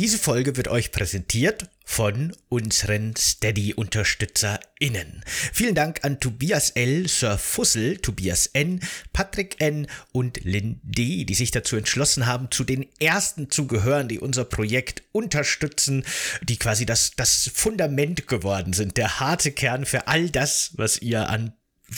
Diese Folge wird euch präsentiert von unseren Steady-UnterstützerInnen. Vielen Dank an Tobias L., Sir Fussel, Tobias N., Patrick N. und Lynn D., die sich dazu entschlossen haben, zu den ersten zu gehören, die unser Projekt unterstützen, die quasi das, das Fundament geworden sind, der harte Kern für all das, was ihr an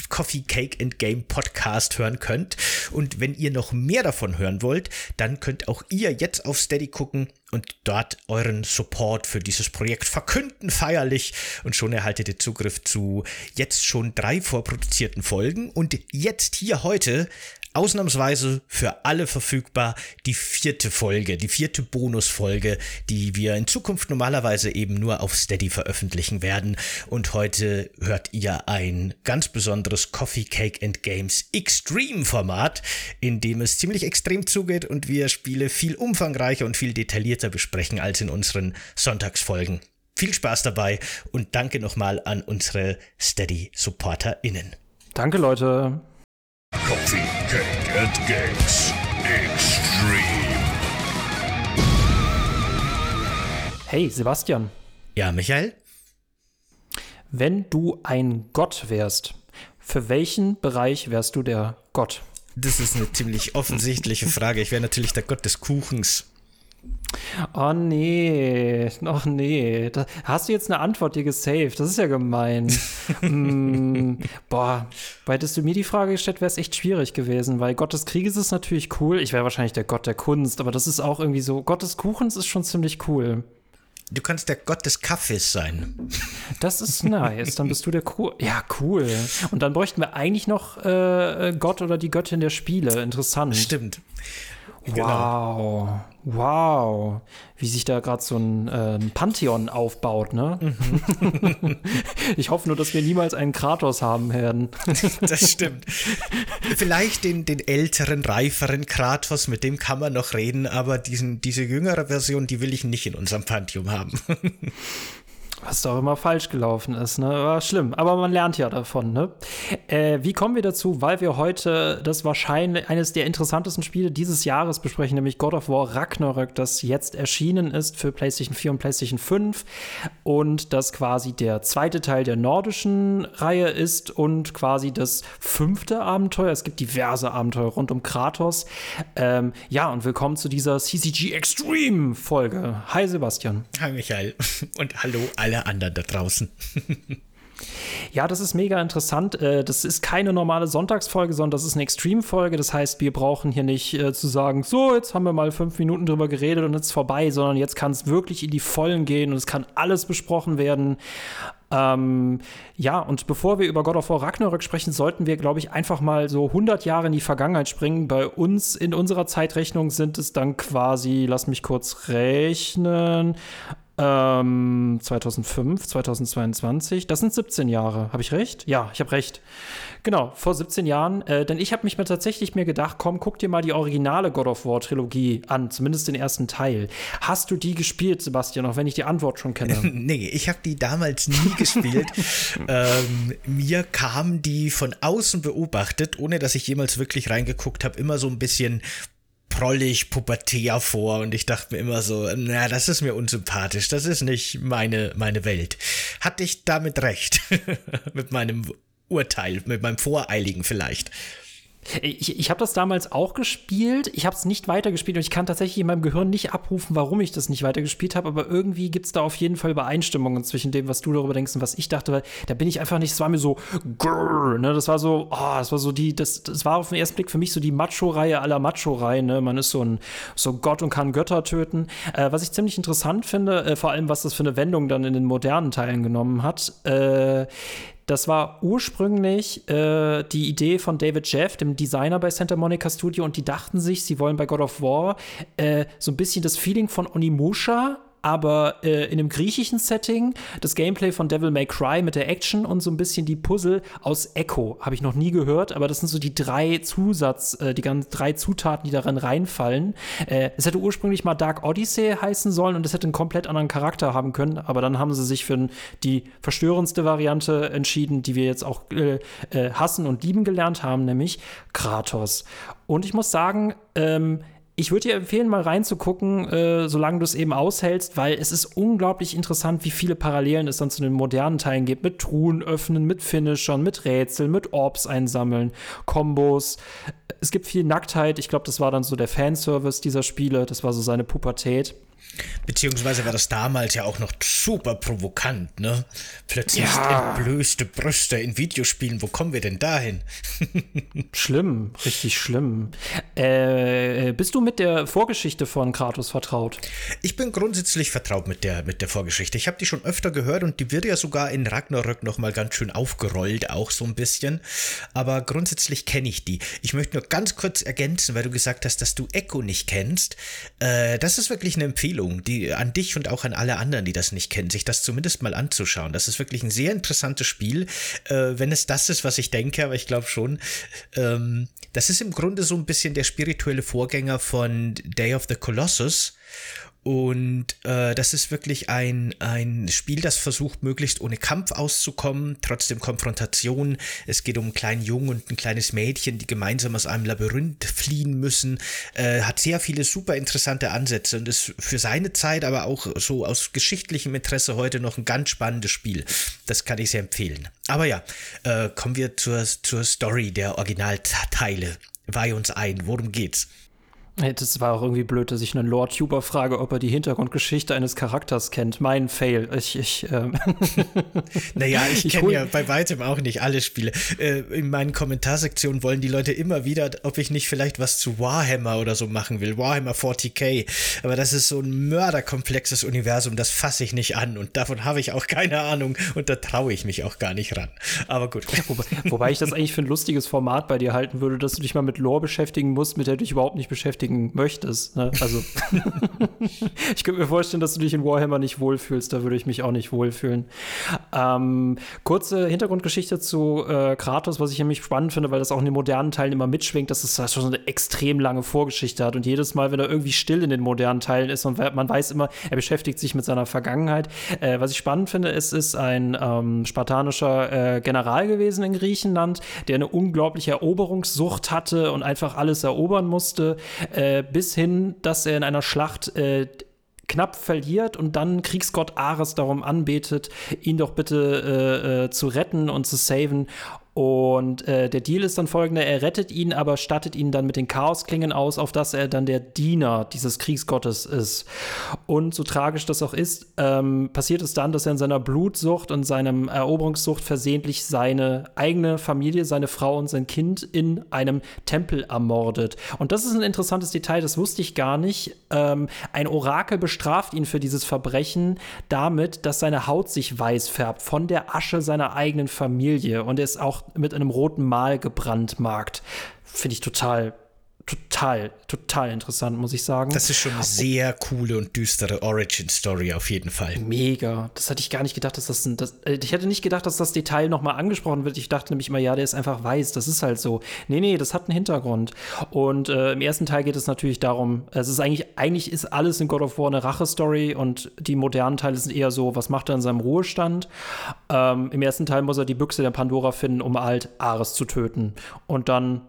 Coffee Cake and Game Podcast hören könnt. Und wenn ihr noch mehr davon hören wollt, dann könnt auch ihr jetzt auf Steady gucken und dort euren Support für dieses Projekt verkünden feierlich und schon erhaltet ihr Zugriff zu jetzt schon drei vorproduzierten Folgen und jetzt hier heute ausnahmsweise für alle verfügbar die vierte Folge, die vierte Bonusfolge, die wir in Zukunft normalerweise eben nur auf Steady veröffentlichen werden. Und heute hört ihr ein ganz besonderes Coffee Cake and Games Extreme Format, in dem es ziemlich extrem zugeht und wir Spiele viel umfangreicher und viel detaillierter besprechen als in unseren Sonntagsfolgen. Viel Spaß dabei und danke nochmal an unsere Steady-SupporterInnen. Danke, Leute. Coffee, Cake and Games Extreme. Hey, Sebastian. Ja, Michael? Wenn du ein Gott wärst, für welchen Bereich wärst du der Gott? Das ist eine ziemlich offensichtliche Frage. Ich wäre natürlich der Gott des Kuchens. Oh nee, ach nee. Da, hast du jetzt eine Antwort dir gesaved? Das ist ja gemein. mm, boah, weil hättest du mir die Frage gestellt, wäre es echt schwierig gewesen, weil Gott des Krieges ist natürlich cool. Ich wäre wahrscheinlich der Gott der Kunst, aber das ist auch irgendwie so, Gott des Kuchens ist schon ziemlich cool. Du kannst der Gott des Kaffees sein. Das ist nice. Dann bist du der cool. Ja, cool. Und dann bräuchten wir eigentlich noch äh, Gott oder die Göttin der Spiele. Interessant. Stimmt. Wow. Genau. Wow. Wie sich da gerade so ein, äh, Pantheon aufbaut, ne? Mhm. ich hoffe nur, dass wir niemals einen Kratos haben werden. das stimmt. Vielleicht den, den älteren, reiferen Kratos, mit dem kann man noch reden, aber diesen, diese jüngere Version, die will ich nicht in unserem Pantheon haben. Was doch immer falsch gelaufen ist, ne? War schlimm, aber man lernt ja davon, ne? Äh, wie kommen wir dazu? Weil wir heute das wahrscheinlich eines der interessantesten Spiele dieses Jahres besprechen, nämlich God of War Ragnarök, das jetzt erschienen ist für PlayStation 4 und PlayStation 5 und das quasi der zweite Teil der nordischen Reihe ist und quasi das fünfte Abenteuer. Es gibt diverse Abenteuer rund um Kratos. Ähm, ja, und willkommen zu dieser CCG Extreme Folge. Hi Sebastian. Hi Michael und hallo alle alle anderen da draußen. Ja, das ist mega interessant. Äh, das ist keine normale Sonntagsfolge, sondern das ist eine Extreme-Folge. Das heißt, wir brauchen hier nicht äh, zu sagen, so, jetzt haben wir mal fünf Minuten drüber geredet und jetzt vorbei, sondern jetzt kann es wirklich in die Vollen gehen und es kann alles besprochen werden. Ähm, ja, und bevor wir über God of War Ragnarök sprechen, sollten wir, glaube ich, einfach mal so 100 Jahre in die Vergangenheit springen. Bei uns in unserer Zeitrechnung sind es dann quasi, lass mich kurz rechnen, ähm, 2005, 2022, das sind 17 Jahre. Habe ich recht? Ja, ich habe recht. Genau, vor 17 Jahren. Äh, denn ich habe mich mir tatsächlich mir gedacht, komm, guck dir mal die originale God of War Trilogie an, zumindest den ersten Teil. Hast du die gespielt, Sebastian, auch wenn ich die Antwort schon kenne? nee, ich habe die damals nie gespielt. ähm, mir kam die von außen beobachtet, ohne dass ich jemals wirklich reingeguckt habe, immer so ein bisschen prollig, pubertär vor und ich dachte mir immer so, na, das ist mir unsympathisch, das ist nicht meine, meine Welt. Hatte ich damit recht? mit meinem Urteil, mit meinem Voreiligen vielleicht. Ich, ich habe das damals auch gespielt. Ich habe es nicht weitergespielt und ich kann tatsächlich in meinem Gehirn nicht abrufen, warum ich das nicht weitergespielt habe. Aber irgendwie gibt es da auf jeden Fall Übereinstimmungen zwischen dem, was du darüber denkst und was ich dachte. Weil da bin ich einfach nicht. Es war mir so, grrr, ne? Das war so, oh, das war so die, das, das war auf den ersten Blick für mich so die Macho-Reihe aller Macho-Reihen. Ne? Man ist so ein so Gott und kann Götter töten. Äh, was ich ziemlich interessant finde, äh, vor allem was das für eine Wendung dann in den modernen Teilen genommen hat. Äh, das war ursprünglich äh, die Idee von David Jeff, dem Designer bei Santa Monica Studio, und die dachten sich, sie wollen bei God of War äh, so ein bisschen das Feeling von Onimusha aber äh, in einem griechischen Setting. Das Gameplay von Devil May Cry mit der Action und so ein bisschen die Puzzle aus Echo. Habe ich noch nie gehört, aber das sind so die drei Zusatz, äh, die ganzen drei Zutaten, die darin reinfallen. Äh, es hätte ursprünglich mal Dark Odyssey heißen sollen und es hätte einen komplett anderen Charakter haben können, aber dann haben sie sich für die verstörendste Variante entschieden, die wir jetzt auch äh, äh, hassen und lieben gelernt haben, nämlich Kratos. Und ich muss sagen, ähm, ich würde dir empfehlen, mal reinzugucken, äh, solange du es eben aushältst, weil es ist unglaublich interessant, wie viele Parallelen es dann zu den modernen Teilen gibt. Mit Truhen öffnen, mit Finishern, mit Rätseln, mit Orbs einsammeln, Kombos. Es gibt viel Nacktheit. Ich glaube, das war dann so der Fanservice dieser Spiele. Das war so seine Pubertät. Beziehungsweise war das damals ja auch noch super provokant, ne? Plötzlich ja. entblößte Brüste in Videospielen. Wo kommen wir denn dahin? schlimm, richtig schlimm. Äh, bist du mit der Vorgeschichte von Kratos vertraut? Ich bin grundsätzlich vertraut mit der, mit der Vorgeschichte. Ich habe die schon öfter gehört und die wird ja sogar in Ragnarök nochmal ganz schön aufgerollt, auch so ein bisschen. Aber grundsätzlich kenne ich die. Ich möchte nur ganz kurz ergänzen, weil du gesagt hast, dass du Echo nicht kennst. Äh, das ist wirklich eine Empfehlung Empfehlung, die an dich und auch an alle anderen, die das nicht kennen, sich das zumindest mal anzuschauen. Das ist wirklich ein sehr interessantes Spiel, äh, wenn es das ist, was ich denke, aber ich glaube schon. Ähm, das ist im Grunde so ein bisschen der spirituelle Vorgänger von Day of the Colossus. Und äh, das ist wirklich ein, ein Spiel, das versucht, möglichst ohne Kampf auszukommen, trotzdem Konfrontation. Es geht um einen kleinen Jungen und ein kleines Mädchen, die gemeinsam aus einem Labyrinth fliehen müssen. Äh, hat sehr viele super interessante Ansätze und ist für seine Zeit, aber auch so aus geschichtlichem Interesse heute noch ein ganz spannendes Spiel. Das kann ich sehr empfehlen. Aber ja, äh, kommen wir zur, zur Story der Originalteile. Weih uns ein, worum geht's? Das war auch irgendwie blöd, dass ich einen Lore-Tuber frage, ob er die Hintergrundgeschichte eines Charakters kennt. Mein Fail. Ich, ich, ähm naja, ich, kenne ja bei weitem auch nicht alle Spiele. Äh, in meinen Kommentarsektionen wollen die Leute immer wieder, ob ich nicht vielleicht was zu Warhammer oder so machen will. Warhammer 40k. Aber das ist so ein mörderkomplexes Universum, das fasse ich nicht an. Und davon habe ich auch keine Ahnung. Und da traue ich mich auch gar nicht ran. Aber gut. Wobei, wobei ich das eigentlich für ein lustiges Format bei dir halten würde, dass du dich mal mit Lore beschäftigen musst, mit der du dich überhaupt nicht beschäftigst beschäftigen möchtest. Ne? Also ich könnte mir vorstellen, dass du dich in Warhammer nicht wohlfühlst, da würde ich mich auch nicht wohlfühlen. Ähm, kurze Hintergrundgeschichte zu äh, Kratos, was ich nämlich spannend finde, weil das auch in den modernen Teilen immer mitschwingt, dass es da schon so eine extrem lange Vorgeschichte hat und jedes Mal, wenn er irgendwie still in den modernen Teilen ist und man weiß immer, er beschäftigt sich mit seiner Vergangenheit. Äh, was ich spannend finde, ist, ist ein ähm, spartanischer äh, General gewesen in Griechenland, der eine unglaubliche Eroberungssucht hatte und einfach alles erobern musste, äh, bis hin, dass er in einer Schlacht äh, knapp verliert und dann Kriegsgott Ares darum anbetet, ihn doch bitte äh, äh, zu retten und zu saven. Und äh, der Deal ist dann folgender: Er rettet ihn, aber stattet ihn dann mit den Chaosklingen aus, auf dass er dann der Diener dieses Kriegsgottes ist. Und so tragisch das auch ist, ähm, passiert es dann, dass er in seiner Blutsucht und seinem Eroberungssucht versehentlich seine eigene Familie, seine Frau und sein Kind in einem Tempel ermordet. Und das ist ein interessantes Detail, das wusste ich gar nicht. Ähm, ein Orakel bestraft ihn für dieses Verbrechen damit, dass seine Haut sich weiß färbt von der Asche seiner eigenen Familie. Und er ist auch mit einem roten Mal gebrandmarkt. Finde ich total total, total interessant, muss ich sagen. Das ist schon eine sehr coole und düstere Origin-Story auf jeden Fall. Mega. Das hatte ich gar nicht gedacht, dass das, ein, das äh, ich hätte nicht gedacht, dass das Detail nochmal angesprochen wird. Ich dachte nämlich immer, ja, der ist einfach weiß. Das ist halt so. Nee, nee, das hat einen Hintergrund. Und äh, im ersten Teil geht es natürlich darum, es ist eigentlich, eigentlich ist alles in God of War eine Rache-Story und die modernen Teile sind eher so, was macht er in seinem Ruhestand? Ähm, Im ersten Teil muss er die Büchse der Pandora finden, um halt Ares zu töten. Und dann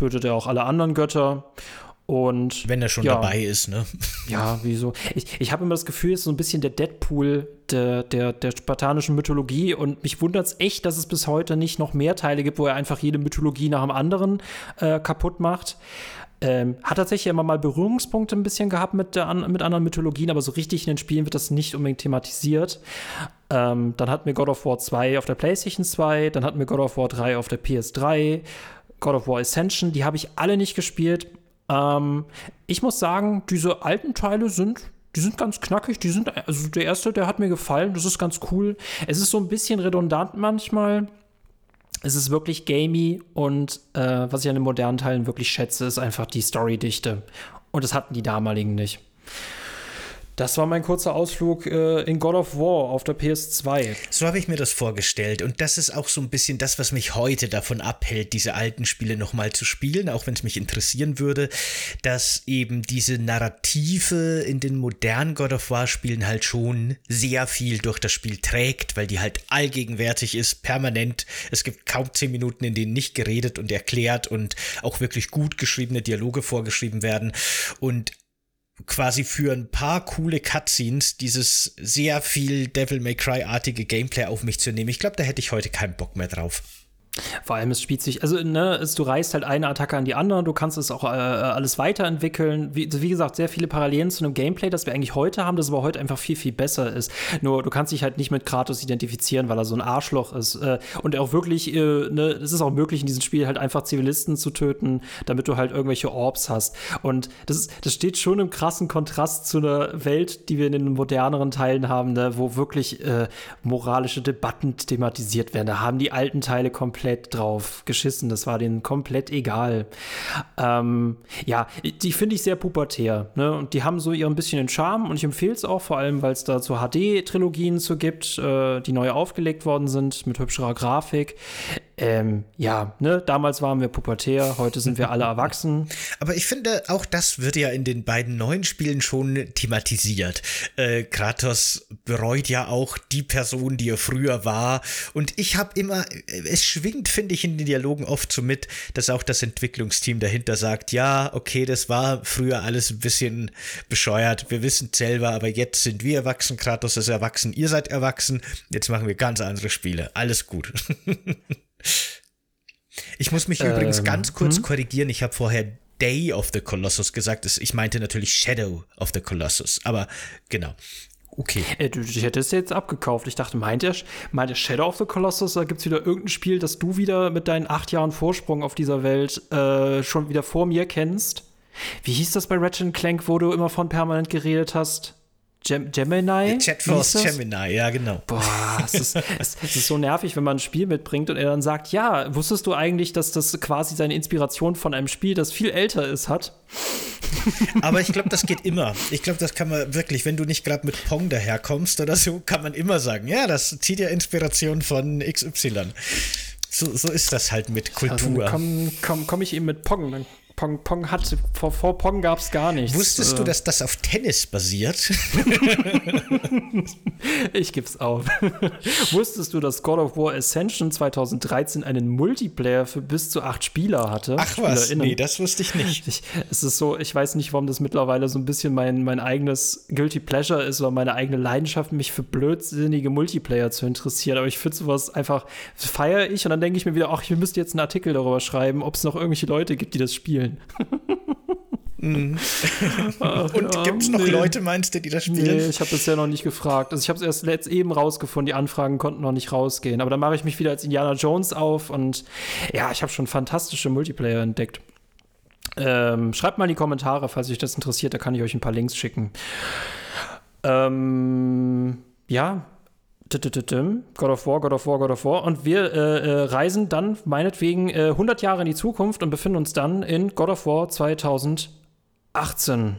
tötet er auch alle anderen Götter. Und wenn er schon ja, dabei ist, ne? Ja, wieso? Ich, ich habe immer das Gefühl, es ist so ein bisschen der Deadpool der, der, der spartanischen Mythologie und mich wundert es echt, dass es bis heute nicht noch mehr Teile gibt, wo er einfach jede Mythologie nach dem anderen äh, kaputt macht. Ähm, hat tatsächlich immer mal Berührungspunkte ein bisschen gehabt mit, der, mit anderen Mythologien, aber so richtig in den Spielen wird das nicht unbedingt thematisiert. Ähm, dann hatten wir God of War 2 auf der PlayStation 2, dann hatten wir God of War 3 auf der PS3 God of War Ascension, die habe ich alle nicht gespielt. Ähm, ich muss sagen, diese alten Teile sind die sind ganz knackig, die sind, also der erste, der hat mir gefallen, das ist ganz cool. Es ist so ein bisschen redundant manchmal. Es ist wirklich gamey und äh, was ich an den modernen Teilen wirklich schätze, ist einfach die Storydichte. Und das hatten die damaligen nicht. Das war mein kurzer Ausflug äh, in God of War auf der PS2. So habe ich mir das vorgestellt. Und das ist auch so ein bisschen das, was mich heute davon abhält, diese alten Spiele nochmal zu spielen, auch wenn es mich interessieren würde, dass eben diese Narrative in den modernen God of War-Spielen halt schon sehr viel durch das Spiel trägt, weil die halt allgegenwärtig ist, permanent. Es gibt kaum zehn Minuten, in denen nicht geredet und erklärt und auch wirklich gut geschriebene Dialoge vorgeschrieben werden. Und quasi für ein paar coole Cutscenes dieses sehr viel Devil May Cry-artige Gameplay auf mich zu nehmen. Ich glaube, da hätte ich heute keinen Bock mehr drauf. Vor allem, es spielt sich, also ne, es, du reißt halt eine Attacke an die andere, du kannst es auch äh, alles weiterentwickeln. Wie, wie, gesagt, sehr viele Parallelen zu einem Gameplay, das wir eigentlich heute haben, das aber heute einfach viel, viel besser ist. Nur du kannst dich halt nicht mit Kratos identifizieren, weil er so ein Arschloch ist. Äh, und auch wirklich, äh, ne, es ist auch möglich, in diesem Spiel halt einfach Zivilisten zu töten, damit du halt irgendwelche Orbs hast. Und das, ist, das steht schon im krassen Kontrast zu einer Welt, die wir in den moderneren Teilen haben, ne, wo wirklich äh, moralische Debatten thematisiert werden. Da haben die alten Teile komplett komplett drauf geschissen. Das war denen komplett egal. Ähm, ja, die finde ich sehr pubertär. Ne? Und die haben so ihren bisschen den Charme und ich empfehle es auch, vor allem, weil es da so HD-Trilogien zu gibt, äh, die neu aufgelegt worden sind mit hübscherer Grafik. Ähm, ja, ne, damals waren wir pubertär, heute sind wir alle erwachsen. Aber ich finde, auch das wird ja in den beiden neuen Spielen schon thematisiert. Äh, Kratos bereut ja auch die Person, die er früher war. Und ich habe immer, es schwingt, finde ich, in den Dialogen oft so mit, dass auch das Entwicklungsteam dahinter sagt, ja, okay, das war früher alles ein bisschen bescheuert. Wir wissen selber, aber jetzt sind wir erwachsen, Kratos ist erwachsen, ihr seid erwachsen. Jetzt machen wir ganz andere Spiele. Alles gut. Ich muss mich ähm, übrigens ganz kurz hm? korrigieren. Ich habe vorher Day of the Colossus gesagt. Ich meinte natürlich Shadow of the Colossus. Aber genau. Okay. Äh, du, ich hätte es jetzt abgekauft. Ich dachte, meint er, meint er Shadow of the Colossus? Da gibt es wieder irgendein Spiel, das du wieder mit deinen acht Jahren Vorsprung auf dieser Welt äh, schon wieder vor mir kennst? Wie hieß das bei Ratchet Clank, wo du immer von permanent geredet hast? Gem Gemini? Chatforce Gemini, ja, genau. Boah, es ist, es, es, ist so nervig, wenn man ein Spiel mitbringt und er dann sagt, ja, wusstest du eigentlich, dass das quasi seine Inspiration von einem Spiel, das viel älter ist, hat? Aber ich glaube, das geht immer. Ich glaube, das kann man wirklich, wenn du nicht gerade mit Pong daherkommst oder so, kann man immer sagen, ja, das zieht ja Inspiration von XY. So, so ist das halt mit also, Kultur. Also, komm, komm, komm ich eben mit Pong, dann Pong, Pong hat, vor, vor Pong gab es gar nichts. Wusstest du, äh. dass das auf Tennis basiert? ich gib's auf. Wusstest du, dass God of War Ascension 2013 einen Multiplayer für bis zu acht Spieler hatte? Ach was, nee, das wusste ich nicht. Ich, es ist so, ich weiß nicht, warum das mittlerweile so ein bisschen mein, mein eigenes Guilty Pleasure ist oder meine eigene Leidenschaft, mich für blödsinnige Multiplayer zu interessieren. Aber ich finde sowas einfach, feiere ich und dann denke ich mir wieder, ach, ich müsste jetzt einen Artikel darüber schreiben, ob es noch irgendwelche Leute gibt, die das spielen spielen. Mhm. Und ja, gibt es noch nee. Leute, meinst du, die das spielen? Nee, ich habe bisher noch nicht gefragt. Also ich habe es erst letzt eben rausgefunden, die Anfragen konnten noch nicht rausgehen. Aber dann mache ich mich wieder als Indiana Jones auf und ja, ich habe schon fantastische Multiplayer entdeckt. Ähm, schreibt mal in die Kommentare, falls euch das interessiert, da kann ich euch ein paar Links schicken. Ähm, ja, God of War, God of War, God of War. Und wir äh, äh, reisen dann meinetwegen äh, 100 Jahre in die Zukunft und befinden uns dann in God of War 2018.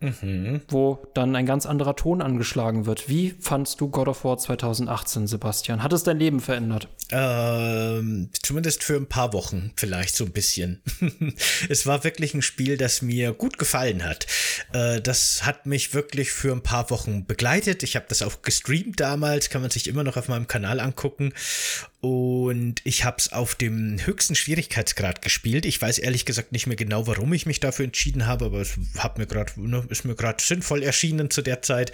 Mhm. Wo dann ein ganz anderer Ton angeschlagen wird. Wie fandst du God of War 2018, Sebastian? Hat es dein Leben verändert? Ähm, zumindest für ein paar Wochen, vielleicht so ein bisschen. es war wirklich ein Spiel, das mir gut gefallen hat. Äh, das hat mich wirklich für ein paar Wochen begleitet. Ich habe das auch gestreamt damals, kann man sich immer noch auf meinem Kanal angucken. Und ich habe es auf dem höchsten Schwierigkeitsgrad gespielt. Ich weiß ehrlich gesagt nicht mehr genau, warum ich mich dafür entschieden habe, aber es hat mir gerade ne, ist mir gerade sinnvoll erschienen zu der Zeit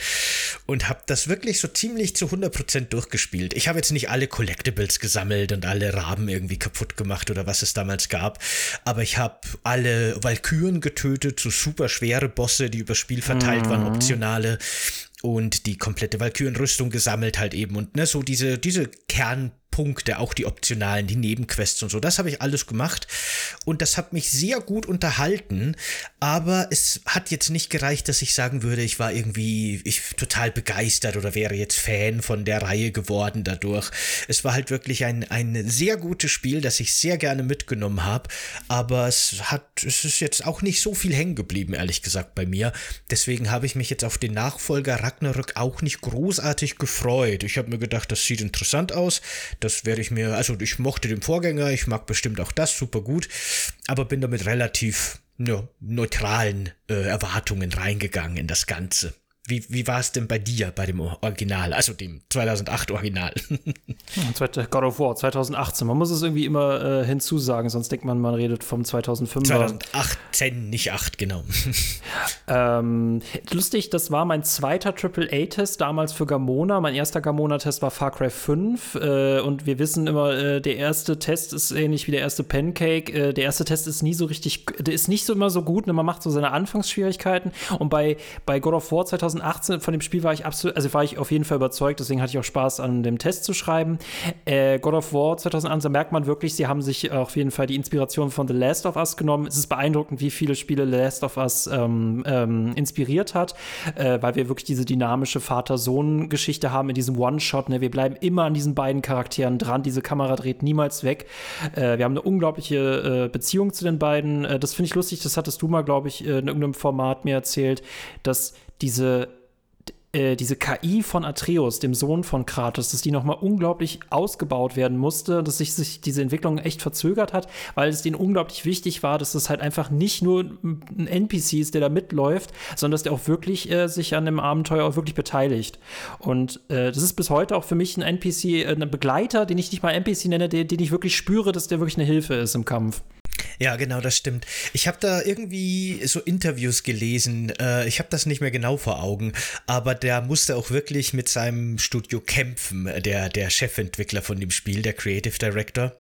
und habe das wirklich so ziemlich zu 100% durchgespielt. Ich habe jetzt nicht alle Collectibles gesammelt und alle Raben irgendwie kaputt gemacht oder was es damals gab, aber ich habe alle Valkyren getötet, so super schwere Bosse, die übers Spiel verteilt mhm. waren, optionale und die komplette Valkyrenrüstung gesammelt halt eben und ne, so diese, diese Kern Punkte, auch die optionalen, die Nebenquests und so. Das habe ich alles gemacht und das hat mich sehr gut unterhalten, aber es hat jetzt nicht gereicht, dass ich sagen würde, ich war irgendwie ich, total begeistert oder wäre jetzt Fan von der Reihe geworden dadurch. Es war halt wirklich ein, ein sehr gutes Spiel, das ich sehr gerne mitgenommen habe, aber es hat, es ist jetzt auch nicht so viel hängen geblieben, ehrlich gesagt, bei mir. Deswegen habe ich mich jetzt auf den Nachfolger Ragnarök auch nicht großartig gefreut. Ich habe mir gedacht, das sieht interessant aus. Das werde ich mir, also ich mochte den Vorgänger, ich mag bestimmt auch das super gut, aber bin damit relativ ja, neutralen äh, Erwartungen reingegangen in das Ganze. Wie, wie war es denn bei dir, bei dem Original, also dem 2008 Original? God of War 2018. Man muss es irgendwie immer äh, hinzusagen, sonst denkt man, man redet vom 2005. 2018, nicht 8, genau. ähm, lustig, das war mein zweiter AAA-Test damals für Gamona. Mein erster Gamona-Test war Far Cry 5. Äh, und wir wissen immer, äh, der erste Test ist ähnlich wie der erste Pancake. Äh, der erste Test ist nie so richtig, der ist nicht so immer so gut. Ne? Man macht so seine Anfangsschwierigkeiten. Und bei, bei God of War 2018 2018 von dem Spiel war ich absolut, also war ich auf jeden Fall überzeugt, deswegen hatte ich auch Spaß an dem Test zu schreiben. Äh, God of War 2018, da merkt man wirklich, sie haben sich auf jeden Fall die Inspiration von The Last of Us genommen. Es ist beeindruckend, wie viele Spiele The Last of Us ähm, ähm, inspiriert hat, äh, weil wir wirklich diese dynamische Vater-Sohn-Geschichte haben in diesem One-Shot. Ne? Wir bleiben immer an diesen beiden Charakteren dran. Diese Kamera dreht niemals weg. Äh, wir haben eine unglaubliche äh, Beziehung zu den beiden. Äh, das finde ich lustig, das hattest du mal, glaube ich, in irgendeinem Format mir erzählt, dass diese äh, diese KI von Atreus, dem Sohn von Kratos, dass die nochmal unglaublich ausgebaut werden musste, dass sich, sich diese Entwicklung echt verzögert hat, weil es denen unglaublich wichtig war, dass es halt einfach nicht nur ein NPC ist, der da mitläuft, sondern dass der auch wirklich äh, sich an dem Abenteuer auch wirklich beteiligt. Und äh, das ist bis heute auch für mich ein NPC, äh, ein Begleiter, den ich nicht mal NPC nenne, den, den ich wirklich spüre, dass der wirklich eine Hilfe ist im Kampf. Ja, genau, das stimmt. Ich habe da irgendwie so Interviews gelesen. Äh, ich habe das nicht mehr genau vor Augen, aber der musste auch wirklich mit seinem Studio kämpfen, der, der Chefentwickler von dem Spiel, der Creative Director.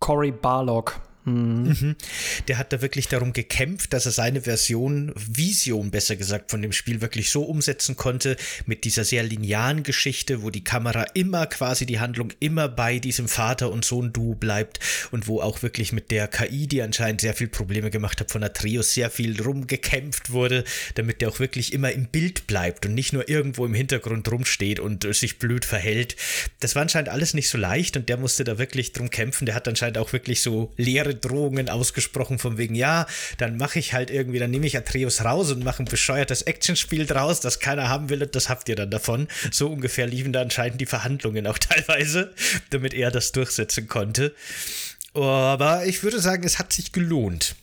Cory Barlock. Mhm. Der hat da wirklich darum gekämpft, dass er seine Version, Vision besser gesagt, von dem Spiel wirklich so umsetzen konnte, mit dieser sehr linearen Geschichte, wo die Kamera immer quasi die Handlung immer bei diesem Vater und Sohn-Du bleibt und wo auch wirklich mit der KI, die anscheinend sehr viel Probleme gemacht hat, von Atreus sehr viel rumgekämpft wurde, damit der auch wirklich immer im Bild bleibt und nicht nur irgendwo im Hintergrund rumsteht und sich blöd verhält. Das war anscheinend alles nicht so leicht und der musste da wirklich drum kämpfen. Der hat anscheinend auch wirklich so leere Drohungen ausgesprochen von wegen, ja, dann mache ich halt irgendwie, dann nehme ich Atreus raus und mache ein bescheuertes Actionspiel draus, das keiner haben will und das habt ihr dann davon. So ungefähr liefen da anscheinend die Verhandlungen auch teilweise, damit er das durchsetzen konnte. Aber ich würde sagen, es hat sich gelohnt.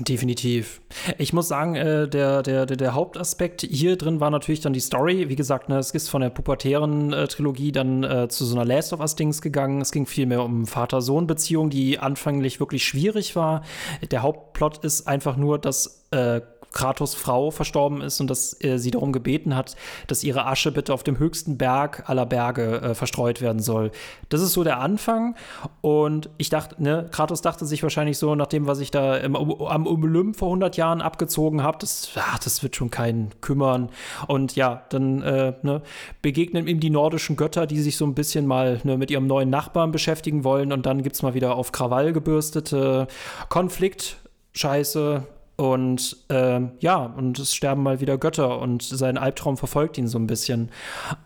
Definitiv. Ich muss sagen, äh, der, der, der, Hauptaspekt hier drin war natürlich dann die Story. Wie gesagt, ne, es ist von der pubertären äh, Trilogie dann äh, zu so einer Last of Us-Dings gegangen. Es ging vielmehr um Vater-Sohn-Beziehung, die anfänglich wirklich schwierig war. Der Hauptplot ist einfach nur, dass äh, Kratos Frau verstorben ist und dass er sie darum gebeten hat, dass ihre Asche bitte auf dem höchsten Berg aller Berge äh, verstreut werden soll. Das ist so der Anfang. Und ich dachte, ne, Kratos dachte sich wahrscheinlich so, nach dem, was ich da im, am Olymp vor 100 Jahren abgezogen habe, das, ach, das wird schon keinen kümmern. Und ja, dann äh, ne, begegnen ihm die nordischen Götter, die sich so ein bisschen mal ne, mit ihrem neuen Nachbarn beschäftigen wollen. Und dann gibt es mal wieder auf Krawall gebürstete Konflikt. Scheiße, und ähm, ja, und es sterben mal wieder Götter und sein Albtraum verfolgt ihn so ein bisschen.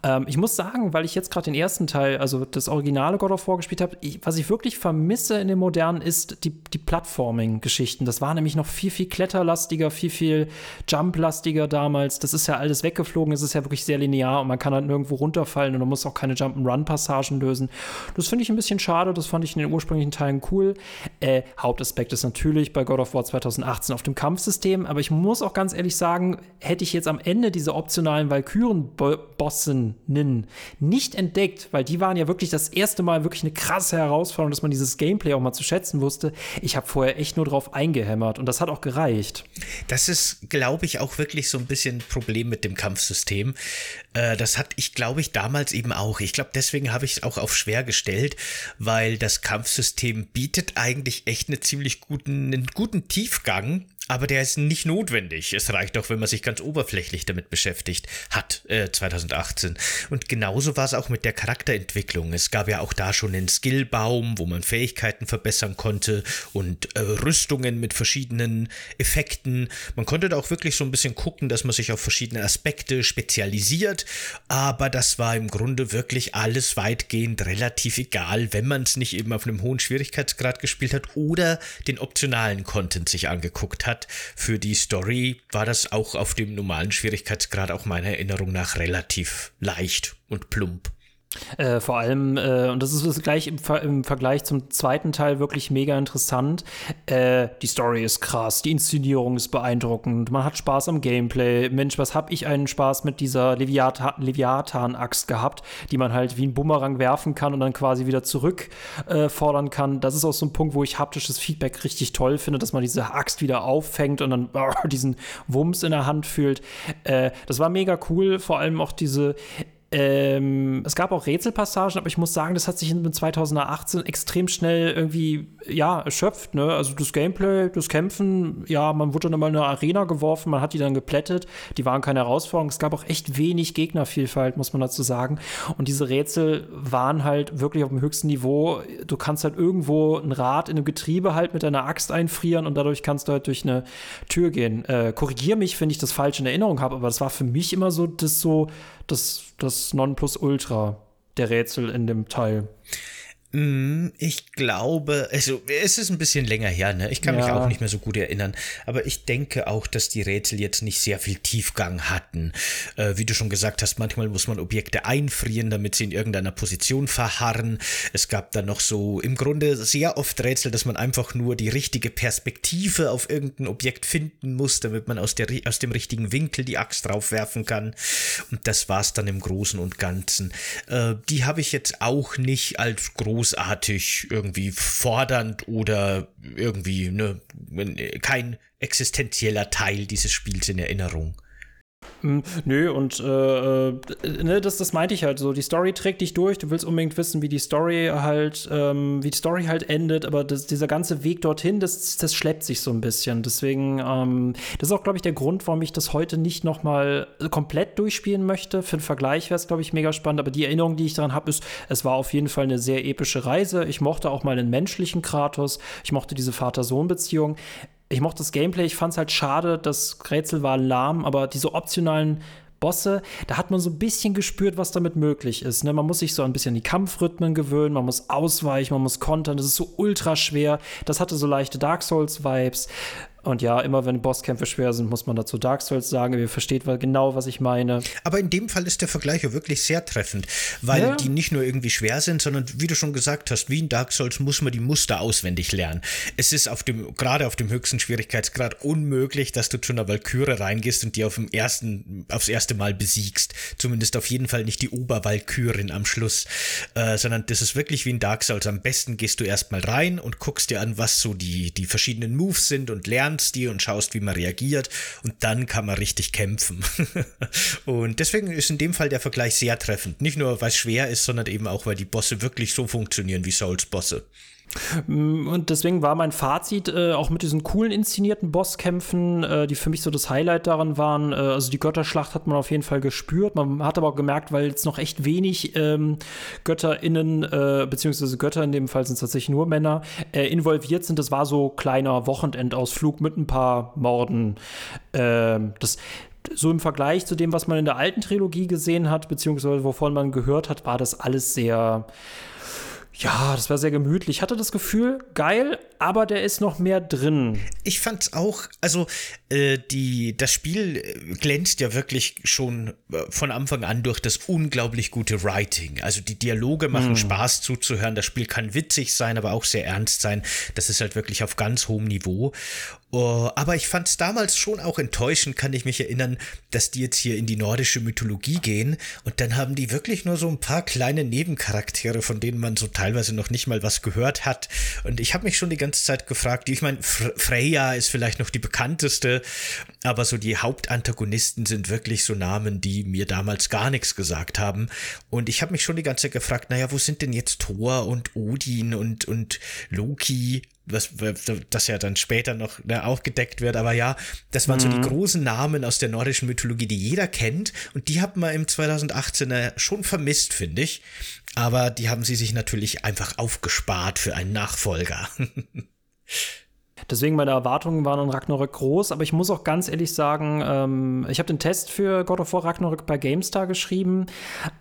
Ähm, ich muss sagen, weil ich jetzt gerade den ersten Teil, also das originale God of War gespielt habe, was ich wirklich vermisse in den modernen ist die, die Plattforming-Geschichten. Das war nämlich noch viel, viel kletterlastiger, viel, viel Jump-lastiger damals. Das ist ja alles weggeflogen, es ist ja wirklich sehr linear und man kann halt nirgendwo runterfallen und man muss auch keine Jump-and-Run-Passagen lösen. Das finde ich ein bisschen schade, das fand ich in den ursprünglichen Teilen cool. Äh, Hauptaspekt ist natürlich bei God of War 2018 auf dem Kampfsystem, aber ich muss auch ganz ehrlich sagen, hätte ich jetzt am Ende diese optionalen Valkyren-Bossinnen nicht entdeckt, weil die waren ja wirklich das erste Mal wirklich eine krasse Herausforderung, dass man dieses Gameplay auch mal zu schätzen wusste. Ich habe vorher echt nur drauf eingehämmert und das hat auch gereicht. Das ist, glaube ich, auch wirklich so ein bisschen ein Problem mit dem Kampfsystem. Äh, das hatte ich, glaube ich, damals eben auch. Ich glaube, deswegen habe ich es auch auf schwer gestellt, weil das Kampfsystem bietet eigentlich echt eine ziemlich guten, einen guten Tiefgang aber der ist nicht notwendig. Es reicht auch, wenn man sich ganz oberflächlich damit beschäftigt hat, äh, 2018. Und genauso war es auch mit der Charakterentwicklung. Es gab ja auch da schon einen Skillbaum, wo man Fähigkeiten verbessern konnte und äh, Rüstungen mit verschiedenen Effekten. Man konnte da auch wirklich so ein bisschen gucken, dass man sich auf verschiedene Aspekte spezialisiert. Aber das war im Grunde wirklich alles weitgehend relativ egal, wenn man es nicht eben auf einem hohen Schwierigkeitsgrad gespielt hat oder den optionalen Content sich angeguckt hat hat. Für die Story war das auch auf dem normalen Schwierigkeitsgrad auch meiner Erinnerung nach relativ leicht und plump. Äh, vor allem, äh, und das ist gleich im, Ver im, Vergleich zum zweiten Teil wirklich mega interessant. Äh, die Story ist krass, die Inszenierung ist beeindruckend, man hat Spaß am Gameplay. Mensch, was hab ich einen Spaß mit dieser Leviathan-Axt gehabt, die man halt wie ein Bumerang werfen kann und dann quasi wieder zurückfordern äh, kann. Das ist auch so ein Punkt, wo ich haptisches Feedback richtig toll finde, dass man diese Axt wieder auffängt und dann oh, diesen Wumms in der Hand fühlt. Äh, das war mega cool, vor allem auch diese ähm, es gab auch Rätselpassagen, aber ich muss sagen, das hat sich in 2018 extrem schnell irgendwie, ja, erschöpft. Ne? Also das Gameplay, das Kämpfen, ja, man wurde dann mal in eine Arena geworfen, man hat die dann geplättet, die waren keine Herausforderung. Es gab auch echt wenig Gegnervielfalt, muss man dazu sagen. Und diese Rätsel waren halt wirklich auf dem höchsten Niveau. Du kannst halt irgendwo ein Rad in einem Getriebe halt mit deiner Axt einfrieren und dadurch kannst du halt durch eine Tür gehen. Äh, korrigier mich, wenn ich das falsch in Erinnerung habe, aber das war für mich immer so das so das, das Nonplusultra der Rätsel in dem Teil. Mm, ich glaube, also es ist ein bisschen länger her, ne? Ich kann ja. mich auch nicht mehr so gut erinnern. Aber ich denke auch, dass die Rätsel jetzt nicht sehr viel Tiefgang hatten. Äh, wie du schon gesagt hast, manchmal muss man Objekte einfrieren, damit sie in irgendeiner Position verharren. Es gab dann noch so im Grunde sehr oft Rätsel, dass man einfach nur die richtige Perspektive auf irgendein Objekt finden muss, damit man aus, der, aus dem richtigen Winkel die Axt draufwerfen kann. Und das war's dann im Großen und Ganzen. Äh, die habe ich jetzt auch nicht als groß großartig irgendwie fordernd oder irgendwie ne, kein existenzieller Teil dieses Spiels in Erinnerung. Hm, nö, und äh, äh, ne, das, das meinte ich halt so. Die Story trägt dich durch, du willst unbedingt wissen, wie die Story halt, ähm, wie die Story halt endet, aber das, dieser ganze Weg dorthin, das, das schleppt sich so ein bisschen. Deswegen, ähm, das ist auch, glaube ich, der Grund, warum ich das heute nicht noch mal komplett durchspielen möchte. Für den Vergleich wäre es, glaube ich, mega spannend, aber die Erinnerung, die ich daran habe, ist, es war auf jeden Fall eine sehr epische Reise. Ich mochte auch mal den menschlichen Kratos, ich mochte diese Vater-Sohn-Beziehung ich mochte das Gameplay, ich fand es halt schade, das Rätsel war lahm, aber diese optionalen Bosse, da hat man so ein bisschen gespürt, was damit möglich ist. Ne? Man muss sich so ein bisschen an die Kampfrhythmen gewöhnen, man muss ausweichen, man muss kontern, das ist so ultra schwer. Das hatte so leichte Dark Souls-Vibes. Und ja, immer wenn Bosskämpfe schwer sind, muss man dazu Dark Souls sagen. Ihr versteht genau, was ich meine. Aber in dem Fall ist der Vergleich ja wirklich sehr treffend, weil ja. die nicht nur irgendwie schwer sind, sondern wie du schon gesagt hast, wie in Dark Souls muss man die Muster auswendig lernen. Es ist auf dem, gerade auf dem höchsten Schwierigkeitsgrad unmöglich, dass du zu einer Valkyrie reingehst und die auf dem ersten, aufs erste Mal besiegst. Zumindest auf jeden Fall nicht die Obervalkyrin am Schluss, äh, sondern das ist wirklich wie in Dark Souls. Am besten gehst du erstmal rein und guckst dir an, was so die, die verschiedenen Moves sind und lernst lernst die und schaust, wie man reagiert und dann kann man richtig kämpfen. und deswegen ist in dem Fall der Vergleich sehr treffend. Nicht nur, weil es schwer ist, sondern eben auch, weil die Bosse wirklich so funktionieren wie Souls-Bosse. Mm, und deswegen war mein Fazit äh, auch mit diesen coolen inszenierten Bosskämpfen, äh, die für mich so das Highlight daran waren. Äh, also die Götterschlacht hat man auf jeden Fall gespürt. Man hat aber auch gemerkt, weil jetzt noch echt wenig ähm, GötterInnen, äh, beziehungsweise Götter in dem Fall sind es tatsächlich nur Männer, äh, involviert sind. Das war so kleiner Wochenendausflug mit ein paar Morden. Ähm, das so im Vergleich zu dem, was man in der alten Trilogie gesehen hat, beziehungsweise wovon man gehört hat, war das alles sehr ja, das war sehr gemütlich. Ich hatte das Gefühl, geil, aber der ist noch mehr drin. Ich fand's auch, also äh, die, das Spiel glänzt ja wirklich schon äh, von Anfang an durch das unglaublich gute Writing. Also die Dialoge machen hm. Spaß zuzuhören. Das Spiel kann witzig sein, aber auch sehr ernst sein. Das ist halt wirklich auf ganz hohem Niveau. Oh, aber ich fand es damals schon auch enttäuschend, kann ich mich erinnern, dass die jetzt hier in die nordische Mythologie gehen und dann haben die wirklich nur so ein paar kleine Nebencharaktere, von denen man so teilweise noch nicht mal was gehört hat. Und ich habe mich schon die ganze Zeit gefragt, ich meine, Freya ist vielleicht noch die bekannteste, aber so die Hauptantagonisten sind wirklich so Namen, die mir damals gar nichts gesagt haben. Und ich habe mich schon die ganze Zeit gefragt, naja, wo sind denn jetzt Thor und Odin und, und Loki? was, das ja dann später noch ne, auch gedeckt wird. Aber ja, das waren mhm. so die mhm. großen Namen aus der nordischen Mythologie, die jeder kennt. Und die hat man im 2018er schon vermisst, finde ich. Aber die haben sie sich natürlich einfach aufgespart für einen Nachfolger. Deswegen meine Erwartungen waren an Ragnarök groß, aber ich muss auch ganz ehrlich sagen, ähm, ich habe den Test für God of War Ragnarök bei GameStar geschrieben.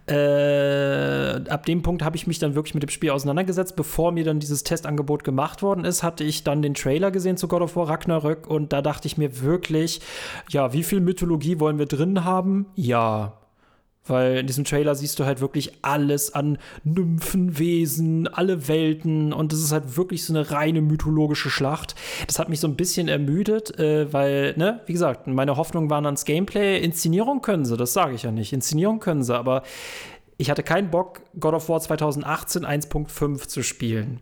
Äh, ab dem Punkt habe ich mich dann wirklich mit dem Spiel auseinandergesetzt. Bevor mir dann dieses Testangebot gemacht worden ist, hatte ich dann den Trailer gesehen zu God of War Ragnarök und da dachte ich mir wirklich, ja, wie viel Mythologie wollen wir drin haben? Ja, weil in diesem Trailer siehst du halt wirklich alles an Nymphenwesen, alle Welten und es ist halt wirklich so eine reine mythologische Schlacht. Das hat mich so ein bisschen ermüdet, äh, weil, ne, wie gesagt, meine Hoffnungen waren ans Gameplay. Inszenierung können sie, das sage ich ja nicht. Inszenierung können sie, aber ich hatte keinen Bock, God of War 2018 1.5 zu spielen.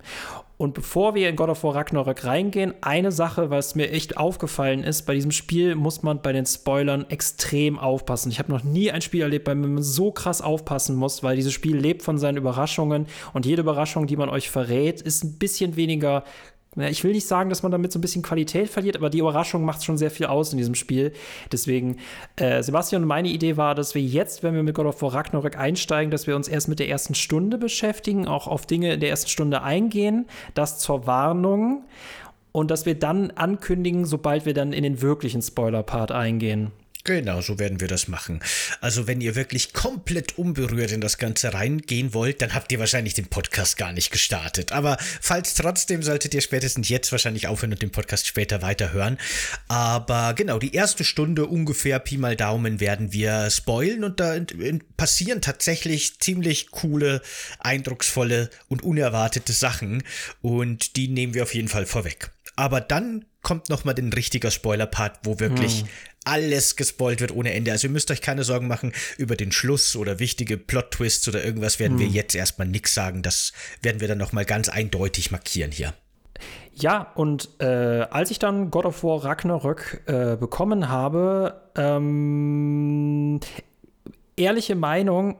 Und bevor wir in God of War Ragnarök reingehen, eine Sache, was mir echt aufgefallen ist, bei diesem Spiel muss man bei den Spoilern extrem aufpassen. Ich habe noch nie ein Spiel erlebt, bei dem man so krass aufpassen muss, weil dieses Spiel lebt von seinen Überraschungen und jede Überraschung, die man euch verrät, ist ein bisschen weniger ich will nicht sagen, dass man damit so ein bisschen Qualität verliert, aber die Überraschung macht schon sehr viel aus in diesem Spiel. Deswegen, äh, Sebastian, meine Idee war, dass wir jetzt, wenn wir mit God of War Ragnarök einsteigen, dass wir uns erst mit der ersten Stunde beschäftigen, auch auf Dinge in der ersten Stunde eingehen, das zur Warnung und dass wir dann ankündigen, sobald wir dann in den wirklichen Spoiler-Part eingehen. Genau, so werden wir das machen. Also wenn ihr wirklich komplett unberührt in das Ganze reingehen wollt, dann habt ihr wahrscheinlich den Podcast gar nicht gestartet. Aber falls trotzdem, solltet ihr spätestens jetzt wahrscheinlich aufhören und den Podcast später weiterhören. Aber genau, die erste Stunde ungefähr, Pi mal Daumen, werden wir spoilen und da passieren tatsächlich ziemlich coole, eindrucksvolle und unerwartete Sachen und die nehmen wir auf jeden Fall vorweg. Aber dann kommt noch mal den richtiger Spoiler-Part, wo wirklich hm alles gespoilt wird ohne Ende. Also ihr müsst euch keine Sorgen machen über den Schluss oder wichtige Plot-Twists oder irgendwas werden hm. wir jetzt erstmal nichts sagen. Das werden wir dann nochmal ganz eindeutig markieren hier. Ja, und äh, als ich dann God of War Ragnarök äh, bekommen habe, ähm, ehrliche Meinung,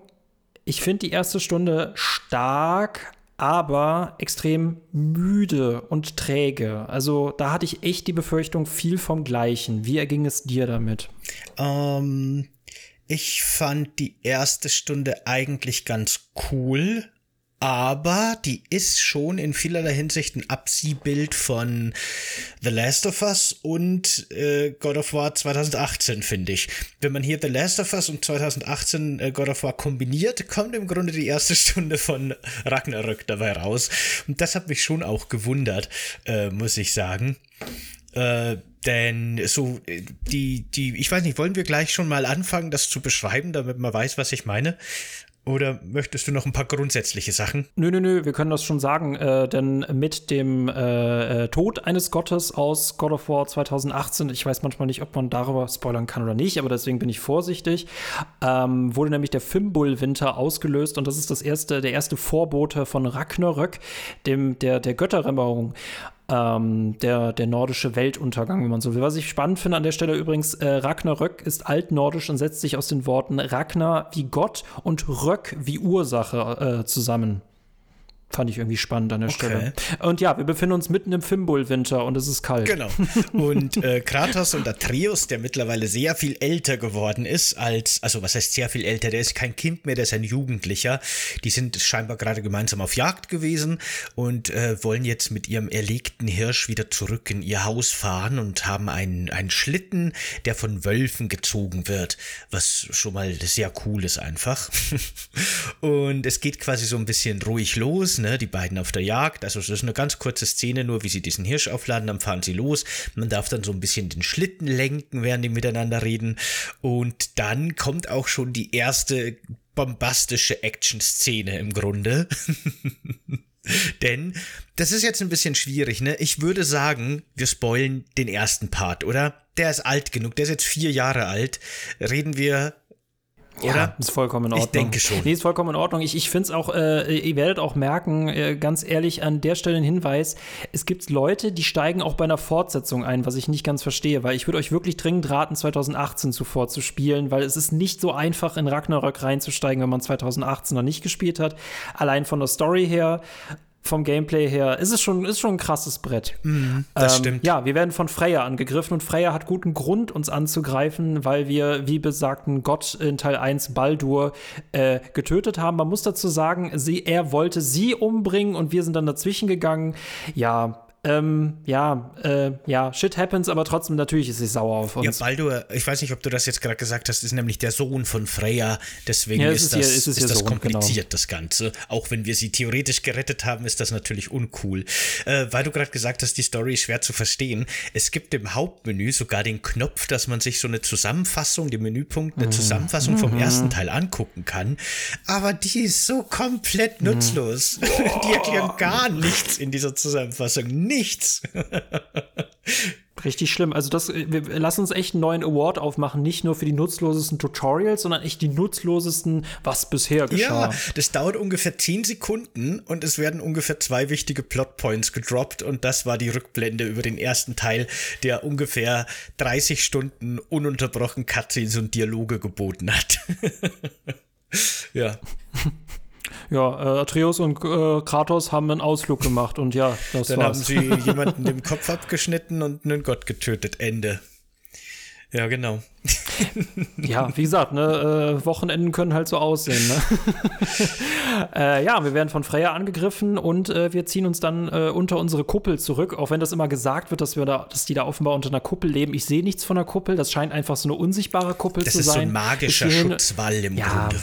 ich finde die erste Stunde stark, aber extrem müde und träge. Also da hatte ich echt die Befürchtung, viel vom Gleichen. Wie erging es dir damit? Ähm, ich fand die erste Stunde eigentlich ganz cool aber die ist schon in vielerlei Hinsicht ein Abziehbild von The Last of Us und äh, God of War 2018, finde ich. Wenn man hier The Last of Us und 2018 äh, God of War kombiniert, kommt im Grunde die erste Stunde von Ragnarök dabei raus. Und das hat mich schon auch gewundert, äh, muss ich sagen. Äh, denn so, äh, die, die, ich weiß nicht, wollen wir gleich schon mal anfangen, das zu beschreiben, damit man weiß, was ich meine? Oder möchtest du noch ein paar grundsätzliche Sachen? Nö, nö, nö, wir können das schon sagen, äh, denn mit dem äh, äh Tod eines Gottes aus God of War 2018, ich weiß manchmal nicht, ob man darüber spoilern kann oder nicht, aber deswegen bin ich vorsichtig, ähm, wurde nämlich der Fimbul-Winter ausgelöst und das ist das erste, der erste Vorbote von Ragnarök, dem, der, der Götterrämmerung ähm, der, der nordische Weltuntergang, wenn man so will. Was ich spannend finde an der Stelle übrigens, äh, Ragnarök ist altnordisch und setzt sich aus den Worten Ragnar wie Gott und Röck wie Ursache äh, zusammen. Fand ich irgendwie spannend an der okay. Stelle. Und ja, wir befinden uns mitten im Fimbul-Winter und es ist kalt. Genau. Und äh, Kratos und Atreus, der mittlerweile sehr viel älter geworden ist als, also was heißt sehr viel älter, der ist kein Kind mehr, der ist ein Jugendlicher. Die sind scheinbar gerade gemeinsam auf Jagd gewesen und äh, wollen jetzt mit ihrem erlegten Hirsch wieder zurück in ihr Haus fahren und haben einen, einen Schlitten, der von Wölfen gezogen wird, was schon mal sehr cool ist einfach. und es geht quasi so ein bisschen ruhig los ne, die beiden auf der Jagd. Also es ist eine ganz kurze Szene, nur wie sie diesen Hirsch aufladen, dann fahren sie los. Man darf dann so ein bisschen den Schlitten lenken, während die miteinander reden. Und dann kommt auch schon die erste bombastische Action-Szene im Grunde. Denn das ist jetzt ein bisschen schwierig, ne? Ich würde sagen, wir spoilen den ersten Part, oder? Der ist alt genug, der ist jetzt vier Jahre alt. Reden wir oder? Ja, ist vollkommen in Ordnung. Ich denke schon. Nee, ist vollkommen in Ordnung. Ich, ich finde es auch, äh, ihr werdet auch merken, äh, ganz ehrlich, an der Stelle ein Hinweis, es gibt Leute, die steigen auch bei einer Fortsetzung ein, was ich nicht ganz verstehe, weil ich würde euch wirklich dringend raten, 2018 zuvor zu spielen, weil es ist nicht so einfach, in Ragnarök reinzusteigen, wenn man 2018 noch nicht gespielt hat. Allein von der Story her vom Gameplay her ist es schon, ist schon ein krasses Brett. Mm, das ähm, stimmt. Ja, wir werden von Freya angegriffen und Freya hat guten Grund, uns anzugreifen, weil wir, wie besagten Gott in Teil 1 Baldur äh, getötet haben. Man muss dazu sagen, sie, er wollte sie umbringen und wir sind dann dazwischen gegangen. Ja, ähm, ja, äh, ja, shit happens, aber trotzdem natürlich ist sie sauer auf uns. Ja, Baldur, ich weiß nicht, ob du das jetzt gerade gesagt hast, ist nämlich der Sohn von Freya, deswegen ja, ist, das, ihr, ist, ist das Sohn, kompliziert, genau. das Ganze. Auch wenn wir sie theoretisch gerettet haben, ist das natürlich uncool. Äh, weil du gerade gesagt hast, die Story ist schwer zu verstehen. Es gibt im Hauptmenü sogar den Knopf, dass man sich so eine Zusammenfassung, den Menüpunkt, eine mhm. Zusammenfassung vom mhm. ersten Teil angucken kann. Aber die ist so komplett nutzlos. Mhm. die erklären gar nichts in dieser Zusammenfassung nichts. Richtig schlimm. Also das, wir lassen uns echt einen neuen Award aufmachen, nicht nur für die nutzlosesten Tutorials, sondern echt die nutzlosesten, was bisher geschah. Ja, das dauert ungefähr 10 Sekunden und es werden ungefähr zwei wichtige Plotpoints gedroppt und das war die Rückblende über den ersten Teil, der ungefähr 30 Stunden ununterbrochen Cutscenes und Dialoge geboten hat. ja. Ja, äh, Atreus und äh, Kratos haben einen Ausflug gemacht und ja, das Dann war's. haben sie jemanden den Kopf abgeschnitten und einen Gott getötet. Ende. Ja, genau. ja, wie gesagt, ne, äh, Wochenenden können halt so aussehen. Ne? äh, ja, wir werden von Freya angegriffen und äh, wir ziehen uns dann äh, unter unsere Kuppel zurück, auch wenn das immer gesagt wird, dass wir da, dass die da offenbar unter einer Kuppel leben. Ich sehe nichts von der Kuppel, das scheint einfach so eine unsichtbare Kuppel das zu sein. Das ist so ein magischer Schutzwall im ja, Grunde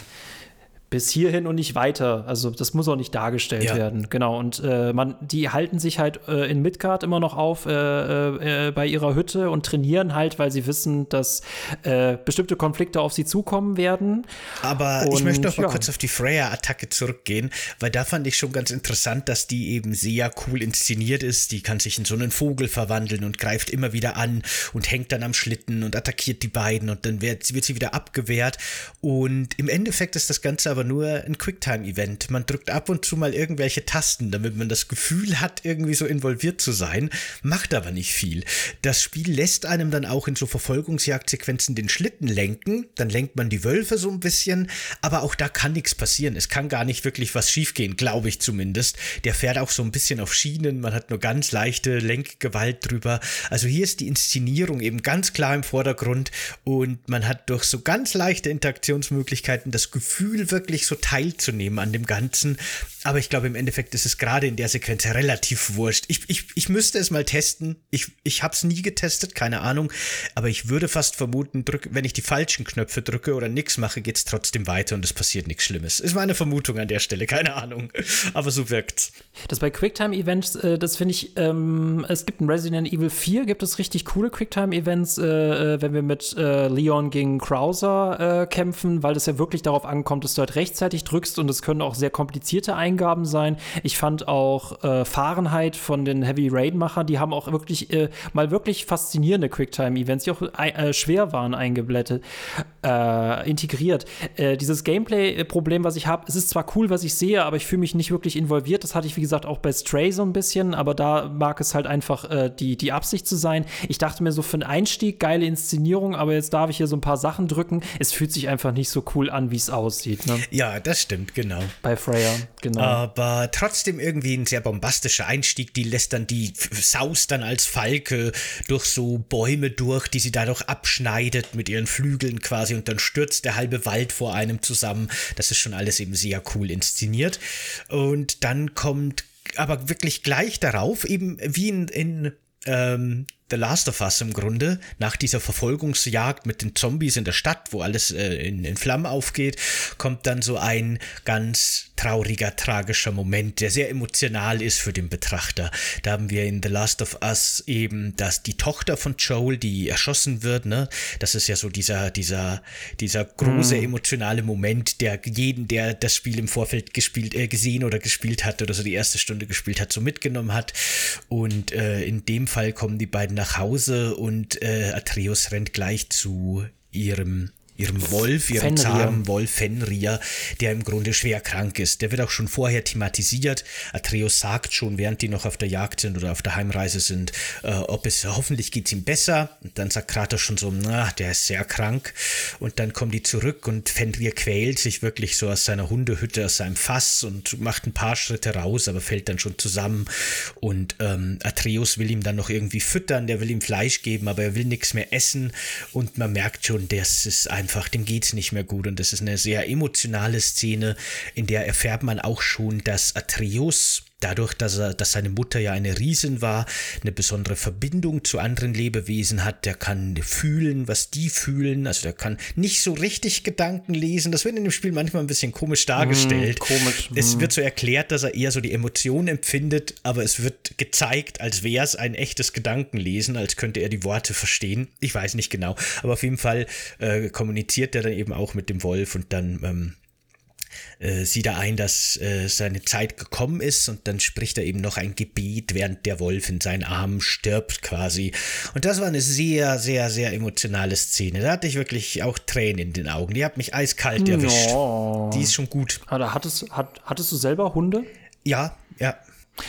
bis hierhin und nicht weiter. Also das muss auch nicht dargestellt ja. werden. Genau. Und äh, man, die halten sich halt äh, in Midgard immer noch auf äh, äh, äh bei ihrer Hütte und trainieren halt, weil sie wissen, dass äh, bestimmte Konflikte auf sie zukommen werden. Aber und, ich möchte noch mal ja. kurz auf die Freya-Attacke zurückgehen, weil da fand ich schon ganz interessant, dass die eben sehr cool inszeniert ist. Die kann sich in so einen Vogel verwandeln und greift immer wieder an und hängt dann am Schlitten und attackiert die beiden und dann wird, wird sie wieder abgewehrt. Und im Endeffekt ist das Ganze aber aber nur ein Quicktime-Event. Man drückt ab und zu mal irgendwelche Tasten, damit man das Gefühl hat, irgendwie so involviert zu sein, macht aber nicht viel. Das Spiel lässt einem dann auch in so Verfolgungsjagdsequenzen den Schlitten lenken, dann lenkt man die Wölfe so ein bisschen, aber auch da kann nichts passieren. Es kann gar nicht wirklich was schiefgehen, glaube ich zumindest. Der fährt auch so ein bisschen auf Schienen, man hat nur ganz leichte Lenkgewalt drüber. Also hier ist die Inszenierung eben ganz klar im Vordergrund und man hat durch so ganz leichte Interaktionsmöglichkeiten das Gefühl, wirklich wirklich so teilzunehmen an dem Ganzen. Aber ich glaube, im Endeffekt ist es gerade in der Sequenz relativ wurscht. Ich, ich, ich müsste es mal testen. Ich, ich habe es nie getestet, keine Ahnung. Aber ich würde fast vermuten, drück, wenn ich die falschen Knöpfe drücke oder nichts mache, geht es trotzdem weiter und es passiert nichts Schlimmes. Ist meine Vermutung an der Stelle, keine Ahnung. Aber so wirkt's. Das bei Quicktime-Events, äh, das finde ich, ähm, es gibt in Resident Evil 4 gibt es richtig coole Quicktime-Events, äh, äh, wenn wir mit äh, Leon gegen Krauser äh, kämpfen, weil das ja wirklich darauf ankommt, dass du halt rechtzeitig drückst und es können auch sehr komplizierte Eingaben sein. Ich fand auch äh, Fahrenheit von den Heavy Rain-Machern, die haben auch wirklich äh, mal wirklich faszinierende Quicktime-Events, die auch äh, schwer waren, eingeblättet, äh, integriert. Äh, dieses Gameplay-Problem, was ich habe, es ist zwar cool, was ich sehe, aber ich fühle mich nicht wirklich involviert. Das hatte ich, wie gesagt, auch bei Stray so ein bisschen, aber da mag es halt einfach äh, die, die Absicht zu sein. Ich dachte mir so für einen Einstieg, geile Inszenierung, aber jetzt darf ich hier so ein paar Sachen drücken. Es fühlt sich einfach nicht so cool an, wie es aussieht. Ne? Ja, das stimmt, genau. Bei Freya, genau. Aber trotzdem irgendwie ein sehr bombastischer Einstieg. Die lässt dann die Saus dann als Falke durch so Bäume durch, die sie dadurch abschneidet mit ihren Flügeln quasi und dann stürzt der halbe Wald vor einem zusammen. Das ist schon alles eben sehr cool inszeniert. Und dann kommt aber wirklich gleich darauf, eben wie in, in ähm, The Last of Us im Grunde, nach dieser Verfolgungsjagd mit den Zombies in der Stadt, wo alles äh, in, in Flammen aufgeht, kommt dann so ein ganz trauriger, tragischer Moment, der sehr emotional ist für den Betrachter. Da haben wir in The Last of Us eben, dass die Tochter von Joel, die erschossen wird, ne, das ist ja so dieser, dieser, dieser große mm. emotionale Moment, der jeden, der das Spiel im Vorfeld gespielt, äh, gesehen oder gespielt hat oder so die erste Stunde gespielt hat, so mitgenommen hat. Und äh, in dem Fall kommen die beiden nach Hause und äh, Atreus rennt gleich zu ihrem ihrem Wolf, ihrem Fenrir. zahmen Wolf Fenrir, der im Grunde schwer krank ist. Der wird auch schon vorher thematisiert. Atreus sagt schon, während die noch auf der Jagd sind oder auf der Heimreise sind, äh, ob es hoffentlich geht es ihm besser. Und dann sagt Kratos schon so, na, der ist sehr krank. Und dann kommen die zurück und Fenrir quält sich wirklich so aus seiner Hundehütte, aus seinem Fass und macht ein paar Schritte raus, aber fällt dann schon zusammen. Und ähm, Atreus will ihm dann noch irgendwie füttern, der will ihm Fleisch geben, aber er will nichts mehr essen. Und man merkt schon, das ist einfach einfach, dem geht's nicht mehr gut. Und das ist eine sehr emotionale Szene, in der erfährt man auch schon, dass Atreus dadurch, dass er, dass seine Mutter ja eine Riesin war, eine besondere Verbindung zu anderen Lebewesen hat, der kann fühlen, was die fühlen, also der kann nicht so richtig Gedanken lesen. Das wird in dem Spiel manchmal ein bisschen komisch dargestellt. Mm, komisch. Es mm. wird so erklärt, dass er eher so die Emotionen empfindet, aber es wird gezeigt, als wäre es ein echtes Gedankenlesen, als könnte er die Worte verstehen. Ich weiß nicht genau, aber auf jeden Fall äh, kommuniziert er dann eben auch mit dem Wolf und dann ähm, äh, sieht er ein, dass äh, seine Zeit gekommen ist und dann spricht er eben noch ein Gebet, während der Wolf in seinen Armen stirbt quasi. Und das war eine sehr, sehr, sehr emotionale Szene. Da hatte ich wirklich auch Tränen in den Augen. Die hat mich eiskalt erwischt. No. Die ist schon gut. Aber hattest, hat, hattest du selber Hunde? Ja, ja.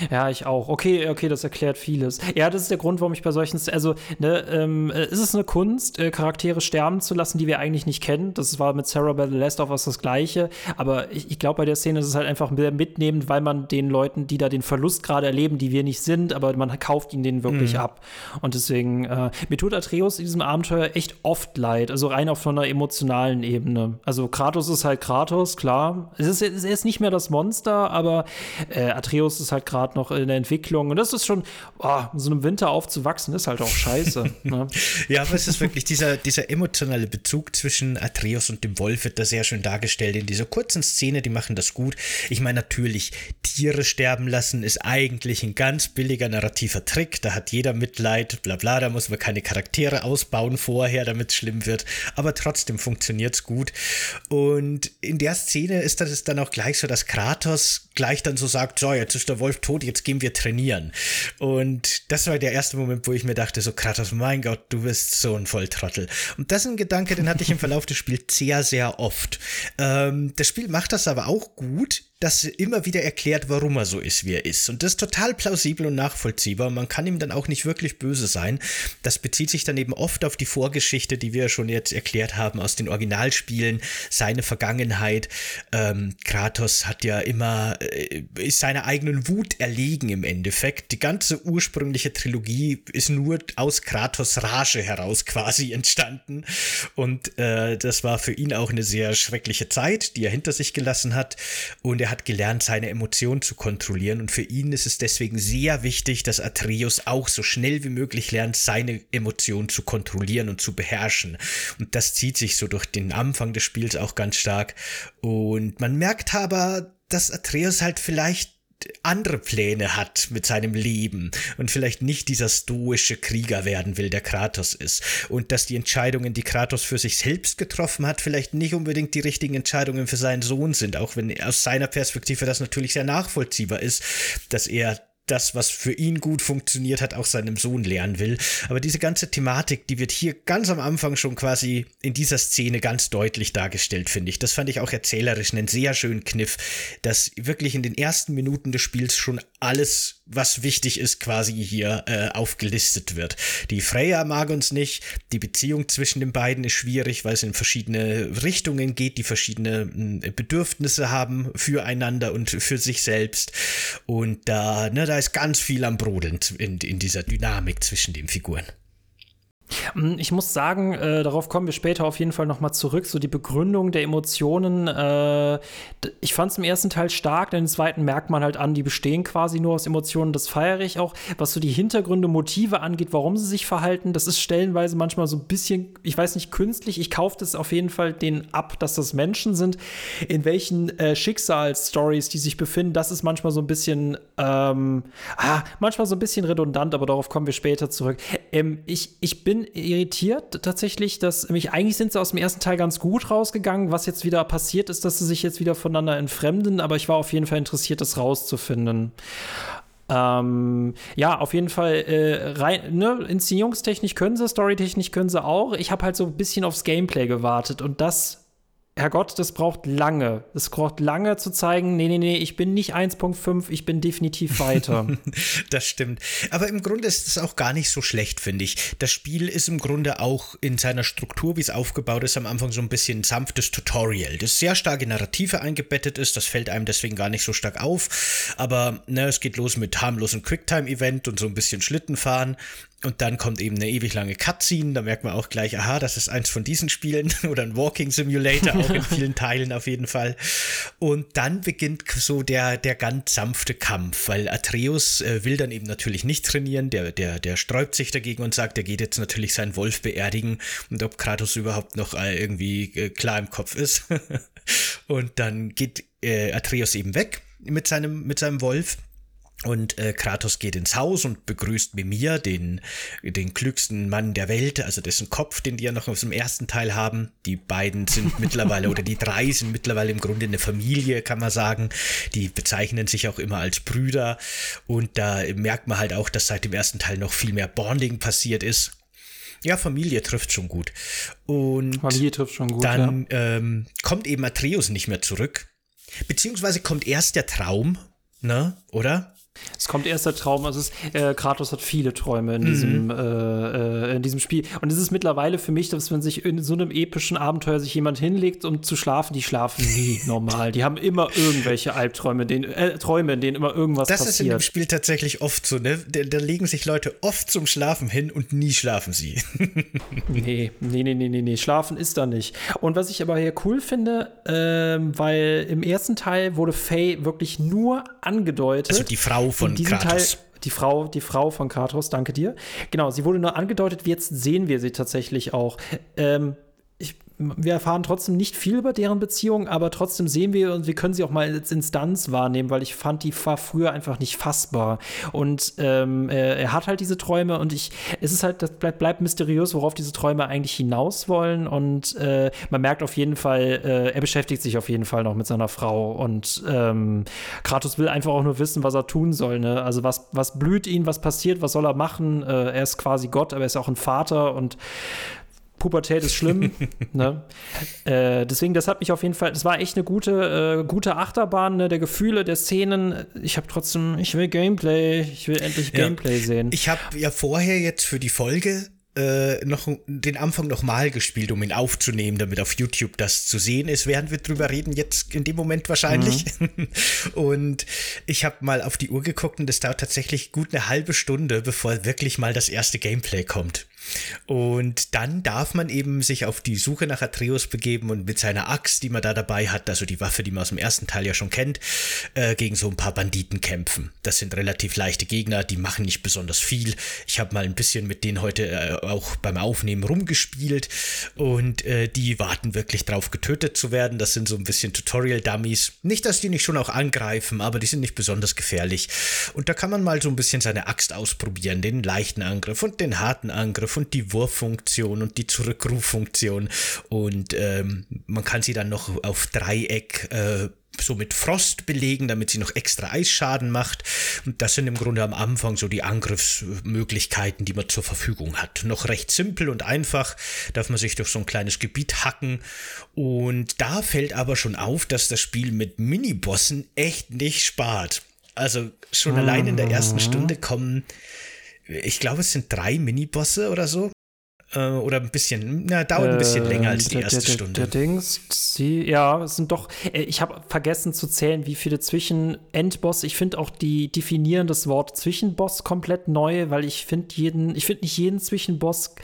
Ja, ich auch. Okay, okay, das erklärt vieles. Ja, das ist der Grund, warum ich bei solchen, also, ne, ähm, ist es eine Kunst, äh, Charaktere sterben zu lassen, die wir eigentlich nicht kennen. Das war mit Sarah by the Last of Us das Gleiche. Aber ich, ich glaube, bei der Szene ist es halt einfach mitnehmend, weil man den Leuten, die da den Verlust gerade erleben, die wir nicht sind, aber man kauft ihnen den wirklich mhm. ab. Und deswegen, äh, mir tut Atreus in diesem Abenteuer echt oft leid. Also rein auf so einer emotionalen Ebene. Also Kratos ist halt Kratos, klar. Es ist, er ist nicht mehr das Monster, aber äh, Atreus ist halt Kratos gerade noch in der Entwicklung. Und das ist schon, oh, so einem Winter aufzuwachsen, ist halt auch scheiße. ne? Ja, aber es ist wirklich dieser, dieser emotionale Bezug zwischen Atreus und dem Wolf wird da sehr schön dargestellt in dieser kurzen Szene, die machen das gut. Ich meine, natürlich, Tiere sterben lassen ist eigentlich ein ganz billiger narrativer Trick. Da hat jeder Mitleid, bla bla, da muss man keine Charaktere ausbauen vorher, damit es schlimm wird. Aber trotzdem funktioniert es gut. Und in der Szene ist das dann auch gleich so, dass Kratos gleich dann so sagt, so, jetzt ist der Wolf tot jetzt gehen wir trainieren. Und das war der erste Moment, wo ich mir dachte, so Kratos, mein Gott, du bist so ein Volltrottel. Und das ist ein Gedanke, den hatte ich im Verlauf des Spiels sehr, sehr oft. Ähm, das Spiel macht das aber auch gut, dass immer wieder erklärt, warum er so ist, wie er ist. Und das ist total plausibel und nachvollziehbar. Man kann ihm dann auch nicht wirklich böse sein. Das bezieht sich dann eben oft auf die Vorgeschichte, die wir schon jetzt erklärt haben aus den Originalspielen, seine Vergangenheit. Ähm, Kratos hat ja immer, äh, ist seiner eigenen Wut erlegen im Endeffekt. Die ganze ursprüngliche Trilogie ist nur aus Kratos Rage heraus quasi entstanden. Und äh, das war für ihn auch eine sehr schreckliche Zeit, die er hinter sich gelassen hat. Und er er hat gelernt, seine Emotionen zu kontrollieren und für ihn ist es deswegen sehr wichtig, dass Atreus auch so schnell wie möglich lernt, seine Emotionen zu kontrollieren und zu beherrschen. Und das zieht sich so durch den Anfang des Spiels auch ganz stark. Und man merkt aber, dass Atreus halt vielleicht andere Pläne hat mit seinem Leben und vielleicht nicht dieser stoische Krieger werden will, der Kratos ist. Und dass die Entscheidungen, die Kratos für sich selbst getroffen hat, vielleicht nicht unbedingt die richtigen Entscheidungen für seinen Sohn sind, auch wenn aus seiner Perspektive das natürlich sehr nachvollziehbar ist, dass er das, was für ihn gut funktioniert hat, auch seinem Sohn lernen will. Aber diese ganze Thematik, die wird hier ganz am Anfang schon quasi in dieser Szene ganz deutlich dargestellt, finde ich. Das fand ich auch erzählerisch einen sehr schönen Kniff, dass wirklich in den ersten Minuten des Spiels schon alles, was wichtig ist, quasi hier äh, aufgelistet wird. Die Freya mag uns nicht, die Beziehung zwischen den beiden ist schwierig, weil es in verschiedene Richtungen geht, die verschiedene äh, Bedürfnisse haben füreinander und für sich selbst. Und da, ne, da ist ganz viel am Brodeln in, in dieser Dynamik zwischen den Figuren. Mm, ich muss sagen, äh, darauf kommen wir später auf jeden Fall nochmal zurück. So die Begründung der Emotionen. Äh, ich fand es im ersten Teil stark, denn im zweiten merkt man halt an, die bestehen quasi nur aus Emotionen. Das feiere ich auch. Was so die Hintergründe, Motive angeht, warum sie sich verhalten, das ist stellenweise manchmal so ein bisschen, ich weiß nicht, künstlich. Ich kaufe das auf jeden Fall denen ab, dass das Menschen sind. In welchen äh, Schicksalsstories die sich befinden, das ist manchmal so ein bisschen, ähm, ah, manchmal so ein bisschen redundant, aber darauf kommen wir später zurück. Ähm, ich, ich bin irritiert tatsächlich, dass mich eigentlich sind sie aus dem ersten Teil ganz gut rausgegangen. Was jetzt wieder passiert ist, dass sie sich jetzt wieder voneinander entfremden, aber ich war auf jeden Fall interessiert, das rauszufinden. Ähm, ja, auf jeden Fall äh, rein, ne, Inszenierungstechnisch können sie, Storytechnisch können sie auch. Ich habe halt so ein bisschen aufs Gameplay gewartet und das Herrgott, das braucht lange. Es braucht lange zu zeigen, nee, nee, nee, ich bin nicht 1.5, ich bin definitiv weiter. das stimmt. Aber im Grunde ist es auch gar nicht so schlecht, finde ich. Das Spiel ist im Grunde auch in seiner Struktur, wie es aufgebaut ist, am Anfang so ein bisschen sanftes Tutorial, das sehr stark in Narrative eingebettet ist. Das fällt einem deswegen gar nicht so stark auf. Aber ne, es geht los mit harmlosem Quicktime-Event und so ein bisschen Schlitten fahren. Und dann kommt eben eine ewig lange Cutscene, da merkt man auch gleich, aha, das ist eins von diesen Spielen oder ein Walking Simulator, auch in vielen Teilen auf jeden Fall. Und dann beginnt so der, der ganz sanfte Kampf, weil Atreus äh, will dann eben natürlich nicht trainieren, der, der, der sträubt sich dagegen und sagt, er geht jetzt natürlich seinen Wolf beerdigen und ob Kratos überhaupt noch äh, irgendwie äh, klar im Kopf ist. und dann geht äh, Atreus eben weg mit seinem, mit seinem Wolf und äh, Kratos geht ins Haus und begrüßt Mimir, den, den klügsten Mann der Welt, also dessen Kopf, den die ja noch aus dem ersten Teil haben. Die beiden sind mittlerweile, oder die drei sind mittlerweile im Grunde eine Familie, kann man sagen. Die bezeichnen sich auch immer als Brüder. Und da merkt man halt auch, dass seit dem ersten Teil noch viel mehr Bonding passiert ist. Ja, Familie trifft schon gut. Und Familie trifft schon gut. Dann ja. ähm, kommt eben Atreus nicht mehr zurück. Beziehungsweise kommt erst der Traum, ne? Oder? Es kommt erst der Traum, also es ist, äh, Kratos hat viele Träume in, mhm. diesem, äh, äh, in diesem Spiel. Und es ist mittlerweile für mich, dass wenn sich in so einem epischen Abenteuer sich jemand hinlegt, um zu schlafen, die schlafen nie normal. Die haben immer irgendwelche Albträume, denen, äh, Träume, in denen immer irgendwas das passiert. Das ist in dem Spiel tatsächlich oft so, ne? Da, da, legen sich Leute oft zum Schlafen hin und nie schlafen sie. nee, nee, nee, nee, nee, nee, schlafen ist da nicht. Und was ich aber hier cool finde, ähm, weil im ersten Teil wurde Faye wirklich nur angedeutet. Also die Frau von Kratos. Teil, die Frau, die Frau von Kratos, danke dir. Genau, sie wurde nur angedeutet, jetzt sehen wir sie tatsächlich auch. Ähm, wir erfahren trotzdem nicht viel über deren Beziehung, aber trotzdem sehen wir und wir können sie auch mal als Instanz wahrnehmen, weil ich fand, die war früher einfach nicht fassbar. Und ähm, er, hat halt diese Träume und ich, es ist halt, das bleibt, bleibt mysteriös, worauf diese Träume eigentlich hinaus wollen. Und äh, man merkt auf jeden Fall, äh, er beschäftigt sich auf jeden Fall noch mit seiner Frau. Und ähm, Kratos will einfach auch nur wissen, was er tun soll. Ne? Also was, was blüht ihn, was passiert, was soll er machen? Äh, er ist quasi Gott, aber er ist auch ein Vater und Pubertät ist schlimm. ne? äh, deswegen, das hat mich auf jeden Fall, das war echt eine gute, äh, gute Achterbahn ne, der Gefühle, der Szenen. Ich habe trotzdem, ich will Gameplay, ich will endlich Gameplay ja. sehen. Ich habe ja vorher jetzt für die Folge äh, noch den Anfang nochmal gespielt, um ihn aufzunehmen, damit auf YouTube das zu sehen ist, während wir drüber reden, jetzt in dem Moment wahrscheinlich. Mhm. Und ich habe mal auf die Uhr geguckt und es dauert tatsächlich gut eine halbe Stunde, bevor wirklich mal das erste Gameplay kommt. Und dann darf man eben sich auf die Suche nach Atreus begeben und mit seiner Axt, die man da dabei hat, also die Waffe, die man aus dem ersten Teil ja schon kennt, äh, gegen so ein paar Banditen kämpfen. Das sind relativ leichte Gegner, die machen nicht besonders viel. Ich habe mal ein bisschen mit denen heute äh, auch beim Aufnehmen rumgespielt und äh, die warten wirklich drauf, getötet zu werden. Das sind so ein bisschen Tutorial-Dummies. Nicht, dass die nicht schon auch angreifen, aber die sind nicht besonders gefährlich. Und da kann man mal so ein bisschen seine Axt ausprobieren, den leichten Angriff und den harten Angriff und die Wurffunktion und die Zurückruffunktion. Und ähm, man kann sie dann noch auf Dreieck äh, so mit Frost belegen, damit sie noch extra Eisschaden macht. Und das sind im Grunde am Anfang so die Angriffsmöglichkeiten, die man zur Verfügung hat. Noch recht simpel und einfach, darf man sich durch so ein kleines Gebiet hacken. Und da fällt aber schon auf, dass das Spiel mit Minibossen echt nicht spart. Also schon allein in der ersten Stunde kommen ich glaube, es sind drei Minibosse oder so. Äh, oder ein bisschen, na, dauert ein bisschen äh, länger als die erste der, Stunde. Der, Dings, sie, ja, es sind doch, äh, ich habe vergessen zu zählen, wie viele Zwischen-Endboss. Ich finde auch die definieren das Wort Zwischenboss komplett neu, weil ich finde jeden, ich finde nicht jeden Zwischenboss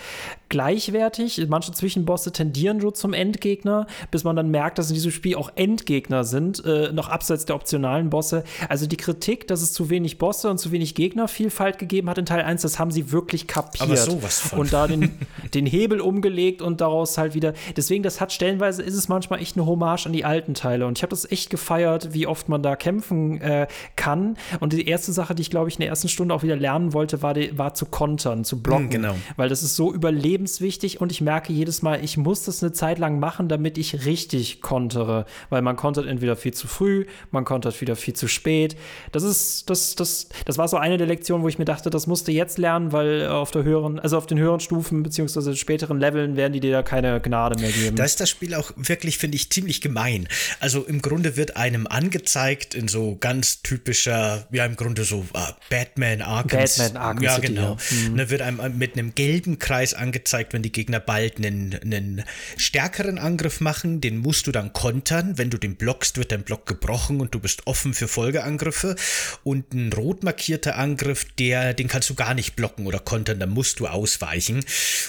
gleichwertig. Manche Zwischenbosse tendieren so zum Endgegner, bis man dann merkt, dass in diesem Spiel auch Endgegner sind, äh, noch abseits der optionalen Bosse. Also die Kritik, dass es zu wenig Bosse und zu wenig Gegnervielfalt gegeben hat in Teil 1, das haben sie wirklich kapiert. Aber sowas von. Und da den den Hebel umgelegt und daraus halt wieder. Deswegen, das hat stellenweise ist es manchmal echt eine Hommage an die alten Teile. Und ich habe das echt gefeiert, wie oft man da kämpfen äh, kann. Und die erste Sache, die ich, glaube ich, in der ersten Stunde auch wieder lernen wollte, war, die, war zu kontern, zu blocken. Mm, genau. Weil das ist so überlebenswichtig und ich merke jedes Mal, ich muss das eine Zeit lang machen, damit ich richtig kontere. Weil man kontert entweder viel zu früh, man kontert wieder viel zu spät. Das ist, das, das, das war so eine der Lektionen, wo ich mir dachte, das musste jetzt lernen, weil auf der höheren, also auf den höheren Stufen beziehungsweise späteren Leveln werden die dir da keine Gnade mehr geben. Da ist das Spiel auch wirklich, finde ich, ziemlich gemein. Also im Grunde wird einem angezeigt in so ganz typischer, ja im Grunde so uh, Batman Arkham. Batman Arkham ja, City, genau. ja. Mhm. Da wird einem mit einem gelben Kreis angezeigt, wenn die Gegner bald einen, einen stärkeren Angriff machen. Den musst du dann kontern. Wenn du den blockst, wird dein Block gebrochen und du bist offen für Folgeangriffe. Und ein rot markierter Angriff, der, den kannst du gar nicht blocken oder kontern, da musst du ausweichen.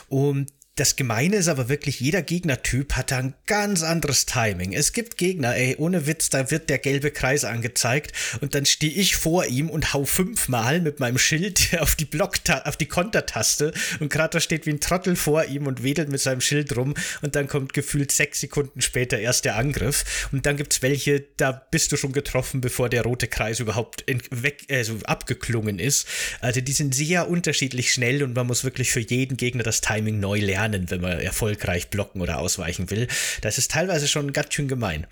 Und das Gemeine ist aber wirklich, jeder Gegnertyp hat da ein ganz anderes Timing. Es gibt Gegner, ey, ohne Witz, da wird der gelbe Kreis angezeigt und dann stehe ich vor ihm und hau fünfmal mit meinem Schild auf die Block auf die Kontertaste und Kratos steht wie ein Trottel vor ihm und wedelt mit seinem Schild rum und dann kommt gefühlt sechs Sekunden später erst der Angriff und dann gibt's welche, da bist du schon getroffen, bevor der rote Kreis überhaupt weg, also abgeklungen ist. Also die sind sehr unterschiedlich schnell und man muss wirklich für jeden Gegner das Timing neu lernen lernen, wenn man erfolgreich blocken oder ausweichen will. Das ist teilweise schon ganz schön gemein.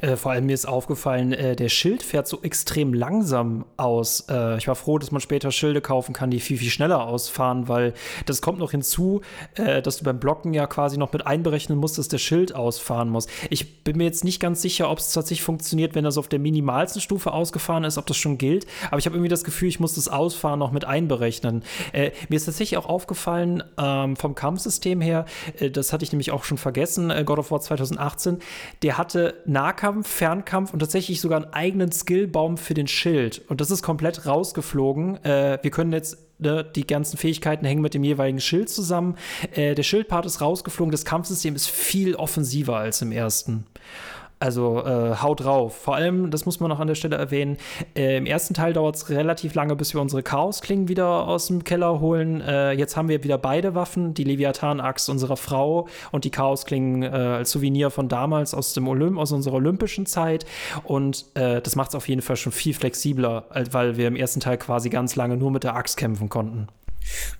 Äh, vor allem mir ist aufgefallen, äh, der Schild fährt so extrem langsam aus. Äh, ich war froh, dass man später Schilde kaufen kann, die viel, viel schneller ausfahren, weil das kommt noch hinzu, äh, dass du beim Blocken ja quasi noch mit einberechnen musst, dass der Schild ausfahren muss. Ich bin mir jetzt nicht ganz sicher, ob es tatsächlich funktioniert, wenn das auf der minimalsten Stufe ausgefahren ist, ob das schon gilt. Aber ich habe irgendwie das Gefühl, ich muss das Ausfahren noch mit einberechnen. Äh, mir ist tatsächlich auch aufgefallen, ähm, vom Kampfsystem her, äh, das hatte ich nämlich auch schon vergessen, God of War 2018, der hatte nach Nahkampf, Fernkampf und tatsächlich sogar einen eigenen Skillbaum für den Schild. Und das ist komplett rausgeflogen. Äh, wir können jetzt ne, die ganzen Fähigkeiten hängen mit dem jeweiligen Schild zusammen. Äh, der Schildpart ist rausgeflogen. Das Kampfsystem ist viel offensiver als im ersten. Also äh, haut drauf. Vor allem, das muss man noch an der Stelle erwähnen, äh, im ersten Teil dauert es relativ lange, bis wir unsere Chaosklingen wieder aus dem Keller holen. Äh, jetzt haben wir wieder beide Waffen, die Leviathan-Axt unserer Frau und die Chaosklingen äh, als Souvenir von damals aus dem Olymp, aus unserer olympischen Zeit. Und äh, das macht es auf jeden Fall schon viel flexibler, weil wir im ersten Teil quasi ganz lange nur mit der Axt kämpfen konnten.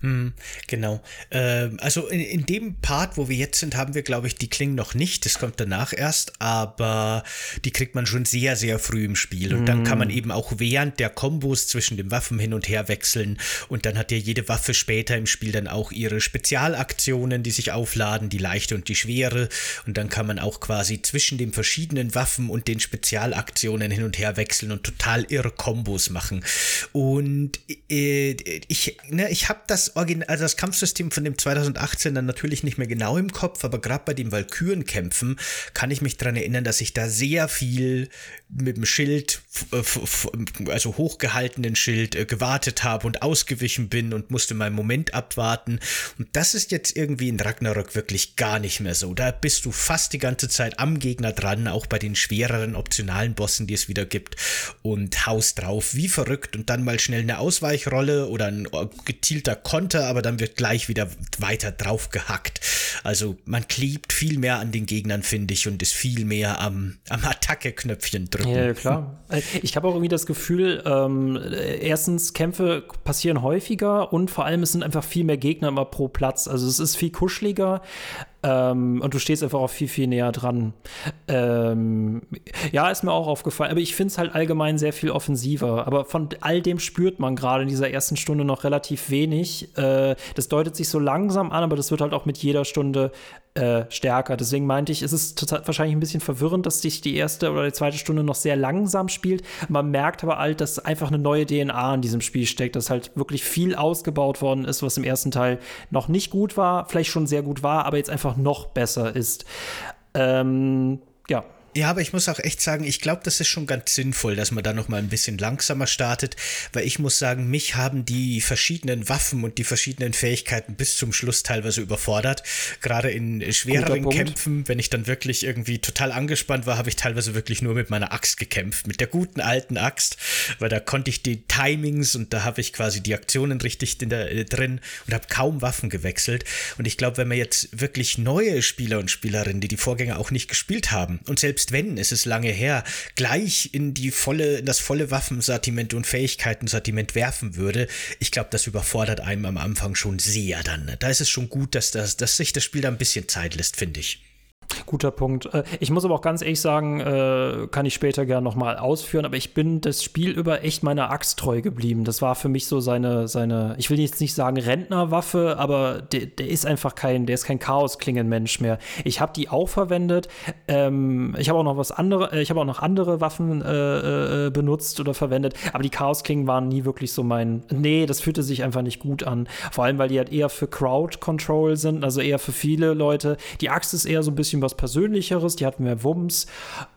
Mm, genau. Ähm, also in, in, dem Part, wo wir jetzt sind, haben wir, glaube ich, die Klingen noch nicht. Das kommt danach erst, aber die kriegt man schon sehr, sehr früh im Spiel. Und dann kann man eben auch während der Kombos zwischen den Waffen hin und her wechseln. Und dann hat ja jede Waffe später im Spiel dann auch ihre Spezialaktionen, die sich aufladen, die leichte und die schwere. Und dann kann man auch quasi zwischen den verschiedenen Waffen und den Spezialaktionen hin und her wechseln und total irre Kombos machen. Und äh, ich, ne, ich habe habe das Original, also das Kampfsystem von dem 2018 dann natürlich nicht mehr genau im Kopf, aber gerade bei den Valkyrenkämpfen kann ich mich daran erinnern, dass ich da sehr viel mit dem Schild, also hochgehaltenen Schild, äh, gewartet habe und ausgewichen bin und musste meinen Moment abwarten. Und das ist jetzt irgendwie in Ragnarök wirklich gar nicht mehr so. Da bist du fast die ganze Zeit am Gegner dran, auch bei den schwereren optionalen Bossen, die es wieder gibt, und haust drauf wie verrückt und dann mal schnell eine Ausweichrolle oder ein gezielter guter Konter, aber dann wird gleich wieder weiter drauf gehackt. Also man klebt viel mehr an den Gegnern, finde ich, und ist viel mehr am, am Attacke-Knöpfchen drücken. Ja, klar. Äh, ich habe auch irgendwie das Gefühl, ähm, erstens, Kämpfe passieren häufiger und vor allem es sind einfach viel mehr Gegner immer pro Platz. Also es ist viel kuscheliger. Ähm, und du stehst einfach auch viel, viel näher dran. Ähm, ja, ist mir auch aufgefallen. Aber ich finde es halt allgemein sehr viel offensiver. Aber von all dem spürt man gerade in dieser ersten Stunde noch relativ wenig. Äh, das deutet sich so langsam an, aber das wird halt auch mit jeder Stunde äh, stärker. Deswegen meinte ich, es ist wahrscheinlich ein bisschen verwirrend, dass sich die erste oder die zweite Stunde noch sehr langsam spielt. Man merkt aber halt, dass einfach eine neue DNA in diesem Spiel steckt, dass halt wirklich viel ausgebaut worden ist, was im ersten Teil noch nicht gut war, vielleicht schon sehr gut war, aber jetzt einfach noch besser ist. Ähm, ja, Ja, aber ich muss auch echt sagen, ich glaube, das ist schon ganz sinnvoll, dass man da noch mal ein bisschen langsamer startet, weil ich muss sagen, mich haben die verschiedenen Waffen und die verschiedenen Fähigkeiten bis zum Schluss teilweise überfordert. Gerade in schwereren Kämpfen, wenn ich dann wirklich irgendwie total angespannt war, habe ich teilweise wirklich nur mit meiner Axt gekämpft, mit der guten alten Axt, weil da konnte ich die Timings und da habe ich quasi die Aktionen richtig der, äh, drin und habe kaum Waffen gewechselt. Und ich glaube, wenn man jetzt wirklich neue Spieler und Spielerinnen, die die Vorgänger auch nicht gespielt haben und selbst selbst wenn, es ist lange her, gleich in die volle, in das volle Waffensortiment und Fähigkeitensortiment werfen würde, ich glaube, das überfordert einem am Anfang schon sehr dann. Da ist es schon gut, dass, das, dass sich das Spiel da ein bisschen Zeit lässt, finde ich. Guter Punkt. Äh, ich muss aber auch ganz ehrlich sagen, äh, kann ich später gerne nochmal ausführen, aber ich bin das Spiel über echt meiner Axt treu geblieben. Das war für mich so seine, seine ich will jetzt nicht sagen Rentnerwaffe, aber der, der ist einfach kein, der ist kein Chaos-Klingen-Mensch mehr. Ich habe die auch verwendet. Ähm, ich habe auch noch was andere, äh, ich habe auch noch andere Waffen äh, benutzt oder verwendet, aber die Chaos-Klingen waren nie wirklich so mein, nee, das fühlte sich einfach nicht gut an. Vor allem, weil die halt eher für Crowd-Control sind, also eher für viele Leute. Die Axt ist eher so ein bisschen was Persönlicheres, die hat mehr Wumms.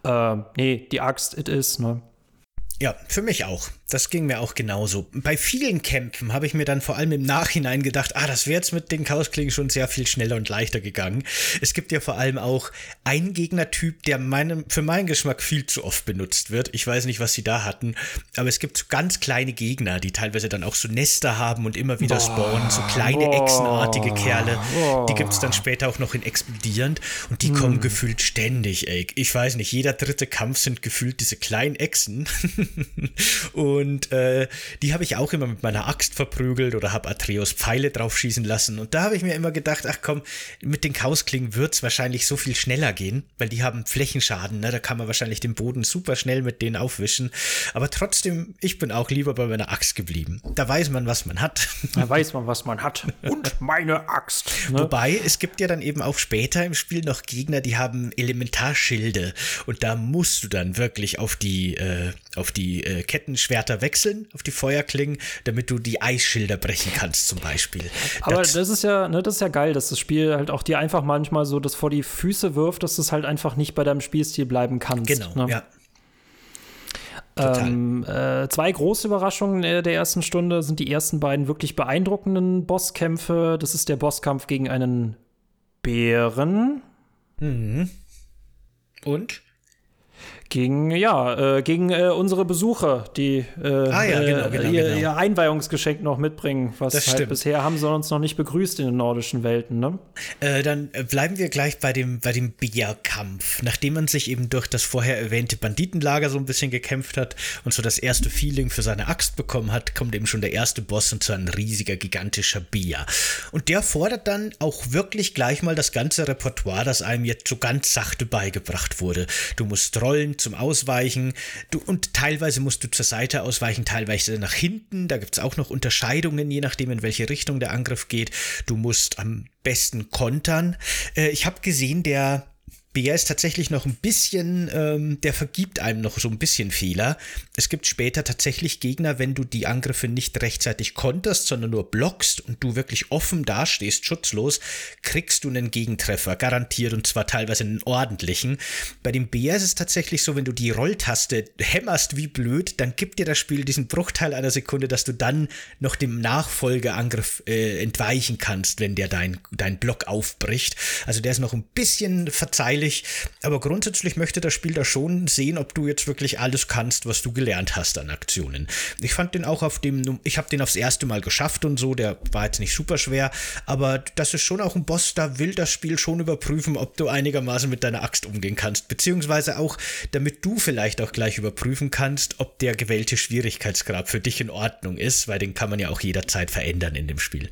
Äh, nee, die Axt, it is, ne? Ja, für mich auch. Das ging mir auch genauso. Bei vielen Kämpfen habe ich mir dann vor allem im Nachhinein gedacht, ah, das wäre jetzt mit den Chaosklingen schon sehr viel schneller und leichter gegangen. Es gibt ja vor allem auch einen Gegnertyp, der meinem, für meinen Geschmack viel zu oft benutzt wird. Ich weiß nicht, was sie da hatten, aber es gibt so ganz kleine Gegner, die teilweise dann auch so Nester haben und immer wieder spawnen, so kleine boah, echsenartige Kerle. Boah. Die gibt es dann später auch noch in explodierend und die hm. kommen gefühlt ständig, ey. Ich weiß nicht, jeder dritte Kampf sind gefühlt diese kleinen Echsen. und äh, die habe ich auch immer mit meiner Axt verprügelt oder habe Atreus Pfeile draufschießen lassen. Und da habe ich mir immer gedacht, ach komm, mit den Chaosklingen wird es wahrscheinlich so viel schneller gehen, weil die haben Flächenschaden. Ne? Da kann man wahrscheinlich den Boden super schnell mit denen aufwischen. Aber trotzdem, ich bin auch lieber bei meiner Axt geblieben. Da weiß man, was man hat. Da weiß man, was man hat. Und meine Axt. Ne? Wobei, es gibt ja dann eben auch später im Spiel noch Gegner, die haben Elementarschilde. Und da musst du dann wirklich auf die, äh, auf die äh, Kettenschwerter wechseln, auf die Feuerklingen, damit du die Eisschilder brechen kannst, zum Beispiel. Aber das, das ist ja, ne, das ist ja geil, dass das Spiel halt auch dir einfach manchmal so das vor die Füße wirft, dass du es halt einfach nicht bei deinem Spielstil bleiben kannst. Genau, ne? ja. Ähm, äh, zwei große Überraschungen der ersten Stunde sind die ersten beiden wirklich beeindruckenden Bosskämpfe. Das ist der Bosskampf gegen einen Bären. Mhm. Und? Gegen ja äh, gegen äh, unsere Besucher, die äh, ah, ja, genau, genau, ihr, genau. ihr, Einweihungsgeschenk noch mitbringen. Was das halt stimmt. bisher haben sie uns noch nicht begrüßt in den nordischen Welten. Ne? Äh, dann äh, bleiben wir gleich bei dem bei dem Bierkampf, nachdem man sich eben durch das vorher erwähnte Banditenlager so ein bisschen gekämpft hat und so das erste Feeling für seine Axt bekommen hat, kommt eben schon der erste Boss und so ein riesiger gigantischer Bier. Und der fordert dann auch wirklich gleich mal das ganze Repertoire, das einem jetzt so ganz sachte beigebracht wurde. Du musst rollen, zum Ausweichen. Du, und teilweise musst du zur Seite ausweichen, teilweise nach hinten. Da gibt es auch noch Unterscheidungen, je nachdem, in welche Richtung der Angriff geht. Du musst am besten kontern. Äh, ich habe gesehen, der BR ist tatsächlich noch ein bisschen, ähm, der vergibt einem noch so ein bisschen Fehler. Es gibt später tatsächlich Gegner, wenn du die Angriffe nicht rechtzeitig konterst, sondern nur blockst und du wirklich offen dastehst, schutzlos, kriegst du einen Gegentreffer, garantiert und zwar teilweise einen ordentlichen. Bei dem BR ist es tatsächlich so, wenn du die Rolltaste hämmerst wie blöd, dann gibt dir das Spiel diesen Bruchteil einer Sekunde, dass du dann noch dem Nachfolgeangriff äh, entweichen kannst, wenn der dein, dein Block aufbricht. Also der ist noch ein bisschen verzeihlich langweilig, aber grundsätzlich möchte das Spiel da schon sehen, ob du jetzt wirklich alles kannst, was du gelernt hast an Aktionen. Ich fand den auch auf dem, ich habe den aufs erste Mal geschafft und so, der war jetzt nicht super schwer, aber das ist schon auch ein Boss, da will das Spiel schon überprüfen, ob du einigermaßen mit deiner Axt umgehen kannst, beziehungsweise auch, damit du vielleicht auch gleich überprüfen kannst, ob der gewählte Schwierigkeitsgrad für dich in Ordnung ist, weil den kann man ja auch jederzeit verändern in dem Spiel.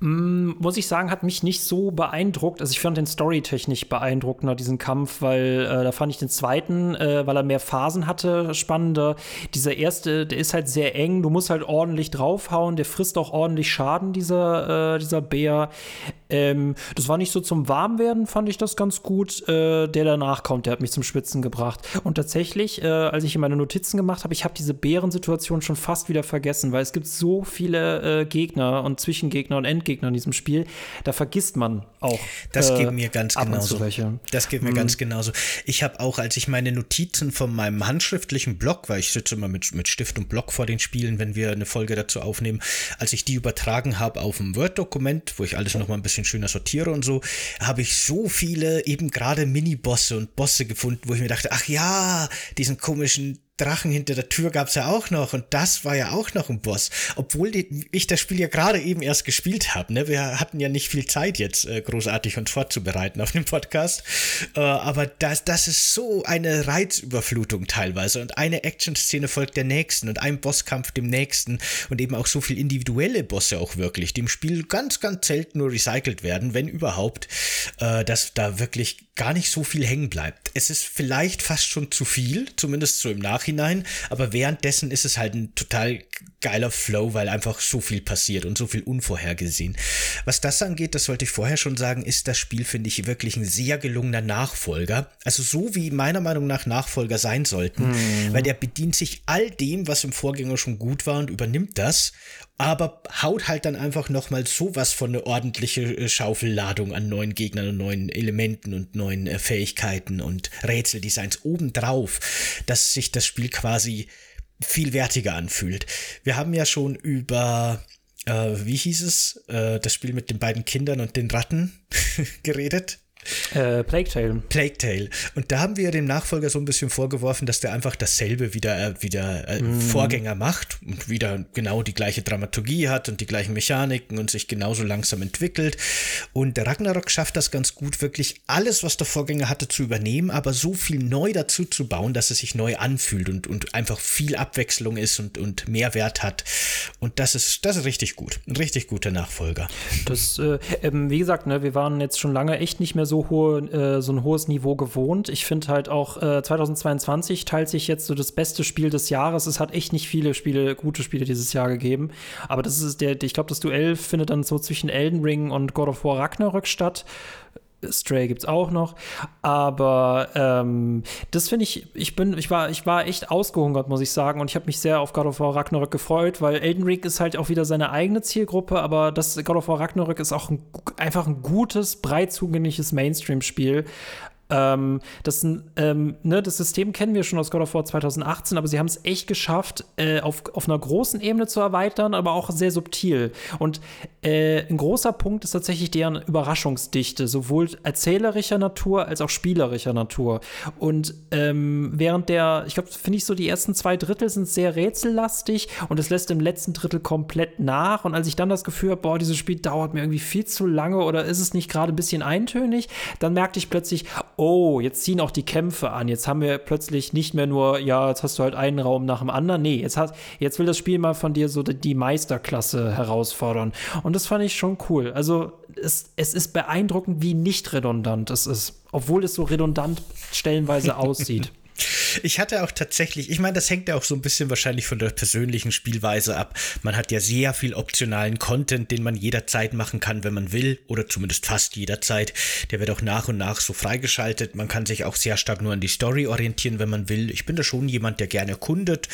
Mm, muss ich sagen, hat mich nicht so beeindruckt. Also ich fand den storytechnisch beeindruckend spannender, diesen Kampf, weil äh, da fand ich den zweiten, äh, weil er mehr Phasen hatte, spannender. Dieser erste, der ist halt sehr eng, du musst halt ordentlich draufhauen, der frisst auch ordentlich Schaden, dieser, äh, dieser Bär. Ähm, das war nicht so zum Warmwerden, fand ich das ganz gut. Äh, der danach kommt, der hat mich zum Schwitzen gebracht. Und tatsächlich, äh, als ich hier meine Notizen gemacht habe, ich habe diese Bärensituation schon fast wieder vergessen, weil es gibt so viele äh, Gegner und Zwischengegner und Endgegner in diesem Spiel. Da vergisst man auch. Das geht mir ganz genauso. Das geht mir hm. ganz genauso. Ich habe auch, als ich meine Notizen von meinem handschriftlichen Blog, weil ich sitze immer mit, mit Stift und Block vor den Spielen, wenn wir eine Folge dazu aufnehmen, als ich die übertragen habe auf ein Word-Dokument, wo ich alles noch mal ein bisschen schöner sortiere und so, habe ich so viele eben gerade Mini-Bosse und Bosse gefunden, wo ich mir dachte, ach ja, diesen komischen Drachen hinter der Tür gab's ja auch noch und das war ja auch noch ein Boss. Obwohl die, ich das Spiel ja gerade eben erst gespielt habe. Ne? Wir hatten ja nicht viel Zeit jetzt äh, großartig uns vorzubereiten auf dem Podcast. Äh, aber das, das ist so eine Reizüberflutung teilweise und eine Action-Szene folgt der nächsten und ein Bosskampf dem nächsten und eben auch so viel individuelle Bosse auch wirklich, die im Spiel ganz, ganz selten nur recycelt werden, wenn überhaupt, äh, dass da wirklich gar nicht so viel hängen bleibt. Es ist vielleicht fast schon zu viel, zumindest so im Nachhinein, aber währenddessen ist es halt ein total geiler Flow, weil einfach so viel passiert und so viel unvorhergesehen. Was das angeht, das wollte ich vorher schon sagen, ist das Spiel, finde ich, wirklich ein sehr gelungener Nachfolger. Also so wie meiner Meinung nach Nachfolger sein sollten, mhm. weil der bedient sich all dem, was im Vorgänger schon gut war und übernimmt das aber haut halt dann einfach nochmal sowas von eine ordentliche äh, Schaufelladung an neuen Gegnern und neuen Elementen und neuen äh, Fähigkeiten und Rätseldesigns obendrauf, dass sich das Spiel quasi viel wertiger anfühlt. Wir haben ja schon über äh, wie hieß es, äh, das Spiel mit den beiden Kindern und den Ratten geredet. Äh, Plague Tale. Plague Tale. Und da haben wir dem Nachfolger so ein bisschen vorgeworfen, dass der einfach dasselbe wieder, äh, wieder äh, mm. Vorgänger macht und wieder genau die gleiche Dramaturgie hat und die gleichen Mechaniken und sich genauso langsam entwickelt. Und der Ragnarok schafft das ganz gut, wirklich alles, was der Vorgänger hatte, zu übernehmen, aber so viel neu dazu zu bauen, dass es sich neu anfühlt und, und einfach viel Abwechslung ist und, und Mehrwert hat. Und das ist, das ist richtig gut. Ein richtig guter Nachfolger. Das, äh, ähm, wie gesagt, ne, wir waren jetzt schon lange echt nicht mehr so, hohe, äh, so ein hohes Niveau gewohnt. Ich finde halt auch äh, 2022 teilt sich jetzt so das beste Spiel des Jahres. Es hat echt nicht viele Spiele, gute Spiele dieses Jahr gegeben. Aber das ist der, ich glaube, das Duell findet dann so zwischen Elden Ring und God of War Ragnarök statt. Stray gibt es auch noch. Aber ähm, das finde ich, ich bin, ich war, ich war echt ausgehungert, muss ich sagen. Und ich habe mich sehr auf God of War Ragnarök gefreut, weil Elden Ring ist halt auch wieder seine eigene Zielgruppe, aber das God of War Ragnarök ist auch ein, einfach ein gutes, breit zugängliches Mainstream-Spiel. Ähm, das, ähm, ne, das System kennen wir schon aus God of War 2018, aber sie haben es echt geschafft, äh, auf, auf einer großen Ebene zu erweitern, aber auch sehr subtil. Und äh, ein großer Punkt ist tatsächlich deren Überraschungsdichte, sowohl erzählerischer Natur als auch spielerischer Natur. Und ähm, während der, ich glaube, finde ich so, die ersten zwei Drittel sind sehr rätsellastig und es lässt im letzten Drittel komplett nach. Und als ich dann das Gefühl habe, boah, dieses Spiel dauert mir irgendwie viel zu lange oder ist es nicht gerade ein bisschen eintönig, dann merkte ich plötzlich, oh, jetzt ziehen auch die Kämpfe an. Jetzt haben wir plötzlich nicht mehr nur, ja, jetzt hast du halt einen Raum nach dem anderen. Nee, jetzt, hat, jetzt will das Spiel mal von dir so die Meisterklasse herausfordern. Und das fand ich schon cool. Also es, es ist beeindruckend, wie nicht redundant es ist, obwohl es so redundant stellenweise aussieht. Ich hatte auch tatsächlich, ich meine, das hängt ja auch so ein bisschen wahrscheinlich von der persönlichen Spielweise ab. Man hat ja sehr viel optionalen Content, den man jederzeit machen kann, wenn man will, oder zumindest fast jederzeit. Der wird auch nach und nach so freigeschaltet. Man kann sich auch sehr stark nur an die Story orientieren, wenn man will. Ich bin da schon jemand, der gerne erkundet.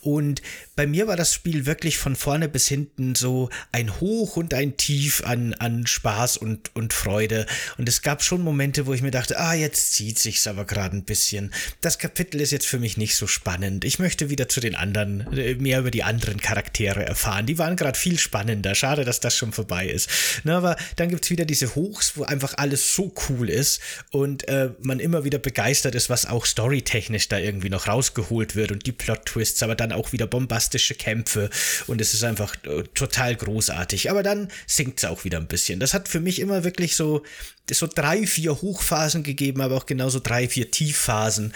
Und bei mir war das Spiel wirklich von vorne bis hinten so ein Hoch und ein Tief an, an Spaß und, und Freude. Und es gab schon Momente, wo ich mir dachte, ah, jetzt zieht sich's aber gerade ein bisschen. Das Kapitel ist jetzt für mich nicht so spannend. Ich möchte wieder zu den anderen, äh, mehr über die anderen Charaktere erfahren. Die waren gerade viel spannender. Schade, dass das schon vorbei ist. Na, aber dann gibt's wieder diese Hochs, wo einfach alles so cool ist und äh, man immer wieder begeistert ist, was auch storytechnisch da irgendwie noch rausgeholt wird und die Plot-Twists, aber dann auch wieder bombastische Kämpfe und es ist einfach äh, total großartig. Aber dann sinkt's auch wieder ein bisschen. Das hat für mich immer wirklich so so drei, vier Hochphasen gegeben, aber auch genauso drei, vier Tiefphasen.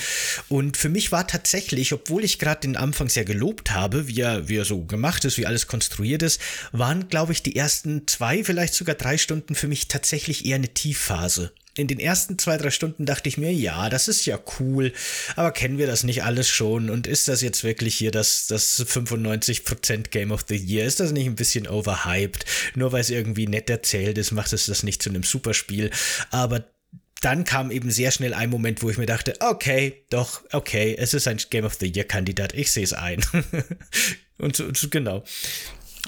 Und für mich war tatsächlich, obwohl ich gerade den Anfang sehr gelobt habe, wie er, wie er so gemacht ist, wie alles konstruiert ist, waren, glaube ich, die ersten zwei, vielleicht sogar drei Stunden für mich tatsächlich eher eine Tiefphase. In den ersten zwei, drei Stunden dachte ich mir, ja, das ist ja cool, aber kennen wir das nicht alles schon? Und ist das jetzt wirklich hier das, das 95% Game of the Year? Ist das nicht ein bisschen overhyped? Nur weil es irgendwie nett erzählt ist, macht es das nicht zu einem Superspiel. Aber dann kam eben sehr schnell ein Moment, wo ich mir dachte, okay, doch, okay, es ist ein Game of the Year Kandidat, ich sehe es ein. und so, so genau.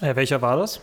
Äh, welcher war das?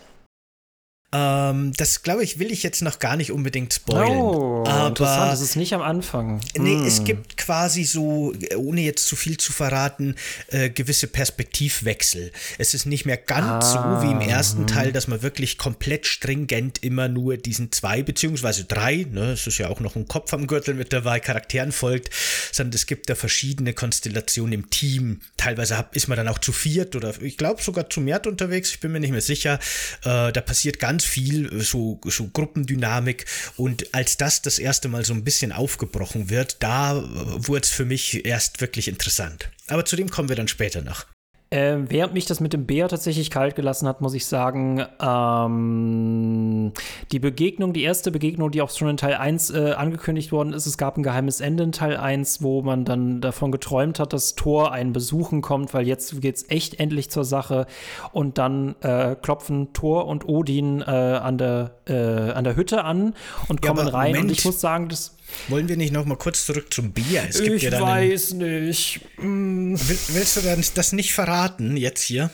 Ähm, das glaube ich, will ich jetzt noch gar nicht unbedingt spoilern. Oh, aber interessant, das ist nicht am Anfang. Nee, hm. es gibt quasi so, ohne jetzt zu viel zu verraten, äh, gewisse Perspektivwechsel. Es ist nicht mehr ganz ah, so wie im ersten hm. Teil, dass man wirklich komplett stringent immer nur diesen zwei beziehungsweise drei, ne, es ist ja auch noch ein Kopf am Gürtel mit dabei, Charakteren folgt, sondern es gibt da verschiedene Konstellationen im Team. Teilweise hab, ist man dann auch zu viert oder ich glaube sogar zu mehr unterwegs, ich bin mir nicht mehr sicher. Äh, da passiert ganz viel äh, so, so Gruppendynamik und als das das erste Mal so ein bisschen aufgebrochen wird, da äh, wurde es für mich erst wirklich interessant. Aber zu dem kommen wir dann später noch. Äh, während mich das mit dem Bär tatsächlich kalt gelassen hat, muss ich sagen, ähm, die Begegnung, die erste Begegnung, die auch schon in Teil 1 äh, angekündigt worden ist, es gab ein geheimes Ende in Teil 1, wo man dann davon geträumt hat, dass Thor einen besuchen kommt, weil jetzt geht es echt endlich zur Sache. Und dann äh, klopfen Thor und Odin äh, an, der, äh, an der Hütte an und kommen ja, rein. Moment. Und ich muss sagen, das wollen wir nicht noch mal kurz zurück zum Bier? Es gibt ich ja weiß einen, nicht. Mm. Will, willst du dann das nicht verraten jetzt hier?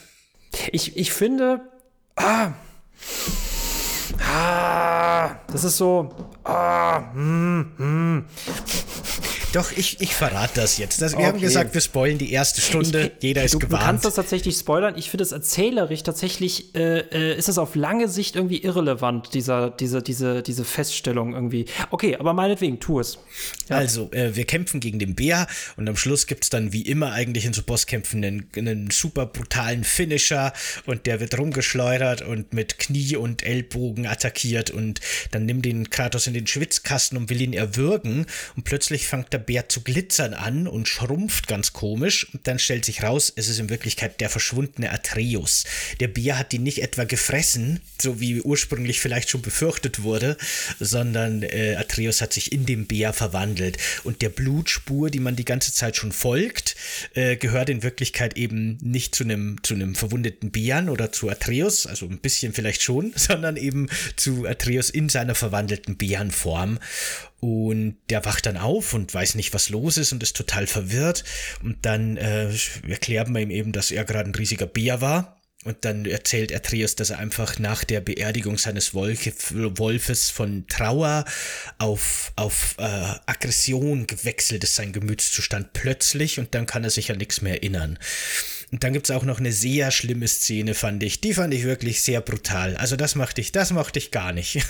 Ich, ich finde. Ah. Ah. Das ist so. Ah. Hm, hm. Doch, ich, ich verrate das jetzt. Das, wir okay. haben gesagt, wir spoilen die erste Stunde. Ich, Jeder ist du, gewarnt. Du kannst das tatsächlich spoilern. Ich finde es erzählerisch tatsächlich, äh, äh, ist es auf lange Sicht irgendwie irrelevant, dieser, diese, diese, diese Feststellung irgendwie. Okay, aber meinetwegen, tu es. Ja. Also, äh, wir kämpfen gegen den Bär und am Schluss gibt es dann wie immer eigentlich in so Bosskämpfen einen, einen super brutalen Finisher und der wird rumgeschleudert und mit Knie und Ellbogen attackiert und dann nimmt den Kratos in den Schwitzkasten und will ihn erwürgen und plötzlich fängt der Bär zu glitzern an und schrumpft ganz komisch. Und dann stellt sich raus, es ist in Wirklichkeit der verschwundene Atreus. Der Bär hat ihn nicht etwa gefressen, so wie ursprünglich vielleicht schon befürchtet wurde, sondern äh, Atreus hat sich in den Bär verwandelt. Und der Blutspur, die man die ganze Zeit schon folgt, äh, gehört in Wirklichkeit eben nicht zu einem zu verwundeten Bären oder zu Atreus, also ein bisschen vielleicht schon, sondern eben zu Atreus in seiner verwandelten Bärenform. Und der wacht dann auf und weiß nicht, was los ist und ist total verwirrt. Und dann äh, erklärt man ihm eben, dass er gerade ein riesiger Bär war. Und dann erzählt Atreus, dass er einfach nach der Beerdigung seines Wolfes von Trauer auf, auf äh, Aggression gewechselt ist, sein Gemütszustand plötzlich. Und dann kann er sich an nichts mehr erinnern. Und dann gibt es auch noch eine sehr schlimme Szene, fand ich. Die fand ich wirklich sehr brutal. Also das mochte ich, das mochte ich gar nicht.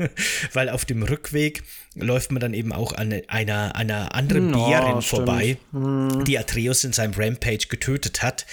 Weil auf dem Rückweg läuft man dann eben auch an einer, einer anderen no, Bärin vorbei, hm. die Atreus in seinem Rampage getötet hat.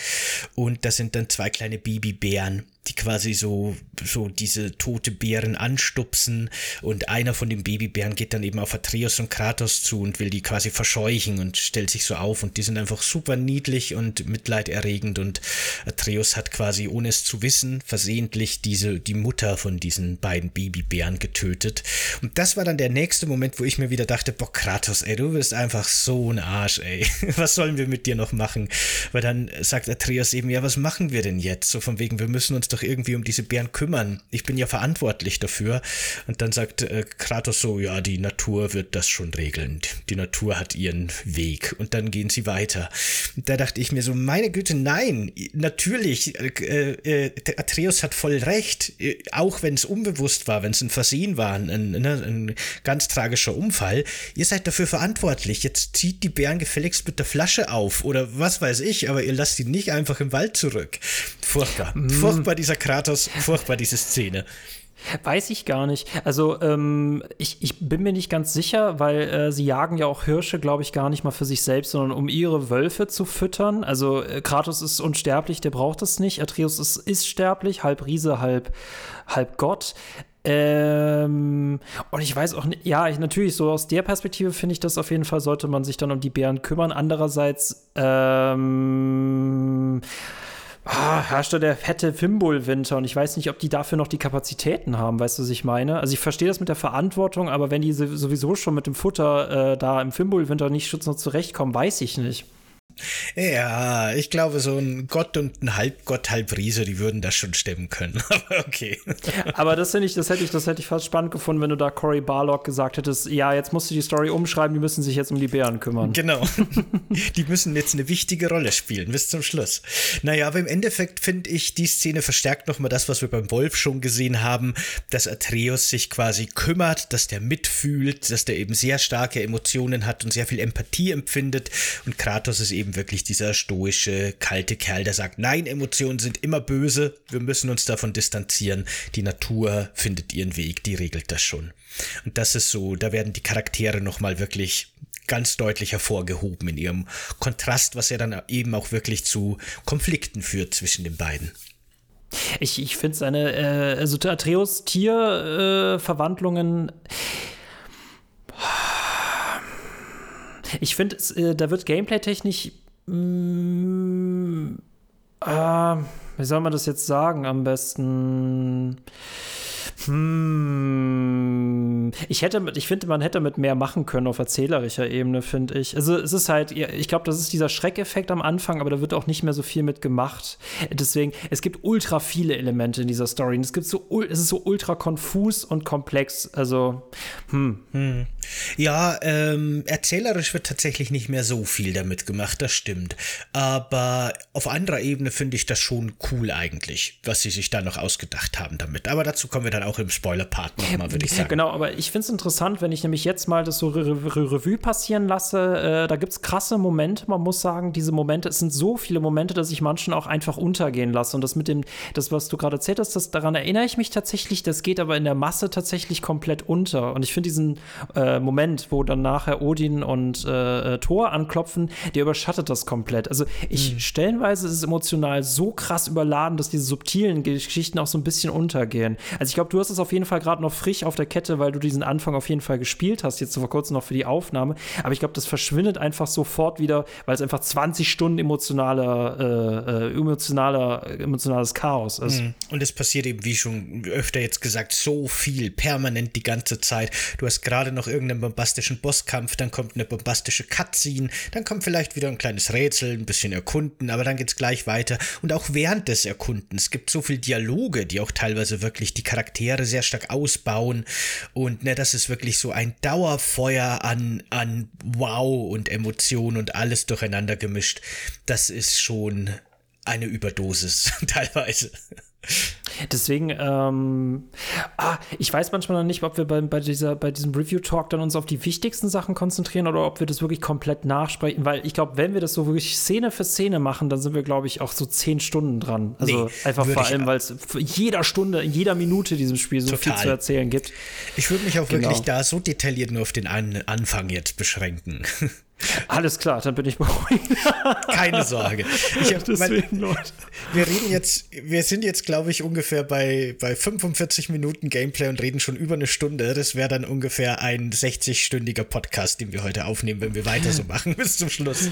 Und das sind dann zwei kleine Babybären die quasi so, so diese tote Bären anstupsen und einer von den Babybären geht dann eben auf Atreus und Kratos zu und will die quasi verscheuchen und stellt sich so auf und die sind einfach super niedlich und mitleiderregend und Atreus hat quasi, ohne es zu wissen, versehentlich diese, die Mutter von diesen beiden Babybären getötet und das war dann der nächste Moment, wo ich mir wieder dachte, boah Kratos, ey, du bist einfach so ein Arsch, ey, was sollen wir mit dir noch machen? Weil dann sagt Atreus eben, ja, was machen wir denn jetzt? So von wegen, wir müssen uns doch irgendwie um diese Bären kümmern. Ich bin ja verantwortlich dafür. Und dann sagt äh, Kratos so, ja, die Natur wird das schon regeln. Die Natur hat ihren Weg. Und dann gehen sie weiter. Und da dachte ich mir so, meine Güte, nein, natürlich, äh, äh, Atreus hat voll recht, äh, auch wenn es unbewusst war, wenn es ein Versehen war, ein, ein, ne, ein, ganz tragischer Unfall. Ihr seid dafür verantwortlich. Jetzt zieht die Bären gefälligst mit der Flasche auf oder was weiß ich, aber ihr lasst ihn nicht einfach im Wald zurück. Furchtbar. Mm. Furchtbar dieser Kratos, furchtbar diese Szene. Weiß ich gar nicht. Also ähm, ich, ich bin mir nicht ganz sicher, weil äh, sie jagen ja auch Hirsche, glaube ich, gar nicht mal für sich selbst, sondern um ihre Wölfe zu füttern. Also äh, Kratos ist unsterblich, der braucht es nicht. Atreus ist, ist sterblich, halb Riese, halb, halb Gott. Ähm, und ich weiß auch nicht, ja, ich, natürlich, so aus der Perspektive finde ich das auf jeden Fall, sollte man sich dann um die Bären kümmern. Andererseits, ähm, Ah, herrscht da der fette Fimbul-Winter und ich weiß nicht, ob die dafür noch die Kapazitäten haben, weißt du, was ich meine? Also ich verstehe das mit der Verantwortung, aber wenn die sowieso schon mit dem Futter äh, da im Fimbul-Winter nicht noch zurechtkommen, weiß ich nicht. Ja, ich glaube, so ein Gott und ein Halbgott, Halbriese, die würden das schon stemmen können. Aber okay. Aber das finde ich, das hätte ich, das hätte ich fast spannend gefunden, wenn du da Cory Barlock gesagt hättest, ja, jetzt musst du die Story umschreiben, die müssen sich jetzt um die Bären kümmern. Genau. die müssen jetzt eine wichtige Rolle spielen, bis zum Schluss. Naja, aber im Endeffekt finde ich, die Szene verstärkt nochmal das, was wir beim Wolf schon gesehen haben, dass Atreus sich quasi kümmert, dass der mitfühlt, dass der eben sehr starke Emotionen hat und sehr viel Empathie empfindet und Kratos ist eben eben wirklich dieser stoische, kalte Kerl, der sagt, nein, Emotionen sind immer böse, wir müssen uns davon distanzieren, die Natur findet ihren Weg, die regelt das schon. Und das ist so, da werden die Charaktere nochmal wirklich ganz deutlich hervorgehoben in ihrem Kontrast, was ja dann eben auch wirklich zu Konflikten führt zwischen den beiden. Ich, ich finde seine, äh, also Atreus Tierverwandlungen. Äh, ich finde, äh, da wird gameplay-technisch. Mm, äh, wie soll man das jetzt sagen am besten? Hm, ich hätte, ich finde, man hätte mit mehr machen können auf erzählerischer Ebene, finde ich. Also es ist halt, ich glaube, das ist dieser Schreckeffekt am Anfang, aber da wird auch nicht mehr so viel mit gemacht. Deswegen, es gibt ultra viele Elemente in dieser Story. Und es gibt so, es ist so ultra konfus und komplex. Also, hm. hm. Ja, ähm, erzählerisch wird tatsächlich nicht mehr so viel damit gemacht, das stimmt. Aber auf anderer Ebene finde ich das schon cool eigentlich, was sie sich da noch ausgedacht haben damit. Aber dazu kommen wir dann auch im Spoiler-Part nochmal, würde ich sagen. Genau, aber ich finde es interessant, wenn ich nämlich jetzt mal das so Re Re Revue passieren lasse. Äh, da gibt es krasse Momente, man muss sagen, diese Momente, es sind so viele Momente, dass ich manchen auch einfach untergehen lasse. Und das mit dem, das, was du gerade erzählt hast, das, daran erinnere ich mich tatsächlich, das geht aber in der Masse tatsächlich komplett unter. Und ich finde diesen äh, Moment, wo dann nachher Odin und äh, äh, Thor anklopfen, der überschattet das komplett. Also ich mhm. stellenweise ist es emotional so krass überladen, dass diese subtilen Geschichten auch so ein bisschen untergehen. Also ich glaube, du hast es auf jeden Fall gerade noch frisch auf der Kette, weil du diesen Anfang auf jeden Fall gespielt hast, jetzt vor kurzem noch für die Aufnahme. Aber ich glaube, das verschwindet einfach sofort wieder, weil es einfach 20 Stunden emotionaler, äh, äh, emotionaler, emotionales Chaos ist. Mhm. Und es passiert eben, wie schon öfter jetzt gesagt, so viel, permanent die ganze Zeit. Du hast gerade noch irgendeinen bombastischen Bosskampf, dann kommt eine bombastische Cutscene, dann kommt vielleicht wieder ein kleines Rätsel, ein bisschen erkunden, aber dann geht es gleich weiter. Und auch während des Erkundens gibt es so viel Dialoge, die auch teilweise wirklich die Charaktere sehr stark ausbauen. Und ne, das ist wirklich so ein Dauerfeuer an, an Wow und Emotionen und alles durcheinander gemischt. Das ist schon eine Überdosis teilweise. Deswegen, ähm, ah, ich weiß manchmal noch nicht, ob wir bei, bei, dieser, bei diesem Review-Talk dann uns auf die wichtigsten Sachen konzentrieren oder ob wir das wirklich komplett nachsprechen, weil ich glaube, wenn wir das so wirklich Szene für Szene machen, dann sind wir, glaube ich, auch so zehn Stunden dran. Also nee, einfach vor allem, weil es jeder Stunde, in jeder Minute diesem Spiel so total. viel zu erzählen gibt. Ich würde mich auch genau. wirklich da so detailliert nur auf den Anfang jetzt beschränken. Alles klar, dann bin ich beruhigt. Keine Sorge. Ich hab, Deswegen, mein, wir reden jetzt, wir sind jetzt, glaube ich, ungefähr bei, bei 45 Minuten Gameplay und reden schon über eine Stunde. Das wäre dann ungefähr ein 60-stündiger Podcast, den wir heute aufnehmen, wenn wir weiter so machen bis zum Schluss.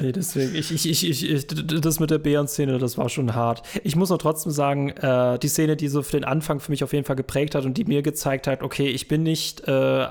nee, deswegen, ich, ich, ich, ich, das mit der Bären-Szene, das war schon hart. Ich muss noch trotzdem sagen, äh, die Szene, die so für den Anfang für mich auf jeden Fall geprägt hat und die mir gezeigt hat, okay, ich bin nicht äh,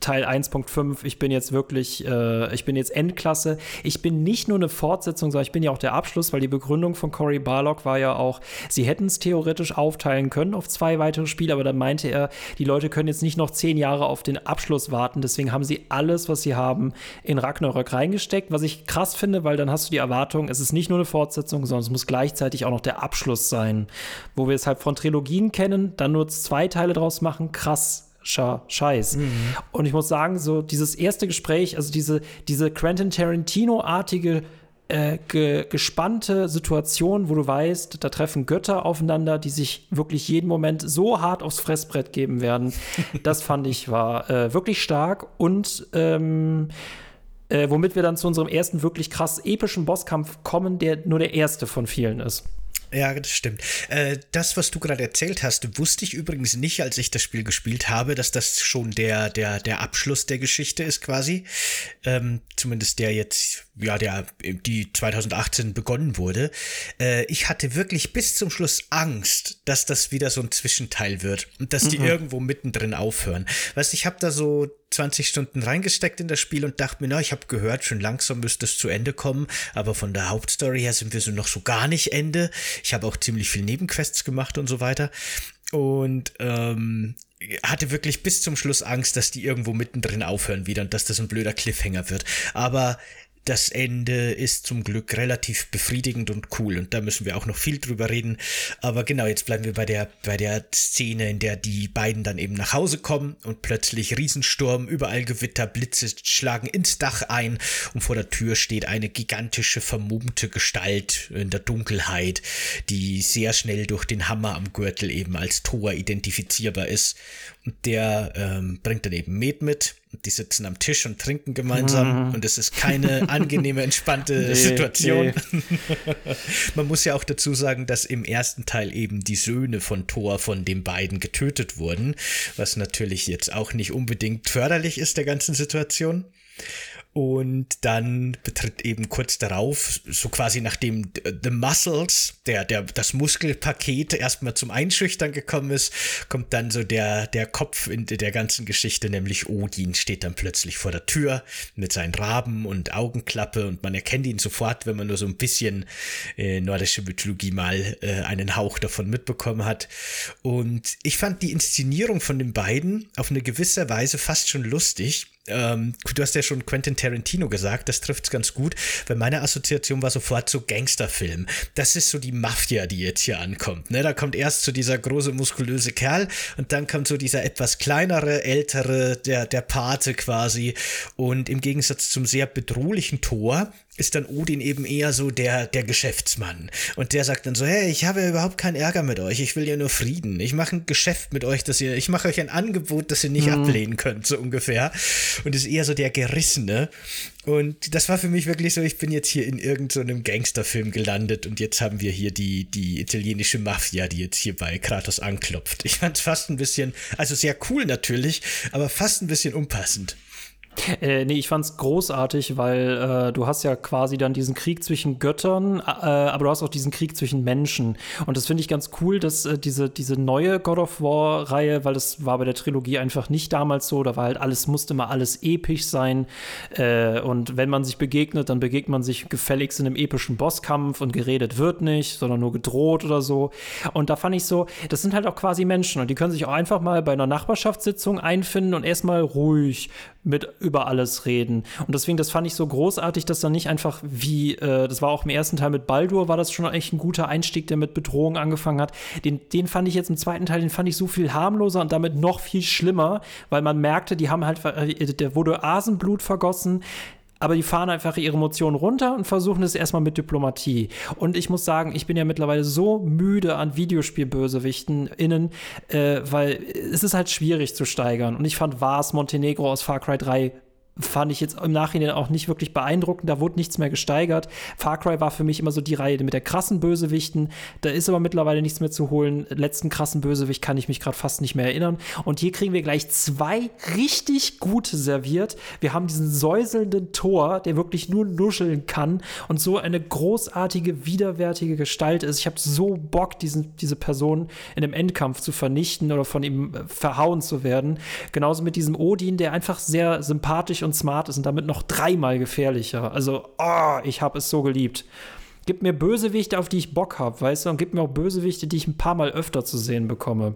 Teil 1.5, ich bin jetzt wirklich, äh, ich bin jetzt Endklasse. Ich bin nicht nur eine Fortsetzung, sondern ich bin ja auch der Abschluss, weil die Begründung von Cory Barlock war ja auch, sie hätten es theoretisch aufteilen können auf zwei weitere Spiele, aber dann meinte er, die Leute können jetzt nicht noch zehn Jahre auf den Abschluss warten, deswegen haben sie alles, was sie haben, in Ragnarök reingesteckt, was ich krass finde, weil dann hast du die Erwartung, es ist nicht nur eine Fortsetzung, sondern es muss gleichzeitig auch noch der Abschluss sein. Wo wir es halt von Trilogien kennen, dann nur zwei Teile draus machen, krass Scheiß. Mhm. Und ich muss sagen, so dieses erste Gespräch, also diese, diese Quentin Tarantino-artige äh, ge gespannte Situation, wo du weißt, da treffen Götter aufeinander, die sich wirklich jeden Moment so hart aufs Fressbrett geben werden. das fand ich war äh, wirklich stark und ähm, äh, womit wir dann zu unserem ersten wirklich krass epischen Bosskampf kommen, der nur der erste von vielen ist. Ja, das stimmt. Äh, das, was du gerade erzählt hast, wusste ich übrigens nicht, als ich das Spiel gespielt habe, dass das schon der, der, der Abschluss der Geschichte ist, quasi. Ähm, zumindest der jetzt, ja, der, die 2018 begonnen wurde. Äh, ich hatte wirklich bis zum Schluss Angst, dass das wieder so ein Zwischenteil wird und dass die mhm. irgendwo mittendrin aufhören. Weißt ich habe da so 20 Stunden reingesteckt in das Spiel und dachte mir, na, ich habe gehört, schon langsam müsste es zu Ende kommen, aber von der Hauptstory her sind wir so noch so gar nicht Ende. Ich habe auch ziemlich viel Nebenquests gemacht und so weiter. Und ähm, hatte wirklich bis zum Schluss Angst, dass die irgendwo mittendrin aufhören wieder und dass das ein blöder Cliffhanger wird. Aber das Ende ist zum Glück relativ befriedigend und cool und da müssen wir auch noch viel drüber reden. Aber genau, jetzt bleiben wir bei der, bei der Szene, in der die beiden dann eben nach Hause kommen und plötzlich Riesensturm, überall Gewitter, Blitze schlagen ins Dach ein und vor der Tür steht eine gigantische vermummte Gestalt in der Dunkelheit, die sehr schnell durch den Hammer am Gürtel eben als Tor identifizierbar ist. Und der ähm, bringt dann eben Met mit die sitzen am Tisch und trinken gemeinsam mhm. und es ist keine angenehme, entspannte nee, Situation. Nee. Man muss ja auch dazu sagen, dass im ersten Teil eben die Söhne von Thor von den beiden getötet wurden, was natürlich jetzt auch nicht unbedingt förderlich ist der ganzen Situation. Und dann betritt eben kurz darauf, so quasi nachdem The Muscles, der, der, das Muskelpaket erstmal zum Einschüchtern gekommen ist, kommt dann so der, der Kopf in der ganzen Geschichte, nämlich Odin steht dann plötzlich vor der Tür mit seinen Raben und Augenklappe und man erkennt ihn sofort, wenn man nur so ein bisschen äh, nordische Mythologie mal äh, einen Hauch davon mitbekommen hat. Und ich fand die Inszenierung von den beiden auf eine gewisse Weise fast schon lustig ähm, du hast ja schon Quentin Tarantino gesagt, das trifft es ganz gut, weil meine Assoziation war sofort so Gangsterfilm. Das ist so die Mafia, die jetzt hier ankommt. Ne? Da kommt erst so dieser große, muskulöse Kerl und dann kommt so dieser etwas kleinere, ältere, der, der Pate quasi. Und im Gegensatz zum sehr bedrohlichen Tor ist dann Odin eben eher so der, der Geschäftsmann. Und der sagt dann so, hey, ich habe überhaupt keinen Ärger mit euch, ich will ja nur Frieden. Ich mache ein Geschäft mit euch, dass ihr, ich mache euch ein Angebot, das ihr nicht mhm. ablehnen könnt, so ungefähr. Und ist eher so der Gerissene. Und das war für mich wirklich so, ich bin jetzt hier in irgendeinem so Gangsterfilm gelandet und jetzt haben wir hier die, die italienische Mafia, die jetzt hier bei Kratos anklopft. Ich fand es fast ein bisschen, also sehr cool natürlich, aber fast ein bisschen unpassend. Äh, nee, ich fand's großartig, weil äh, du hast ja quasi dann diesen Krieg zwischen Göttern, äh, aber du hast auch diesen Krieg zwischen Menschen. Und das finde ich ganz cool, dass äh, diese, diese neue God of War-Reihe, weil das war bei der Trilogie einfach nicht damals so, da war halt alles, musste mal alles episch sein. Äh, und wenn man sich begegnet, dann begegnet man sich gefälligst in einem epischen Bosskampf und geredet wird nicht, sondern nur gedroht oder so. Und da fand ich so, das sind halt auch quasi Menschen und die können sich auch einfach mal bei einer Nachbarschaftssitzung einfinden und erstmal ruhig mit über alles reden. Und deswegen, das fand ich so großartig, dass dann nicht einfach wie, äh, das war auch im ersten Teil mit Baldur, war das schon echt ein guter Einstieg, der mit Bedrohung angefangen hat. Den, den fand ich jetzt im zweiten Teil, den fand ich so viel harmloser und damit noch viel schlimmer, weil man merkte, die haben halt, äh, der wurde Asenblut vergossen, aber die fahren einfach ihre Emotionen runter und versuchen es erstmal mit Diplomatie. Und ich muss sagen, ich bin ja mittlerweile so müde an Videospielbösewichten innen, äh, weil es ist halt schwierig zu steigern. Und ich fand Vars Montenegro aus Far Cry 3 fand ich jetzt im Nachhinein auch nicht wirklich beeindruckend. Da wurde nichts mehr gesteigert. Far Cry war für mich immer so die Reihe mit der krassen Bösewichten. Da ist aber mittlerweile nichts mehr zu holen. Letzten krassen Bösewicht kann ich mich gerade fast nicht mehr erinnern. Und hier kriegen wir gleich zwei richtig gute serviert. Wir haben diesen säuselnden Tor, der wirklich nur nuscheln kann und so eine großartige, widerwärtige Gestalt ist. Ich habe so Bock, diesen, diese Person in einem Endkampf zu vernichten oder von ihm äh, verhauen zu werden. Genauso mit diesem Odin, der einfach sehr sympathisch und und smart ist und damit noch dreimal gefährlicher. Also, oh, ich habe es so geliebt. Gib mir Bösewichte, auf die ich Bock habe, weißt du, und gib mir auch Bösewichte, die ich ein paar Mal öfter zu sehen bekomme.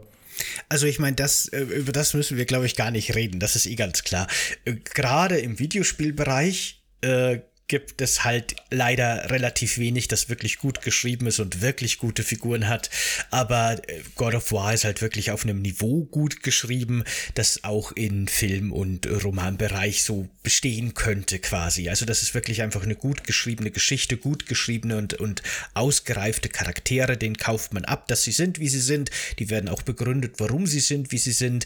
Also ich meine, das, äh, über das müssen wir, glaube ich, gar nicht reden. Das ist eh ganz klar. Äh, gerade im Videospielbereich äh, gibt es halt leider relativ wenig, das wirklich gut geschrieben ist und wirklich gute Figuren hat. Aber äh, God of War ist halt wirklich auf einem Niveau gut geschrieben, das auch in Film- und Romanbereich so bestehen könnte quasi. Also das ist wirklich einfach eine gut geschriebene Geschichte, gut geschriebene und, und ausgereifte Charaktere, den kauft man ab, dass sie sind, wie sie sind. Die werden auch begründet, warum sie sind, wie sie sind.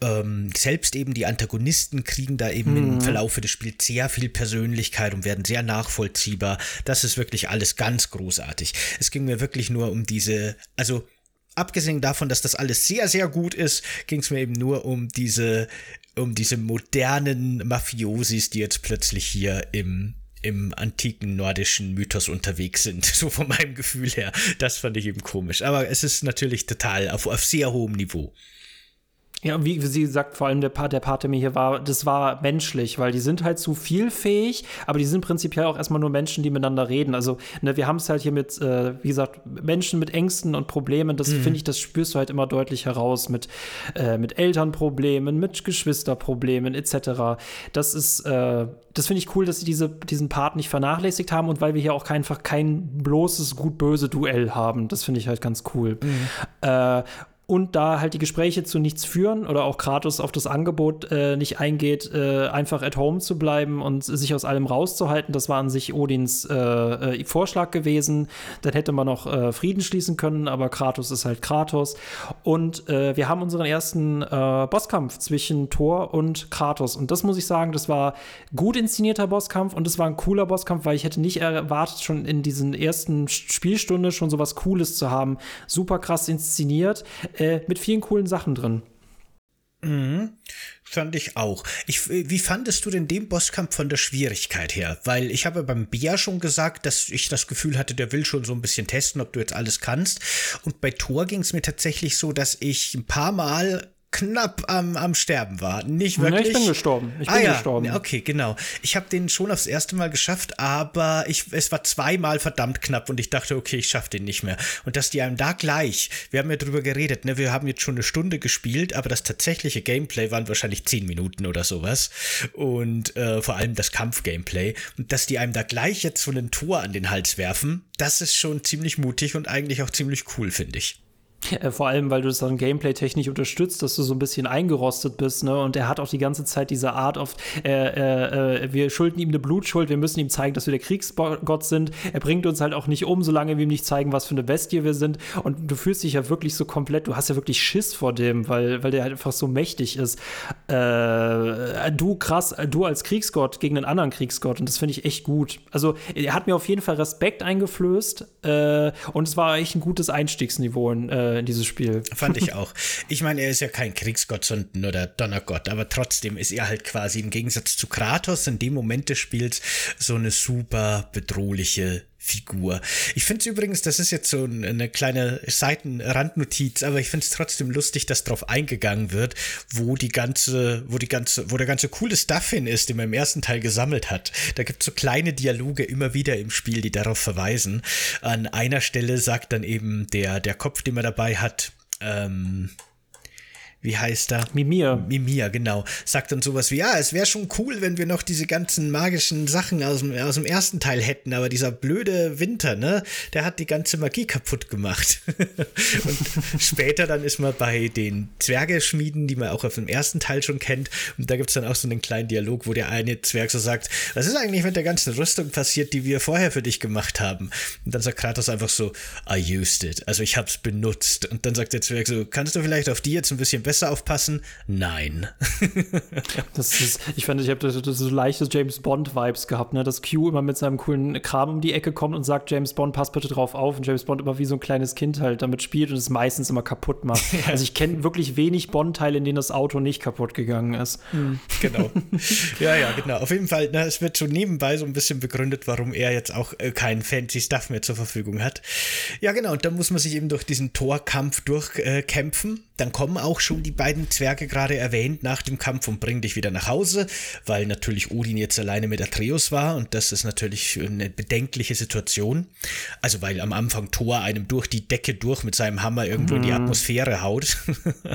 Ähm, selbst eben die Antagonisten kriegen da eben mhm. im Verlauf des Spiels sehr viel Persönlichkeit und werden sehr nachvollziehbar. Das ist wirklich alles ganz großartig. Es ging mir wirklich nur um diese, also abgesehen davon, dass das alles sehr, sehr gut ist, ging es mir eben nur um diese, um diese modernen Mafiosis, die jetzt plötzlich hier im im antiken nordischen Mythos unterwegs sind, so von meinem Gefühl her. Das fand ich eben komisch. Aber es ist natürlich total auf, auf sehr hohem Niveau. Ja, wie sie sagt, vor allem der Part, der Part, der mir hier war, das war menschlich, weil die sind halt zu vielfähig, aber die sind prinzipiell auch erstmal nur Menschen, die miteinander reden. Also, ne, wir haben es halt hier mit, äh, wie gesagt, Menschen mit Ängsten und Problemen. Das mhm. finde ich, das spürst du halt immer deutlich heraus mit, äh, mit Elternproblemen, mit Geschwisterproblemen etc. Das ist, äh, das finde ich cool, dass sie diese, diesen Part nicht vernachlässigt haben und weil wir hier auch einfach kein bloßes gut-böse Duell haben. Das finde ich halt ganz cool. Mhm. Äh, und da halt die Gespräche zu nichts führen oder auch Kratos auf das Angebot äh, nicht eingeht, äh, einfach at home zu bleiben und sich aus allem rauszuhalten, das war an sich Odins äh, äh Vorschlag gewesen. Dann hätte man noch äh, Frieden schließen können, aber Kratos ist halt Kratos. Und äh, wir haben unseren ersten Bosskampf zwischen Thor und Kratos. Und das muss ich sagen, das war gut inszenierter Bosskampf und das war ein cooler Bosskampf, weil ich hätte nicht erwartet, schon in diesen ersten Spielstunde schon sowas Cooles zu haben. Super krass inszeniert äh, mit vielen coolen Sachen drin. Mhm. Fand ich auch. Ich, wie fandest du denn den Bosskampf von der Schwierigkeit her? Weil ich habe beim Bia schon gesagt, dass ich das Gefühl hatte, der will schon so ein bisschen testen, ob du jetzt alles kannst. Und bei Thor ging es mir tatsächlich so, dass ich ein paar Mal knapp am, am Sterben war. Nicht wirklich. Nee, ich bin gestorben. Ich bin ah, ja. gestorben. Okay, genau. Ich habe den schon aufs erste Mal geschafft, aber ich, es war zweimal verdammt knapp und ich dachte, okay, ich schaffe den nicht mehr. Und dass die einem da gleich, wir haben ja drüber geredet, ne, wir haben jetzt schon eine Stunde gespielt, aber das tatsächliche Gameplay waren wahrscheinlich zehn Minuten oder sowas. Und äh, vor allem das Kampf-Gameplay. Und dass die einem da gleich jetzt so ein Tor an den Hals werfen, das ist schon ziemlich mutig und eigentlich auch ziemlich cool, finde ich. Äh, vor allem, weil du das dann gameplay-technisch unterstützt, dass du so ein bisschen eingerostet bist, ne? Und er hat auch die ganze Zeit diese Art auf, äh, äh, äh, wir schulden ihm eine Blutschuld, wir müssen ihm zeigen, dass wir der Kriegsgott sind. Er bringt uns halt auch nicht um, solange wir ihm nicht zeigen, was für eine Bestie wir sind. Und du fühlst dich ja wirklich so komplett, du hast ja wirklich Schiss vor dem, weil, weil der halt einfach so mächtig ist. Äh, du krass, du als Kriegsgott gegen einen anderen Kriegsgott. Und das finde ich echt gut. Also, er hat mir auf jeden Fall Respekt eingeflößt. Und es war echt ein gutes Einstiegsniveau in, äh, in dieses Spiel. Fand ich auch. Ich meine, er ist ja kein Kriegsgott, sondern nur der Donnergott, aber trotzdem ist er halt quasi im Gegensatz zu Kratos in dem Moment des Spiels so eine super bedrohliche Figur. Ich finde es übrigens, das ist jetzt so eine kleine Seitenrandnotiz, aber ich finde es trotzdem lustig, dass darauf eingegangen wird, wo die ganze, wo die ganze, wo der ganze coole Stuff hin ist, den man im ersten Teil gesammelt hat. Da gibt es so kleine Dialoge immer wieder im Spiel, die darauf verweisen. An einer Stelle sagt dann eben der, der Kopf, den man dabei hat, ähm, wie heißt er? Mimir. Mimir, genau. Sagt dann sowas wie, ja, es wäre schon cool, wenn wir noch diese ganzen magischen Sachen aus dem, aus dem ersten Teil hätten, aber dieser blöde Winter, ne, der hat die ganze Magie kaputt gemacht. und später dann ist man bei den Zwergeschmieden, die man auch auf dem ersten Teil schon kennt, und da gibt es dann auch so einen kleinen Dialog, wo der eine Zwerg so sagt, was ist eigentlich mit der ganzen Rüstung passiert, die wir vorher für dich gemacht haben? Und dann sagt Kratos einfach so, I used it, also ich hab's benutzt. Und dann sagt der Zwerg so, kannst du vielleicht auf die jetzt ein bisschen besser besser aufpassen? Nein. das ist, ich fand, ich habe so leichte James Bond-Vibes gehabt, ne? dass Q immer mit seinem coolen Kram um die Ecke kommt und sagt, James Bond, pass bitte drauf auf. Und James Bond immer wie so ein kleines Kind halt damit spielt und es meistens immer kaputt macht. Also ich kenne wirklich wenig Bond-Teile, in denen das Auto nicht kaputt gegangen ist. Mhm. Genau. ja, ja, genau. Auf jeden Fall, ne, es wird so nebenbei so ein bisschen begründet, warum er jetzt auch äh, keinen fancy Stuff mehr zur Verfügung hat. Ja, genau. Und dann muss man sich eben durch diesen Torkampf durchkämpfen. Äh, dann kommen auch schon die beiden Zwerge gerade erwähnt nach dem Kampf und bringen dich wieder nach Hause, weil natürlich Odin jetzt alleine mit Atreus war und das ist natürlich eine bedenkliche Situation. Also weil am Anfang Thor einem durch die Decke durch mit seinem Hammer irgendwo mhm. in die mhm. Atmosphäre haut.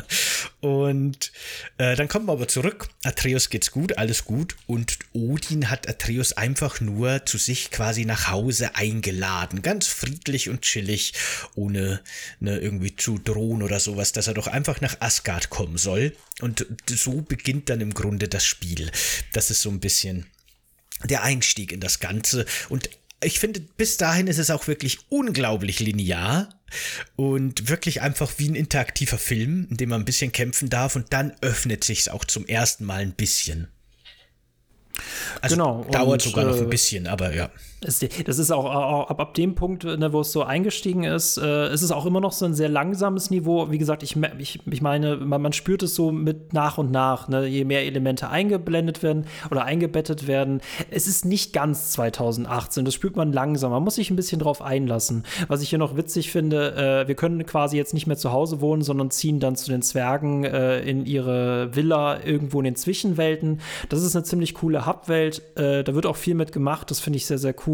und äh, dann kommen wir aber zurück. Atreus geht's gut, alles gut und Odin hat Atreus einfach nur zu sich quasi nach Hause eingeladen, ganz friedlich und chillig, ohne ne, irgendwie zu drohen oder sowas, dass er doch einfach nach Asgard kommen soll. Und so beginnt dann im Grunde das Spiel. Das ist so ein bisschen der Einstieg in das Ganze. Und ich finde, bis dahin ist es auch wirklich unglaublich linear. Und wirklich einfach wie ein interaktiver Film, in dem man ein bisschen kämpfen darf und dann öffnet sich's auch zum ersten Mal ein bisschen. Also genau. dauert und, sogar noch äh, ein bisschen, aber ja. Das ist auch, ab, ab dem Punkt, ne, wo es so eingestiegen ist, äh, ist es auch immer noch so ein sehr langsames Niveau. Wie gesagt, ich, ich, ich meine, man, man spürt es so mit nach und nach, ne, je mehr Elemente eingeblendet werden oder eingebettet werden. Es ist nicht ganz 2018, das spürt man langsam. Man muss sich ein bisschen drauf einlassen. Was ich hier noch witzig finde, äh, wir können quasi jetzt nicht mehr zu Hause wohnen, sondern ziehen dann zu den Zwergen äh, in ihre Villa irgendwo in den Zwischenwelten. Das ist eine ziemlich coole Hubwelt. Äh, da wird auch viel mit gemacht. Das finde ich sehr, sehr cool.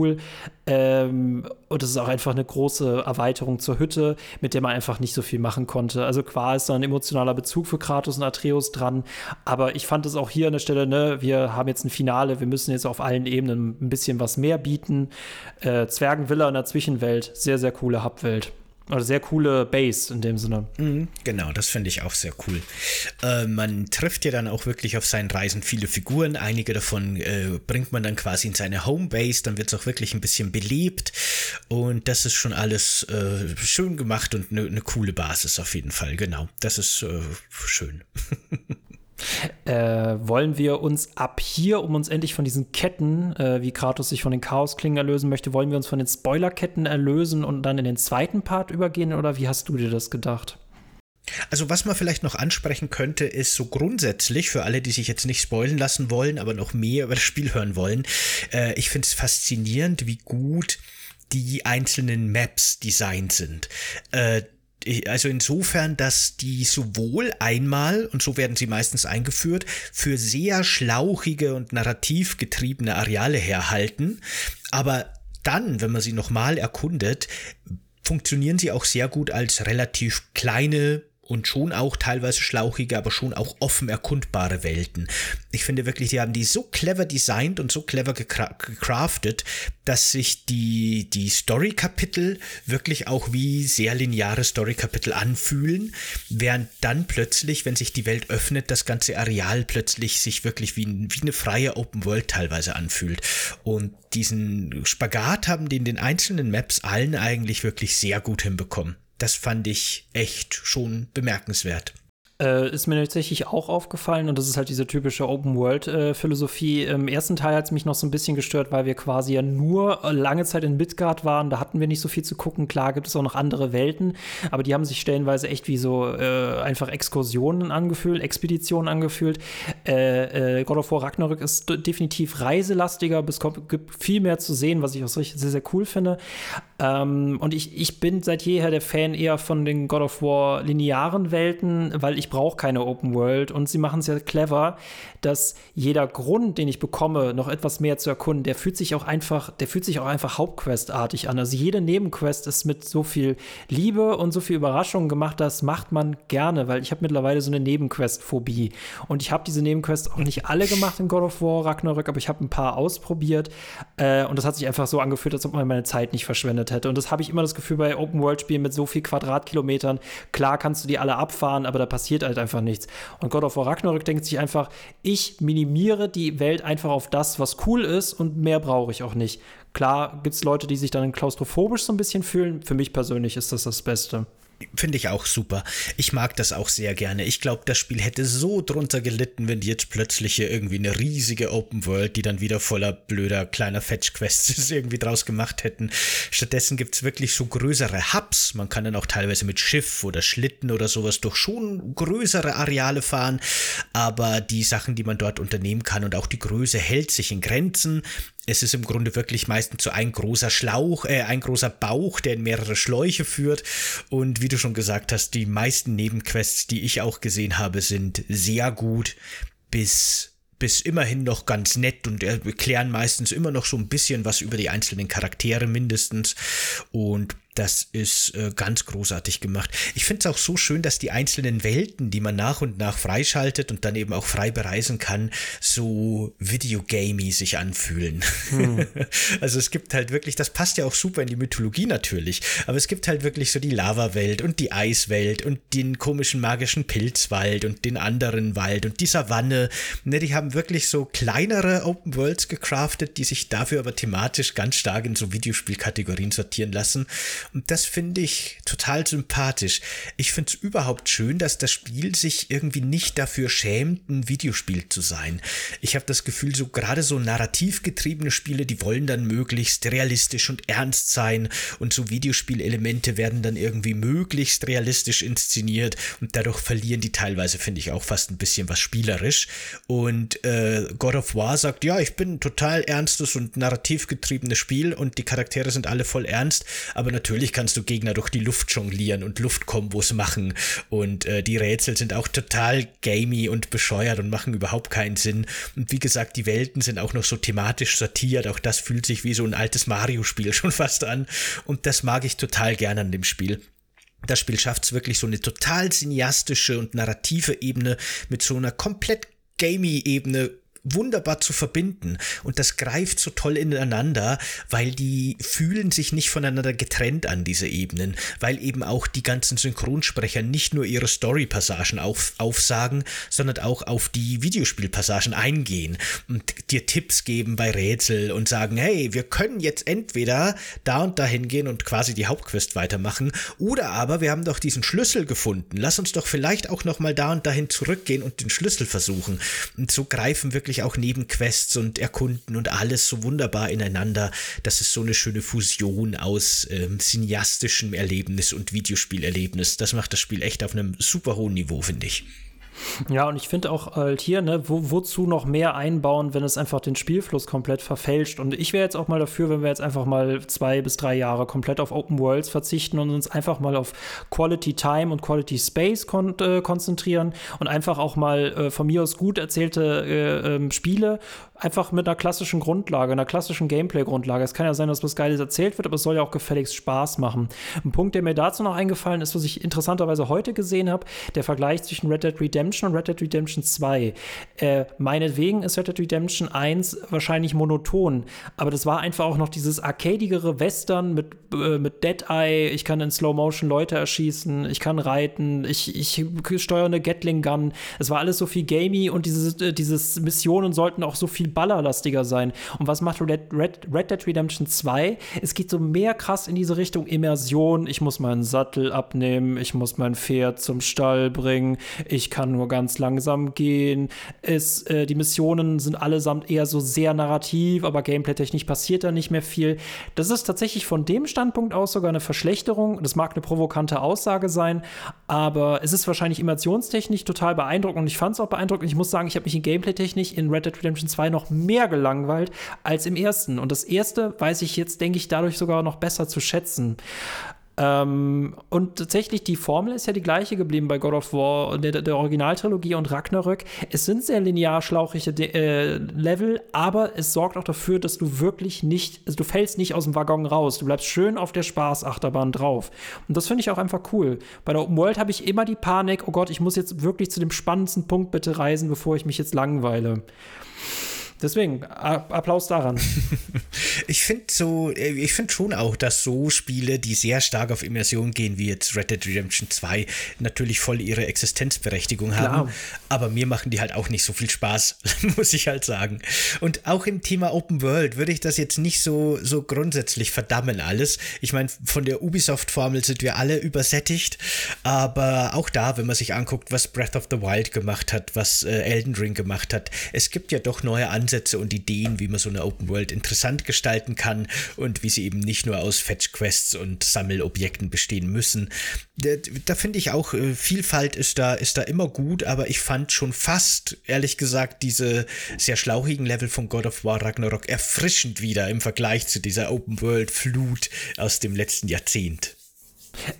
Ähm, und das ist auch einfach eine große Erweiterung zur Hütte, mit der man einfach nicht so viel machen konnte. Also klar ist da ein emotionaler Bezug für Kratos und Atreus dran, aber ich fand es auch hier an der Stelle, ne, wir haben jetzt ein Finale, wir müssen jetzt auf allen Ebenen ein bisschen was mehr bieten. Äh, Zwergenvilla in der Zwischenwelt, sehr, sehr coole Hubwelt. Oder sehr coole Base in dem Sinne. Genau, das finde ich auch sehr cool. Äh, man trifft ja dann auch wirklich auf seinen Reisen viele Figuren. Einige davon äh, bringt man dann quasi in seine Homebase. Dann wird es auch wirklich ein bisschen belebt. Und das ist schon alles äh, schön gemacht und eine ne coole Basis auf jeden Fall. Genau, das ist äh, schön. Äh, wollen wir uns ab hier, um uns endlich von diesen Ketten, äh, wie Kratos sich von den Chaosklingen erlösen möchte, wollen wir uns von den Spoilerketten erlösen und dann in den zweiten Part übergehen? Oder wie hast du dir das gedacht? Also was man vielleicht noch ansprechen könnte, ist so grundsätzlich für alle, die sich jetzt nicht spoilen lassen wollen, aber noch mehr über das Spiel hören wollen. Äh, ich finde es faszinierend, wie gut die einzelnen Maps designt sind. Äh, also insofern, dass die sowohl einmal, und so werden sie meistens eingeführt, für sehr schlauchige und narrativ getriebene Areale herhalten, aber dann, wenn man sie nochmal erkundet, funktionieren sie auch sehr gut als relativ kleine und schon auch teilweise schlauchige, aber schon auch offen erkundbare Welten. Ich finde wirklich, die haben die so clever designt und so clever gecraftet, dass sich die, die Story-Kapitel wirklich auch wie sehr lineare Story-Kapitel anfühlen, während dann plötzlich, wenn sich die Welt öffnet, das ganze Areal plötzlich sich wirklich wie, wie eine freie Open World teilweise anfühlt. Und diesen Spagat haben die in den einzelnen Maps allen eigentlich wirklich sehr gut hinbekommen. Das fand ich echt schon bemerkenswert. Äh, ist mir tatsächlich auch aufgefallen und das ist halt diese typische Open-World-Philosophie. Im ersten Teil hat es mich noch so ein bisschen gestört, weil wir quasi ja nur äh, lange Zeit in Midgard waren. Da hatten wir nicht so viel zu gucken. Klar gibt es auch noch andere Welten, aber die haben sich stellenweise echt wie so äh, einfach Exkursionen angefühlt, Expeditionen angefühlt. Äh, äh, God of War Ragnarök ist definitiv reiselastiger, es gibt viel mehr zu sehen, was ich auch sehr, sehr cool finde. Ähm, und ich, ich bin seit jeher der Fan eher von den God of War linearen Welten, weil ich brauche keine Open World und sie machen es ja clever, dass jeder Grund, den ich bekomme, noch etwas mehr zu erkunden, der fühlt sich auch einfach, der fühlt sich auch einfach Hauptquest-artig an. Also jede Nebenquest ist mit so viel Liebe und so viel Überraschung gemacht, das macht man gerne, weil ich habe mittlerweile so eine Nebenquest-Phobie und ich habe diese Nebenquests auch nicht alle gemacht in God of War Ragnarök, aber ich habe ein paar ausprobiert äh, und das hat sich einfach so angefühlt, als ob man meine Zeit nicht verschwendet hätte. Und das habe ich immer das Gefühl bei Open-World-Spielen mit so viel Quadratkilometern. Klar kannst du die alle abfahren, aber da passiert halt einfach nichts. Und God of War Ragnarök denkt sich einfach, ich minimiere die Welt einfach auf das, was cool ist und mehr brauche ich auch nicht. Klar gibt es Leute, die sich dann klaustrophobisch so ein bisschen fühlen. Für mich persönlich ist das das Beste. Finde ich auch super. Ich mag das auch sehr gerne. Ich glaube, das Spiel hätte so drunter gelitten, wenn die jetzt plötzlich hier irgendwie eine riesige Open World, die dann wieder voller blöder kleiner Fetch-Quests irgendwie draus gemacht hätten. Stattdessen gibt's wirklich so größere Hubs. Man kann dann auch teilweise mit Schiff oder Schlitten oder sowas durch schon größere Areale fahren. Aber die Sachen, die man dort unternehmen kann und auch die Größe hält sich in Grenzen es ist im Grunde wirklich meistens so ein großer Schlauch, äh, ein großer Bauch, der in mehrere Schläuche führt. Und wie du schon gesagt hast, die meisten Nebenquests, die ich auch gesehen habe, sind sehr gut bis bis immerhin noch ganz nett und erklären meistens immer noch so ein bisschen was über die einzelnen Charaktere mindestens. Und das ist äh, ganz großartig gemacht. Ich finde es auch so schön, dass die einzelnen Welten, die man nach und nach freischaltet und dann eben auch frei bereisen kann, so videogamey sich anfühlen. Hm. also es gibt halt wirklich, das passt ja auch super in die Mythologie natürlich, aber es gibt halt wirklich so die Lava-Welt und die Eiswelt und den komischen magischen Pilzwald und den anderen Wald und die Savanne. Ne, die haben wirklich so kleinere Open Worlds gecraftet, die sich dafür aber thematisch ganz stark in so Videospielkategorien sortieren lassen. Und das finde ich total sympathisch. Ich finde es überhaupt schön, dass das Spiel sich irgendwie nicht dafür schämt, ein Videospiel zu sein. Ich habe das Gefühl, so gerade so narrativ getriebene Spiele, die wollen dann möglichst realistisch und ernst sein und so Videospielelemente werden dann irgendwie möglichst realistisch inszeniert und dadurch verlieren die teilweise, finde ich, auch fast ein bisschen was spielerisch. Und äh, God of War sagt, ja, ich bin ein total ernstes und narrativ getriebenes Spiel und die Charaktere sind alle voll ernst, aber natürlich kannst du Gegner durch die Luft jonglieren und Luftkombos machen und äh, die Rätsel sind auch total gamey und bescheuert und machen überhaupt keinen Sinn. Und wie gesagt, die Welten sind auch noch so thematisch sortiert, auch das fühlt sich wie so ein altes Mario-Spiel schon fast an und das mag ich total gerne an dem Spiel. Das Spiel schafft es wirklich so eine total cineastische und narrative Ebene mit so einer komplett gamey Ebene wunderbar zu verbinden. Und das greift so toll ineinander, weil die fühlen sich nicht voneinander getrennt an, diese Ebenen, weil eben auch die ganzen Synchronsprecher nicht nur ihre Story-Passagen auf, aufsagen, sondern auch auf die Videospielpassagen eingehen und dir Tipps geben bei Rätsel und sagen, hey, wir können jetzt entweder da und da hingehen und quasi die Hauptquest weitermachen, oder aber wir haben doch diesen Schlüssel gefunden. Lass uns doch vielleicht auch noch mal da und dahin zurückgehen und den Schlüssel versuchen. Und so greifen wirklich wirklich auch Nebenquests und Erkunden und alles so wunderbar ineinander. Das ist so eine schöne Fusion aus ähm, cineastischem Erlebnis und Videospielerlebnis. Das macht das Spiel echt auf einem super hohen Niveau, finde ich. Ja, und ich finde auch halt hier, ne, wo, wozu noch mehr einbauen, wenn es einfach den Spielfluss komplett verfälscht. Und ich wäre jetzt auch mal dafür, wenn wir jetzt einfach mal zwei bis drei Jahre komplett auf Open Worlds verzichten und uns einfach mal auf Quality Time und Quality Space kon äh, konzentrieren und einfach auch mal äh, von mir aus gut erzählte äh, ähm, Spiele einfach mit einer klassischen Grundlage, einer klassischen Gameplay-Grundlage. Es kann ja sein, dass was Geiles erzählt wird, aber es soll ja auch gefälligst Spaß machen. Ein Punkt, der mir dazu noch eingefallen ist, was ich interessanterweise heute gesehen habe, der Vergleich zwischen Red Dead Redemption und Red Dead Redemption 2. Äh, meinetwegen ist Red Dead Redemption 1 wahrscheinlich monoton, aber das war einfach auch noch dieses arcadigere Western mit, äh, mit Dead Eye. Ich kann in Slow Motion Leute erschießen, ich kann reiten, ich, ich steuere eine Gatling Gun. Es war alles so viel gamey und diese, äh, dieses Missionen sollten auch so viel viel ballerlastiger sein. Und was macht Red, Red, Red Dead Redemption 2? Es geht so mehr krass in diese Richtung Immersion. Ich muss meinen Sattel abnehmen, ich muss mein Pferd zum Stall bringen, ich kann nur ganz langsam gehen. Es, äh, die Missionen sind allesamt eher so sehr narrativ, aber gameplay-technisch passiert da nicht mehr viel. Das ist tatsächlich von dem Standpunkt aus sogar eine Verschlechterung. Das mag eine provokante Aussage sein, aber es ist wahrscheinlich immersionstechnisch total beeindruckend und ich fand es auch beeindruckend. Ich muss sagen, ich habe mich in Gameplay-technisch in Red Dead Redemption 2 noch mehr gelangweilt als im ersten. Und das erste weiß ich jetzt, denke ich, dadurch sogar noch besser zu schätzen. Ähm, und tatsächlich, die Formel ist ja die gleiche geblieben bei God of War, der, der Originaltrilogie und Ragnarök. Es sind sehr linear schlauchige äh, Level, aber es sorgt auch dafür, dass du wirklich nicht, also du fällst nicht aus dem Waggon raus. Du bleibst schön auf der Spaßachterbahn drauf. Und das finde ich auch einfach cool. Bei der Open World habe ich immer die Panik, oh Gott, ich muss jetzt wirklich zu dem spannendsten Punkt bitte reisen, bevor ich mich jetzt langweile. Deswegen, Applaus daran. ich finde so, äh, ich finde schon auch, dass so Spiele, die sehr stark auf Immersion gehen, wie jetzt Red Dead Redemption 2, natürlich voll ihre Existenzberechtigung haben. Klar. Aber mir machen die halt auch nicht so viel Spaß, muss ich halt sagen. Und auch im Thema Open World würde ich das jetzt nicht so, so grundsätzlich verdammen alles. Ich meine, von der Ubisoft-Formel sind wir alle übersättigt. Aber auch da, wenn man sich anguckt, was Breath of the Wild gemacht hat, was äh, Elden Ring gemacht hat, es gibt ja doch neue Ansätze Ansätze und Ideen, wie man so eine Open World interessant gestalten kann und wie sie eben nicht nur aus Fetch Quests und Sammelobjekten bestehen müssen. Da, da finde ich auch, äh, Vielfalt ist da, ist da immer gut, aber ich fand schon fast, ehrlich gesagt, diese sehr schlauchigen Level von God of War Ragnarok erfrischend wieder im Vergleich zu dieser Open World Flut aus dem letzten Jahrzehnt.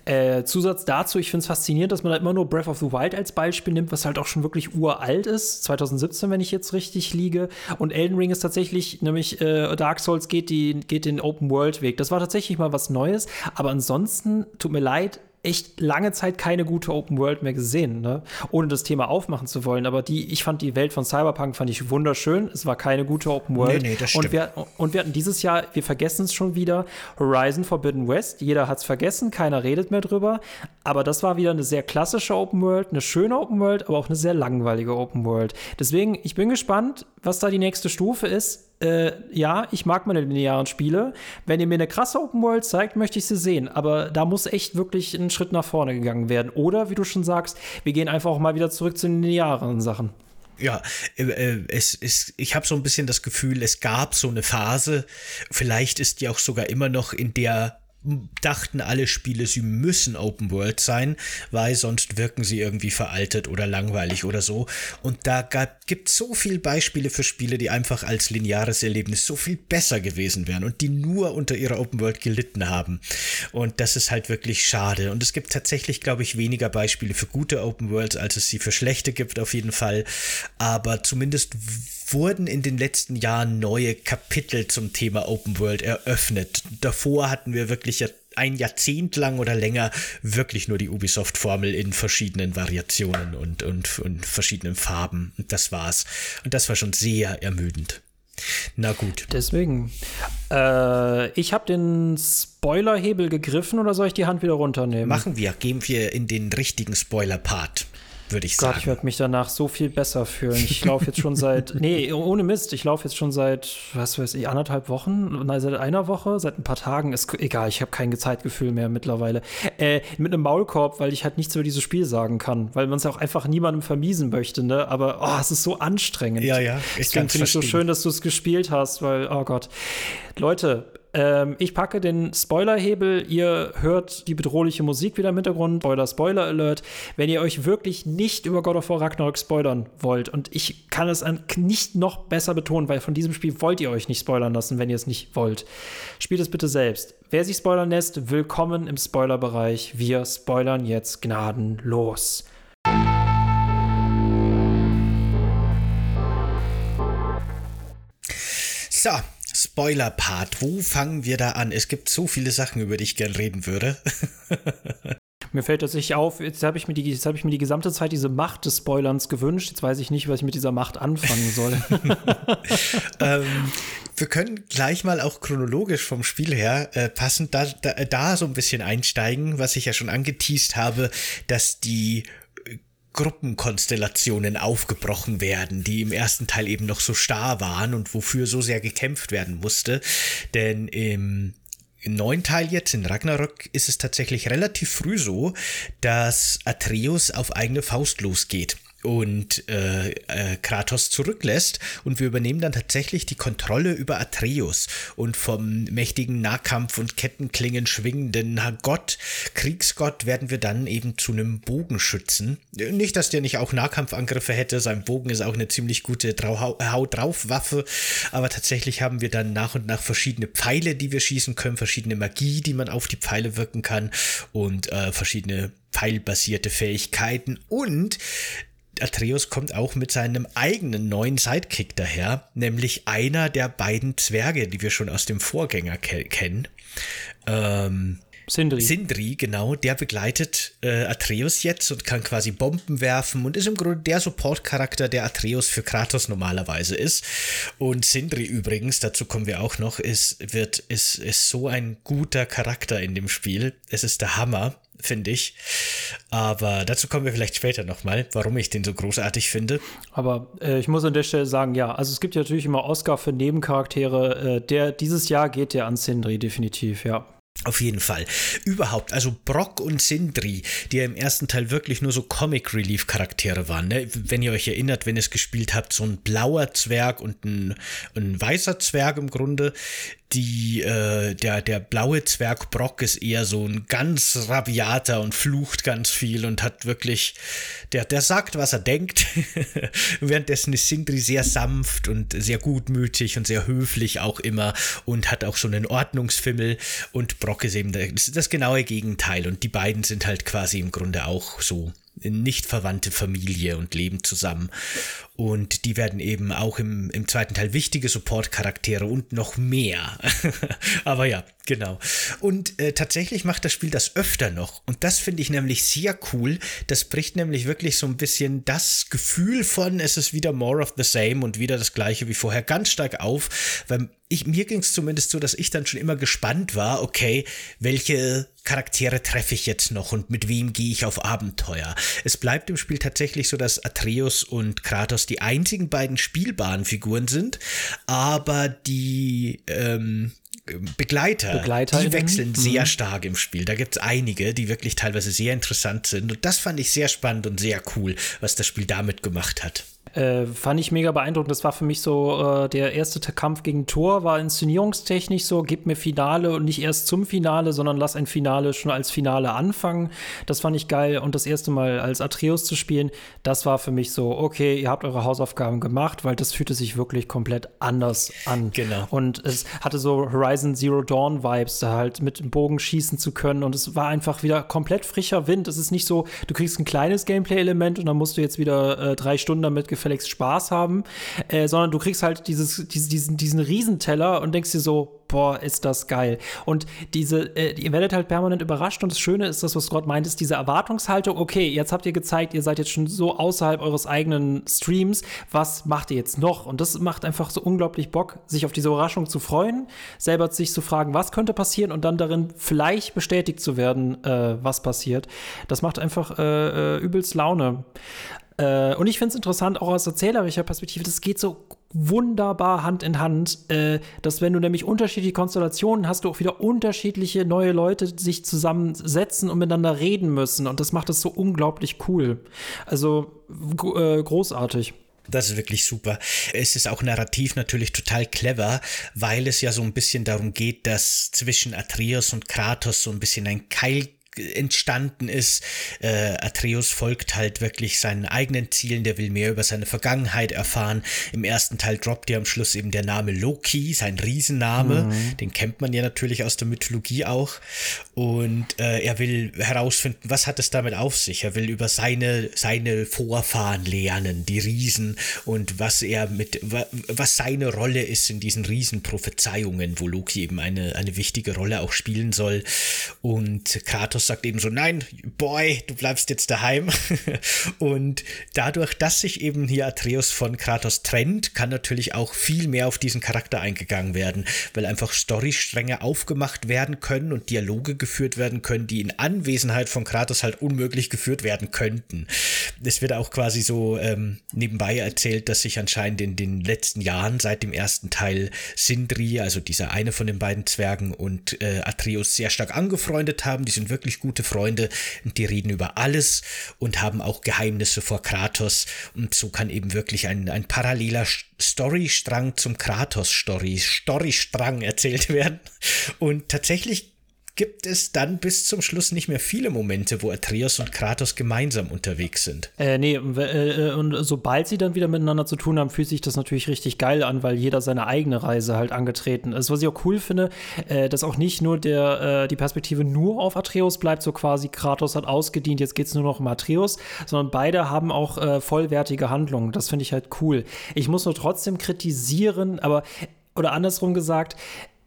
Äh, Zusatz dazu, ich finde es faszinierend, dass man da immer nur Breath of the Wild als Beispiel nimmt, was halt auch schon wirklich uralt ist. 2017, wenn ich jetzt richtig liege. Und Elden Ring ist tatsächlich, nämlich äh, Dark Souls geht, die, geht den Open World Weg. Das war tatsächlich mal was Neues. Aber ansonsten, tut mir leid, echt lange Zeit keine gute Open World mehr gesehen, ne? ohne das Thema aufmachen zu wollen. Aber die, ich fand die Welt von Cyberpunk fand ich wunderschön. Es war keine gute Open World. Nee, nee, das stimmt. Und wir, und wir hatten dieses Jahr, wir vergessen es schon wieder, Horizon Forbidden West. Jeder hat es vergessen, keiner redet mehr drüber. Aber das war wieder eine sehr klassische Open World, eine schöne Open World, aber auch eine sehr langweilige Open World. Deswegen, ich bin gespannt, was da die nächste Stufe ist äh, ja, ich mag meine linearen Spiele. Wenn ihr mir eine krasse Open World zeigt, möchte ich sie sehen. Aber da muss echt wirklich ein Schritt nach vorne gegangen werden. Oder, wie du schon sagst, wir gehen einfach auch mal wieder zurück zu den linearen Sachen. Ja, äh, äh, es ist, ich habe so ein bisschen das Gefühl, es gab so eine Phase, vielleicht ist die auch sogar immer noch, in der dachten alle Spiele, sie müssen Open World sein, weil sonst wirken sie irgendwie veraltet oder langweilig oder so. Und da gibt es so viele Beispiele für Spiele, die einfach als lineares Erlebnis so viel besser gewesen wären und die nur unter ihrer Open World gelitten haben. Und das ist halt wirklich schade. Und es gibt tatsächlich, glaube ich, weniger Beispiele für gute Open Worlds, als es sie für schlechte gibt, auf jeden Fall. Aber zumindest wurden in den letzten Jahren neue Kapitel zum Thema Open World eröffnet. Davor hatten wir wirklich ein Jahrzehnt lang oder länger wirklich nur die Ubisoft-Formel in verschiedenen Variationen und, und, und verschiedenen Farben. Und das war's. Und das war schon sehr ermüdend. Na gut. Deswegen. Äh, ich habe den Spoilerhebel gegriffen oder soll ich die Hand wieder runternehmen? Machen wir. Gehen wir in den richtigen Spoiler-Part würde ich Gott, sagen. ich werde mich danach so viel besser fühlen. Ich laufe jetzt schon seit, nee, ohne Mist, ich laufe jetzt schon seit, was weiß ich, anderthalb Wochen, nein, seit einer Woche, seit ein paar Tagen, ist egal, ich habe kein Zeitgefühl mehr mittlerweile. Äh, mit einem Maulkorb, weil ich halt nichts über dieses Spiel sagen kann, weil man es auch einfach niemandem vermiesen möchte, ne? Aber oh, es ist so anstrengend. Ja, ja. Ich finde es so schön, dass du es gespielt hast, weil, oh Gott. Leute, ähm, ich packe den Spoilerhebel. Ihr hört die bedrohliche Musik wieder im Hintergrund. Spoiler, Spoiler Alert. Wenn ihr euch wirklich nicht über God of War Ragnarok spoilern wollt, und ich kann es nicht noch besser betonen, weil von diesem Spiel wollt ihr euch nicht spoilern lassen, wenn ihr es nicht wollt. Spielt es bitte selbst. Wer sich spoilern lässt, willkommen im Spoilerbereich. Wir spoilern jetzt gnadenlos. So, Spoiler-Part. Wo fangen wir da an? Es gibt so viele Sachen, über die ich gern reden würde. Mir fällt das nicht auf, jetzt habe ich, mir die, hab ich mir die gesamte Zeit diese Macht des Spoilerns gewünscht. Jetzt weiß ich nicht, was ich mit dieser Macht anfangen soll. ähm, wir können gleich mal auch chronologisch vom Spiel her äh, passend da, da, da so ein bisschen einsteigen, was ich ja schon angeteased habe, dass die Gruppenkonstellationen aufgebrochen werden, die im ersten Teil eben noch so starr waren und wofür so sehr gekämpft werden musste. Denn im neuen Teil jetzt in Ragnarök ist es tatsächlich relativ früh so, dass Atreus auf eigene Faust losgeht und äh, äh, Kratos zurücklässt und wir übernehmen dann tatsächlich die Kontrolle über Atreus und vom mächtigen Nahkampf und Kettenklingen schwingenden Gott, Kriegsgott werden wir dann eben zu einem Bogenschützen. Nicht, dass der nicht auch Nahkampfangriffe hätte, sein Bogen ist auch eine ziemlich gute Haut drauf Waffe, aber tatsächlich haben wir dann nach und nach verschiedene Pfeile, die wir schießen können, verschiedene Magie, die man auf die Pfeile wirken kann und äh, verschiedene pfeilbasierte Fähigkeiten und Atreus kommt auch mit seinem eigenen neuen Sidekick daher, nämlich einer der beiden Zwerge, die wir schon aus dem Vorgänger ke kennen. Ähm, Sindri. Sindri, genau, der begleitet äh, Atreus jetzt und kann quasi Bomben werfen und ist im Grunde der Support-Charakter, der Atreus für Kratos normalerweise ist. Und Sindri übrigens, dazu kommen wir auch noch, ist, wird, ist, ist so ein guter Charakter in dem Spiel. Es ist der Hammer finde ich. Aber dazu kommen wir vielleicht später nochmal, warum ich den so großartig finde. Aber äh, ich muss an der Stelle sagen, ja, also es gibt ja natürlich immer Oscar für Nebencharaktere. Äh, der dieses Jahr geht der an Sindri definitiv, ja. Auf jeden Fall. Überhaupt, also Brock und Sindri, die ja im ersten Teil wirklich nur so Comic Relief Charaktere waren. Ne? Wenn ihr euch erinnert, wenn ihr es gespielt habt, so ein blauer Zwerg und ein, ein weißer Zwerg im Grunde, die, äh, der, der blaue Zwerg Brock ist eher so ein ganz rabiater und flucht ganz viel und hat wirklich, der, der sagt, was er denkt. Währenddessen ist Sindri sehr sanft und sehr gutmütig und sehr höflich auch immer und hat auch so einen Ordnungsfimmel und Brock ist eben das, das genaue Gegenteil und die beiden sind halt quasi im Grunde auch so nicht verwandte Familie und leben zusammen. Und die werden eben auch im, im zweiten Teil wichtige Support-Charaktere und noch mehr. Aber ja, genau. Und äh, tatsächlich macht das Spiel das öfter noch. Und das finde ich nämlich sehr cool. Das bricht nämlich wirklich so ein bisschen das Gefühl von, es ist wieder more of the same und wieder das gleiche wie vorher ganz stark auf. Weil ich, mir ging es zumindest so, dass ich dann schon immer gespannt war, okay, welche Charaktere treffe ich jetzt noch und mit wem gehe ich auf Abenteuer. Es bleibt im Spiel tatsächlich so, dass Atreus und Kratos die einzigen beiden spielbaren Figuren sind, aber die ähm, Begleiter, die wechseln mhm. sehr stark im Spiel. Da gibt es einige, die wirklich teilweise sehr interessant sind. Und das fand ich sehr spannend und sehr cool, was das Spiel damit gemacht hat. Äh, fand ich mega beeindruckend. Das war für mich so äh, der erste Kampf gegen Thor, war inszenierungstechnisch so, gib mir Finale und nicht erst zum Finale, sondern lass ein Finale schon als Finale anfangen. Das fand ich geil. Und das erste Mal als Atreus zu spielen, das war für mich so, okay, ihr habt eure Hausaufgaben gemacht, weil das fühlte sich wirklich komplett anders an. Genau. Und es hatte so Horizon Zero Dawn Vibes, da halt mit dem Bogen schießen zu können. Und es war einfach wieder komplett frischer Wind. Es ist nicht so, du kriegst ein kleines Gameplay-Element und dann musst du jetzt wieder äh, drei Stunden damit gefällt gefälligst Spaß haben, äh, sondern du kriegst halt dieses, diesen, diesen Riesenteller und denkst dir so, boah, ist das geil. Und diese, äh, ihr werdet halt permanent überrascht und das Schöne ist das, was Gott meint, ist diese Erwartungshaltung, okay, jetzt habt ihr gezeigt, ihr seid jetzt schon so außerhalb eures eigenen Streams, was macht ihr jetzt noch? Und das macht einfach so unglaublich Bock, sich auf diese Überraschung zu freuen, selber sich zu fragen, was könnte passieren und dann darin vielleicht bestätigt zu werden, äh, was passiert. Das macht einfach äh, äh übelst Laune. Äh, und ich finde es interessant, auch aus erzählerischer Perspektive, das geht so wunderbar Hand in Hand, äh, dass wenn du nämlich unterschiedliche Konstellationen hast, du auch wieder unterschiedliche neue Leute sich zusammensetzen und miteinander reden müssen. Und das macht es so unglaublich cool. Also äh, großartig. Das ist wirklich super. Es ist auch narrativ natürlich total clever, weil es ja so ein bisschen darum geht, dass zwischen Atreus und Kratos so ein bisschen ein Keil entstanden ist. Äh, Atreus folgt halt wirklich seinen eigenen Zielen, der will mehr über seine Vergangenheit erfahren. Im ersten Teil droppt ja am Schluss eben der Name Loki, sein Riesenname, mhm. den kennt man ja natürlich aus der Mythologie auch. Und äh, er will herausfinden, was hat es damit auf sich. Er will über seine, seine Vorfahren lernen, die Riesen und was er mit, was seine Rolle ist in diesen Riesenprophezeiungen, wo Loki eben eine, eine wichtige Rolle auch spielen soll. Und Kratos sagt eben so, nein, Boy, du bleibst jetzt daheim. und dadurch, dass sich eben hier Atreus von Kratos trennt, kann natürlich auch viel mehr auf diesen Charakter eingegangen werden, weil einfach Storystränge aufgemacht werden können und Dialoge geführt werden können, die in Anwesenheit von Kratos halt unmöglich geführt werden könnten. Es wird auch quasi so ähm, nebenbei erzählt, dass sich anscheinend in den letzten Jahren seit dem ersten Teil Sindri, also dieser eine von den beiden Zwergen und äh, Atreus sehr stark angefreundet haben. Die sind wirklich wirklich gute Freunde und die reden über alles und haben auch Geheimnisse vor Kratos. Und so kann eben wirklich ein, ein paralleler Storystrang zum Kratos-Story, Storystrang erzählt werden. Und tatsächlich gibt es dann bis zum Schluss nicht mehr viele Momente, wo Atreus und Kratos gemeinsam unterwegs sind. Äh, nee, äh, und sobald sie dann wieder miteinander zu tun haben, fühlt sich das natürlich richtig geil an, weil jeder seine eigene Reise halt angetreten ist. Was ich auch cool finde, äh, dass auch nicht nur der, äh, die Perspektive nur auf Atreus bleibt, so quasi Kratos hat ausgedient, jetzt geht es nur noch um Atreus, sondern beide haben auch äh, vollwertige Handlungen. Das finde ich halt cool. Ich muss nur trotzdem kritisieren, aber oder andersrum gesagt,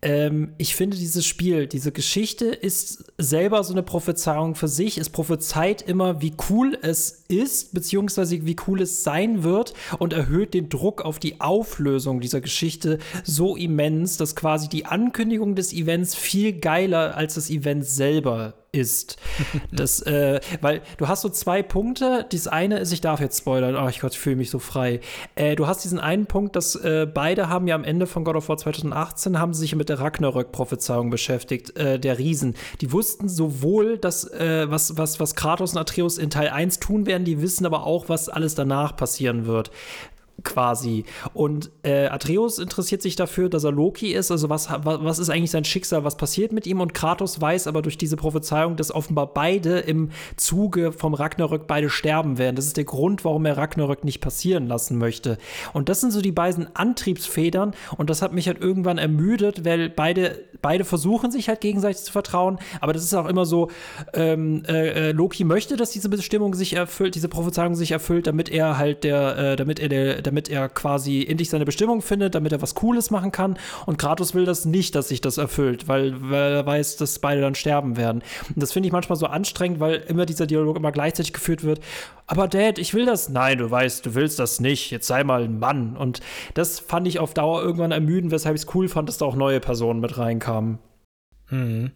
ähm, ich finde dieses Spiel, diese Geschichte ist selber so eine Prophezeiung für sich. Es prophezeit immer, wie cool es ist, beziehungsweise wie cool es sein wird und erhöht den Druck auf die Auflösung dieser Geschichte so immens, dass quasi die Ankündigung des Events viel geiler als das Event selber ist. Das, äh, weil du hast so zwei Punkte. Das eine ist, ich darf jetzt spoilern, oh ich Gott, ich fühle mich so frei. Äh, du hast diesen einen Punkt, dass äh, beide haben ja am Ende von God of War 2018 haben sich mit der Ragnarök-Prophezeiung beschäftigt, äh, der Riesen. Die wussten sowohl, dass, äh, was, was, was Kratos und Atreus in Teil 1 tun werden, die wissen aber auch, was alles danach passieren wird quasi. Und äh, Atreus interessiert sich dafür, dass er Loki ist. Also was, was ist eigentlich sein Schicksal, was passiert mit ihm? Und Kratos weiß aber durch diese Prophezeiung, dass offenbar beide im Zuge vom Ragnarök beide sterben werden. Das ist der Grund, warum er Ragnarök nicht passieren lassen möchte. Und das sind so die beiden Antriebsfedern. Und das hat mich halt irgendwann ermüdet, weil beide, beide versuchen sich halt gegenseitig zu vertrauen. Aber das ist auch immer so, ähm, äh, äh Loki möchte, dass diese Bestimmung sich erfüllt, diese Prophezeiung sich erfüllt, damit er halt der, äh, damit er der, damit er quasi endlich seine Bestimmung findet, damit er was Cooles machen kann. Und Kratos will das nicht, dass sich das erfüllt, weil, weil er weiß, dass beide dann sterben werden. Und das finde ich manchmal so anstrengend, weil immer dieser Dialog immer gleichzeitig geführt wird. Aber Dad, ich will das. Nein, du weißt, du willst das nicht. Jetzt sei mal ein Mann. Und das fand ich auf Dauer irgendwann ermüden, weshalb ich es cool fand, dass da auch neue Personen mit reinkamen. Mhm.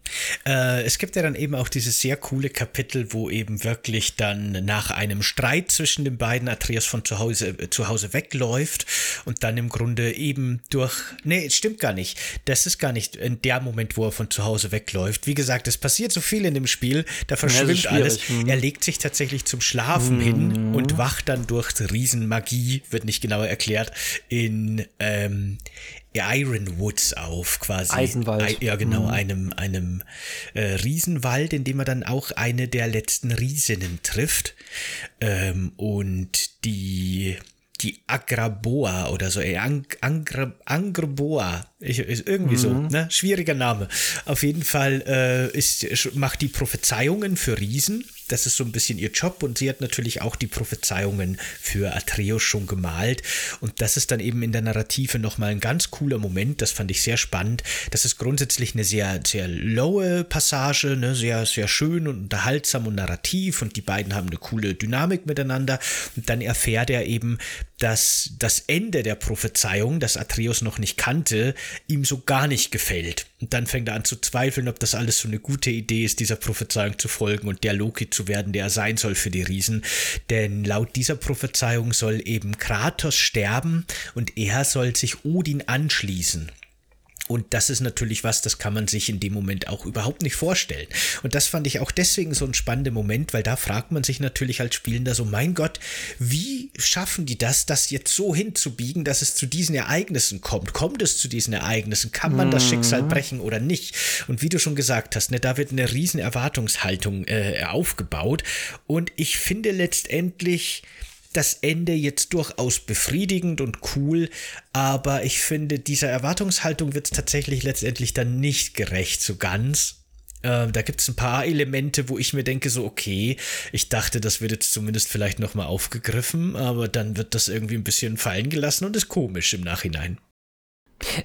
Äh, es gibt ja dann eben auch dieses sehr coole Kapitel, wo eben wirklich dann nach einem Streit zwischen den beiden Atreus von zu Hause, äh, zu Hause wegläuft und dann im Grunde eben durch. Nee, stimmt gar nicht. Das ist gar nicht in der Moment, wo er von zu Hause wegläuft. Wie gesagt, es passiert so viel in dem Spiel, da verschwimmt ja, alles. Mhm. Er legt sich tatsächlich zum Schlafen mhm. hin und wacht dann durch Riesenmagie, wird nicht genauer erklärt, in, ähm, Ironwoods auf, quasi. Eisenwald. ja, genau, mhm. einem, einem äh, Riesenwald, in dem er dann auch eine der letzten Riesinnen trifft. Ähm, und die die Agraboa oder so, ey, Ang Angra Angraboa, ich, ist irgendwie mhm. so, ne? Schwieriger Name. Auf jeden Fall äh, ist, macht die Prophezeiungen für Riesen das ist so ein bisschen ihr Job und sie hat natürlich auch die Prophezeiungen für Atreus schon gemalt und das ist dann eben in der Narrative nochmal ein ganz cooler Moment, das fand ich sehr spannend. Das ist grundsätzlich eine sehr, sehr lowe Passage, ne? sehr, sehr schön und unterhaltsam und narrativ und die beiden haben eine coole Dynamik miteinander und dann erfährt er eben, dass das Ende der Prophezeiung, das Atreus noch nicht kannte, ihm so gar nicht gefällt. Und dann fängt er an zu zweifeln, ob das alles so eine gute Idee ist, dieser Prophezeiung zu folgen und der Loki zu werden, der er sein soll für die Riesen. Denn laut dieser Prophezeiung soll eben Kratos sterben und er soll sich Odin anschließen. Und das ist natürlich was, das kann man sich in dem Moment auch überhaupt nicht vorstellen. Und das fand ich auch deswegen so ein spannender Moment, weil da fragt man sich natürlich als Spielender so, mein Gott, wie schaffen die das, das jetzt so hinzubiegen, dass es zu diesen Ereignissen kommt? Kommt es zu diesen Ereignissen? Kann man das Schicksal mhm. brechen oder nicht? Und wie du schon gesagt hast, ne, da wird eine riesen Erwartungshaltung äh, aufgebaut. Und ich finde letztendlich, das Ende jetzt durchaus befriedigend und cool, aber ich finde, dieser Erwartungshaltung wird es tatsächlich letztendlich dann nicht gerecht, so ganz. Äh, da gibt es ein paar Elemente, wo ich mir denke, so, okay, ich dachte, das wird jetzt zumindest vielleicht nochmal aufgegriffen, aber dann wird das irgendwie ein bisschen fallen gelassen und ist komisch im Nachhinein.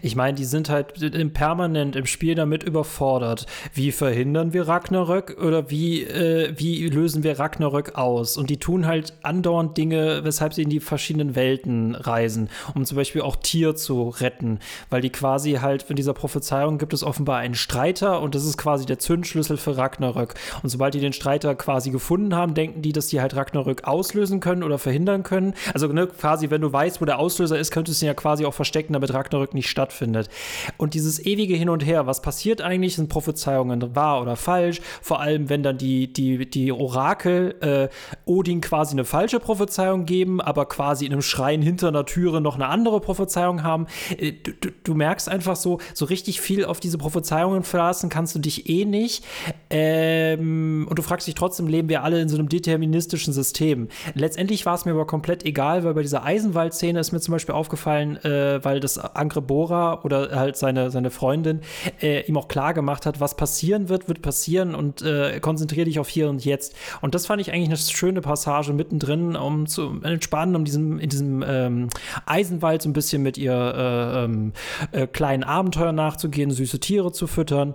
Ich meine, die sind halt permanent im Spiel damit überfordert. Wie verhindern wir Ragnarök oder wie, äh, wie lösen wir Ragnarök aus? Und die tun halt andauernd Dinge, weshalb sie in die verschiedenen Welten reisen, um zum Beispiel auch Tier zu retten, weil die quasi halt in dieser Prophezeiung gibt es offenbar einen Streiter und das ist quasi der Zündschlüssel für Ragnarök. Und sobald die den Streiter quasi gefunden haben, denken die, dass die halt Ragnarök auslösen können oder verhindern können. Also ne, quasi, wenn du weißt, wo der Auslöser ist, könntest du ihn ja quasi auch verstecken, damit Ragnarök nicht stattfindet. Und dieses ewige Hin und Her, was passiert eigentlich, sind Prophezeiungen wahr oder falsch, vor allem wenn dann die, die, die Orakel äh, Odin quasi eine falsche Prophezeiung geben, aber quasi in einem Schrein hinter einer Türe noch eine andere Prophezeiung haben. Äh, du, du, du, merkst einfach so, so richtig viel auf diese Prophezeiungen verlassen kannst du dich eh nicht. Ähm, und du fragst dich trotzdem, leben wir alle in so einem deterministischen System? Letztendlich war es mir aber komplett egal, weil bei dieser Eisenwald-Szene ist mir zum Beispiel aufgefallen, äh, weil das Angrebot Bora oder halt seine, seine Freundin äh, ihm auch klar gemacht hat, was passieren wird, wird passieren und äh, konzentriere dich auf hier und jetzt. Und das fand ich eigentlich eine schöne Passage mittendrin, um zu entspannen, um diesem, in diesem ähm, Eisenwald so ein bisschen mit ihr äh, ähm, äh, kleinen Abenteuer nachzugehen, süße Tiere zu füttern.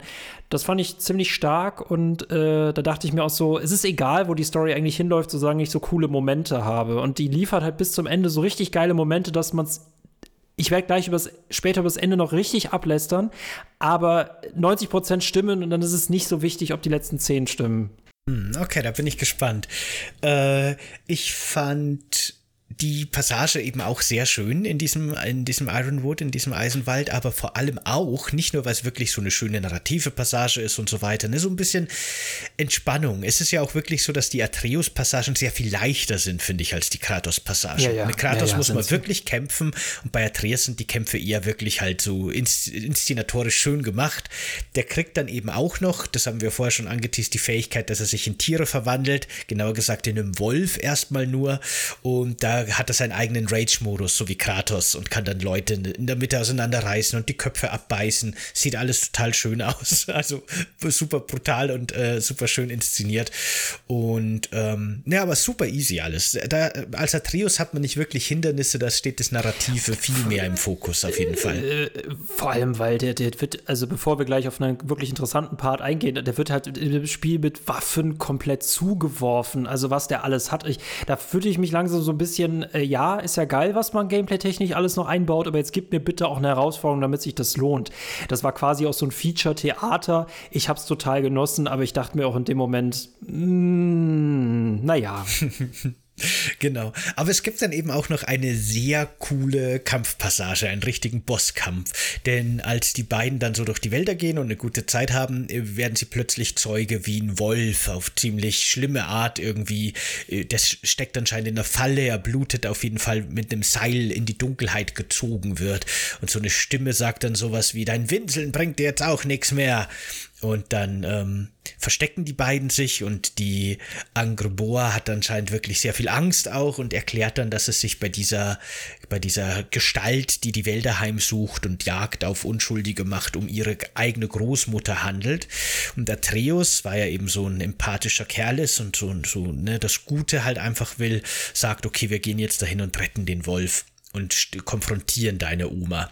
Das fand ich ziemlich stark und äh, da dachte ich mir auch so, es ist egal, wo die Story eigentlich hinläuft, solange ich so coole Momente habe. Und die liefert halt bis zum Ende so richtig geile Momente, dass man es ich werde gleich übers, später über das Ende noch richtig ablästern, aber 90% stimmen und dann ist es nicht so wichtig, ob die letzten 10 stimmen. Hm, okay, da bin ich gespannt. Äh, ich fand die Passage eben auch sehr schön in diesem, in diesem Ironwood, in diesem Eisenwald, aber vor allem auch, nicht nur, weil es wirklich so eine schöne narrative Passage ist und so weiter, ne, so ein bisschen Entspannung. Es ist ja auch wirklich so, dass die Atreus-Passagen sehr viel leichter sind, finde ich, als die Kratos-Passagen. Ja, ja. Mit Kratos ja, muss man wirklich kämpfen und bei Atreus sind die Kämpfe eher wirklich halt so inszenatorisch schön gemacht. Der kriegt dann eben auch noch, das haben wir vorher schon angeteased, die Fähigkeit, dass er sich in Tiere verwandelt, genauer gesagt in einem Wolf erstmal nur und da Hat er seinen eigenen Rage-Modus, so wie Kratos, und kann dann Leute in der Mitte auseinanderreißen und die Köpfe abbeißen. Sieht alles total schön aus. Also super brutal und äh, super schön inszeniert. Und ähm, ja, aber super easy alles. Da, als Atreus hat man nicht wirklich Hindernisse, da steht das Narrative viel mehr im Fokus auf jeden Fall. Äh, vor allem, weil der, der wird, also bevor wir gleich auf einen wirklich interessanten Part eingehen, der wird halt im Spiel mit Waffen komplett zugeworfen. Also was der alles hat. Ich, da fühlte ich mich langsam so ein bisschen, äh, ja, ist ja geil, was man gameplay-technisch alles noch einbaut, aber jetzt gibt mir bitte auch eine Herausforderung, damit sich das lohnt. Das war quasi auch so ein Feature-Theater. Ich habe es total genossen, aber ich dachte mir auch in dem Moment, mm, naja. Genau. Aber es gibt dann eben auch noch eine sehr coole Kampfpassage, einen richtigen Bosskampf. Denn als die beiden dann so durch die Wälder gehen und eine gute Zeit haben, äh, werden sie plötzlich Zeuge wie ein Wolf auf ziemlich schlimme Art irgendwie. Äh, das steckt anscheinend in der Falle, er blutet auf jeden Fall mit einem Seil in die Dunkelheit gezogen wird. Und so eine Stimme sagt dann sowas wie, dein Winseln bringt dir jetzt auch nichts mehr. Und dann ähm, verstecken die beiden sich und die Angreboa hat anscheinend wirklich sehr viel Angst auch und erklärt dann, dass es sich bei dieser, bei dieser Gestalt, die die Wälder heimsucht und Jagd auf Unschuldige macht, um ihre eigene Großmutter handelt. Und Atreus, weil er eben so ein empathischer Kerl ist und so, so ne, das Gute halt einfach will, sagt, okay, wir gehen jetzt dahin und retten den Wolf und konfrontieren deine Oma.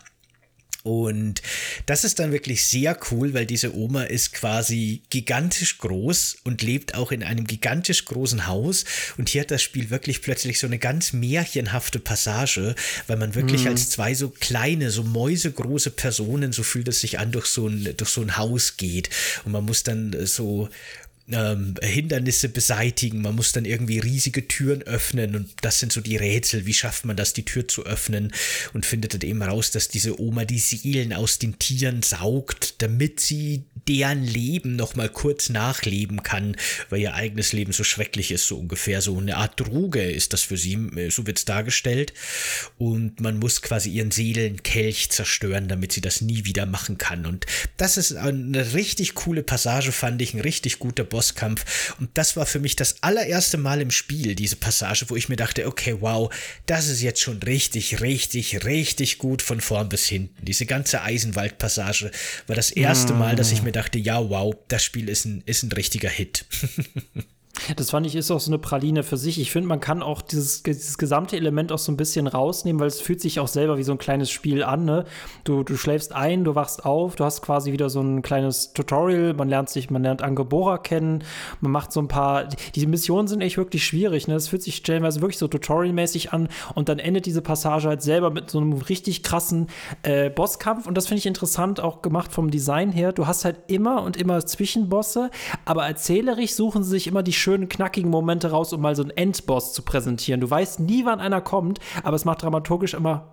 Und das ist dann wirklich sehr cool, weil diese Oma ist quasi gigantisch groß und lebt auch in einem gigantisch großen Haus. Und hier hat das Spiel wirklich plötzlich so eine ganz märchenhafte Passage, weil man wirklich mhm. als zwei so kleine, so mäusegroße Personen, so fühlt es sich an, durch so ein, durch so ein Haus geht. Und man muss dann so ähm, Hindernisse beseitigen. Man muss dann irgendwie riesige Türen öffnen und das sind so die Rätsel. Wie schafft man das, die Tür zu öffnen und findet dann eben raus, dass diese Oma die Seelen aus den Tieren saugt, damit sie deren Leben noch mal kurz nachleben kann, weil ihr eigenes Leben so schrecklich ist, so ungefähr. So eine Art Droge ist das für sie, so wird es dargestellt. Und man muss quasi ihren Seelenkelch zerstören, damit sie das nie wieder machen kann. Und das ist eine richtig coole Passage, fand ich, ein richtig guter Bosskampf. Und das war für mich das allererste Mal im Spiel, diese Passage, wo ich mir dachte, okay, wow, das ist jetzt schon richtig, richtig, richtig gut von vorn bis hinten. Diese ganze Eisenwald-Passage war das erste Mal, dass ich mir dachte, ja, wow, das Spiel ist ein, ist ein richtiger Hit. Das fand ich ist auch so eine Praline für sich. Ich finde, man kann auch dieses, dieses gesamte Element auch so ein bisschen rausnehmen, weil es fühlt sich auch selber wie so ein kleines Spiel an. Ne? Du, du schläfst ein, du wachst auf, du hast quasi wieder so ein kleines Tutorial, man lernt sich, man lernt Angebora kennen, man macht so ein paar. Die Missionen sind echt wirklich schwierig. Ne? Das fühlt sich stellenweise wirklich so tutorialmäßig an und dann endet diese Passage halt selber mit so einem richtig krassen äh, Bosskampf. Und das finde ich interessant, auch gemacht vom Design her. Du hast halt immer und immer Zwischenbosse, aber erzählerisch suchen sie sich immer die schönen, knackigen Momente raus, um mal so einen Endboss zu präsentieren. Du weißt nie, wann einer kommt, aber es macht dramaturgisch immer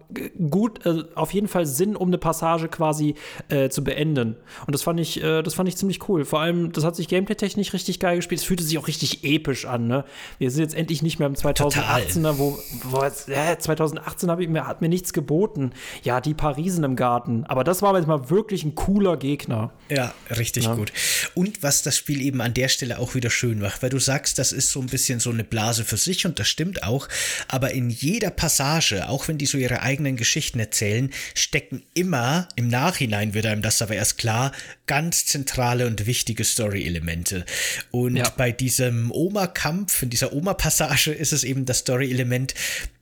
gut, äh, auf jeden Fall Sinn, um eine Passage quasi äh, zu beenden. Und das fand ich, äh, das fand ich ziemlich cool. Vor allem, das hat sich gameplay-technisch richtig geil gespielt. Es fühlte sich auch richtig episch an. Ne? Wir sind jetzt endlich nicht mehr im 2018er, wo, wo jetzt, äh, 2018 ich mir, hat mir nichts geboten. Ja, die paar Riesen im Garten. Aber das war jetzt mal wirklich ein cooler Gegner. Ja, richtig ja. gut. Und was das Spiel eben an der Stelle auch wieder schön macht, weil du sagst, das ist so ein bisschen so eine Blase für sich und das stimmt auch, aber in jeder Passage, auch wenn die so ihre eigenen Geschichten erzählen, stecken immer, im Nachhinein wird einem das aber erst klar, ganz zentrale und wichtige Story-Elemente. Und ja. bei diesem Oma-Kampf, in dieser Oma-Passage ist es eben das Story-Element,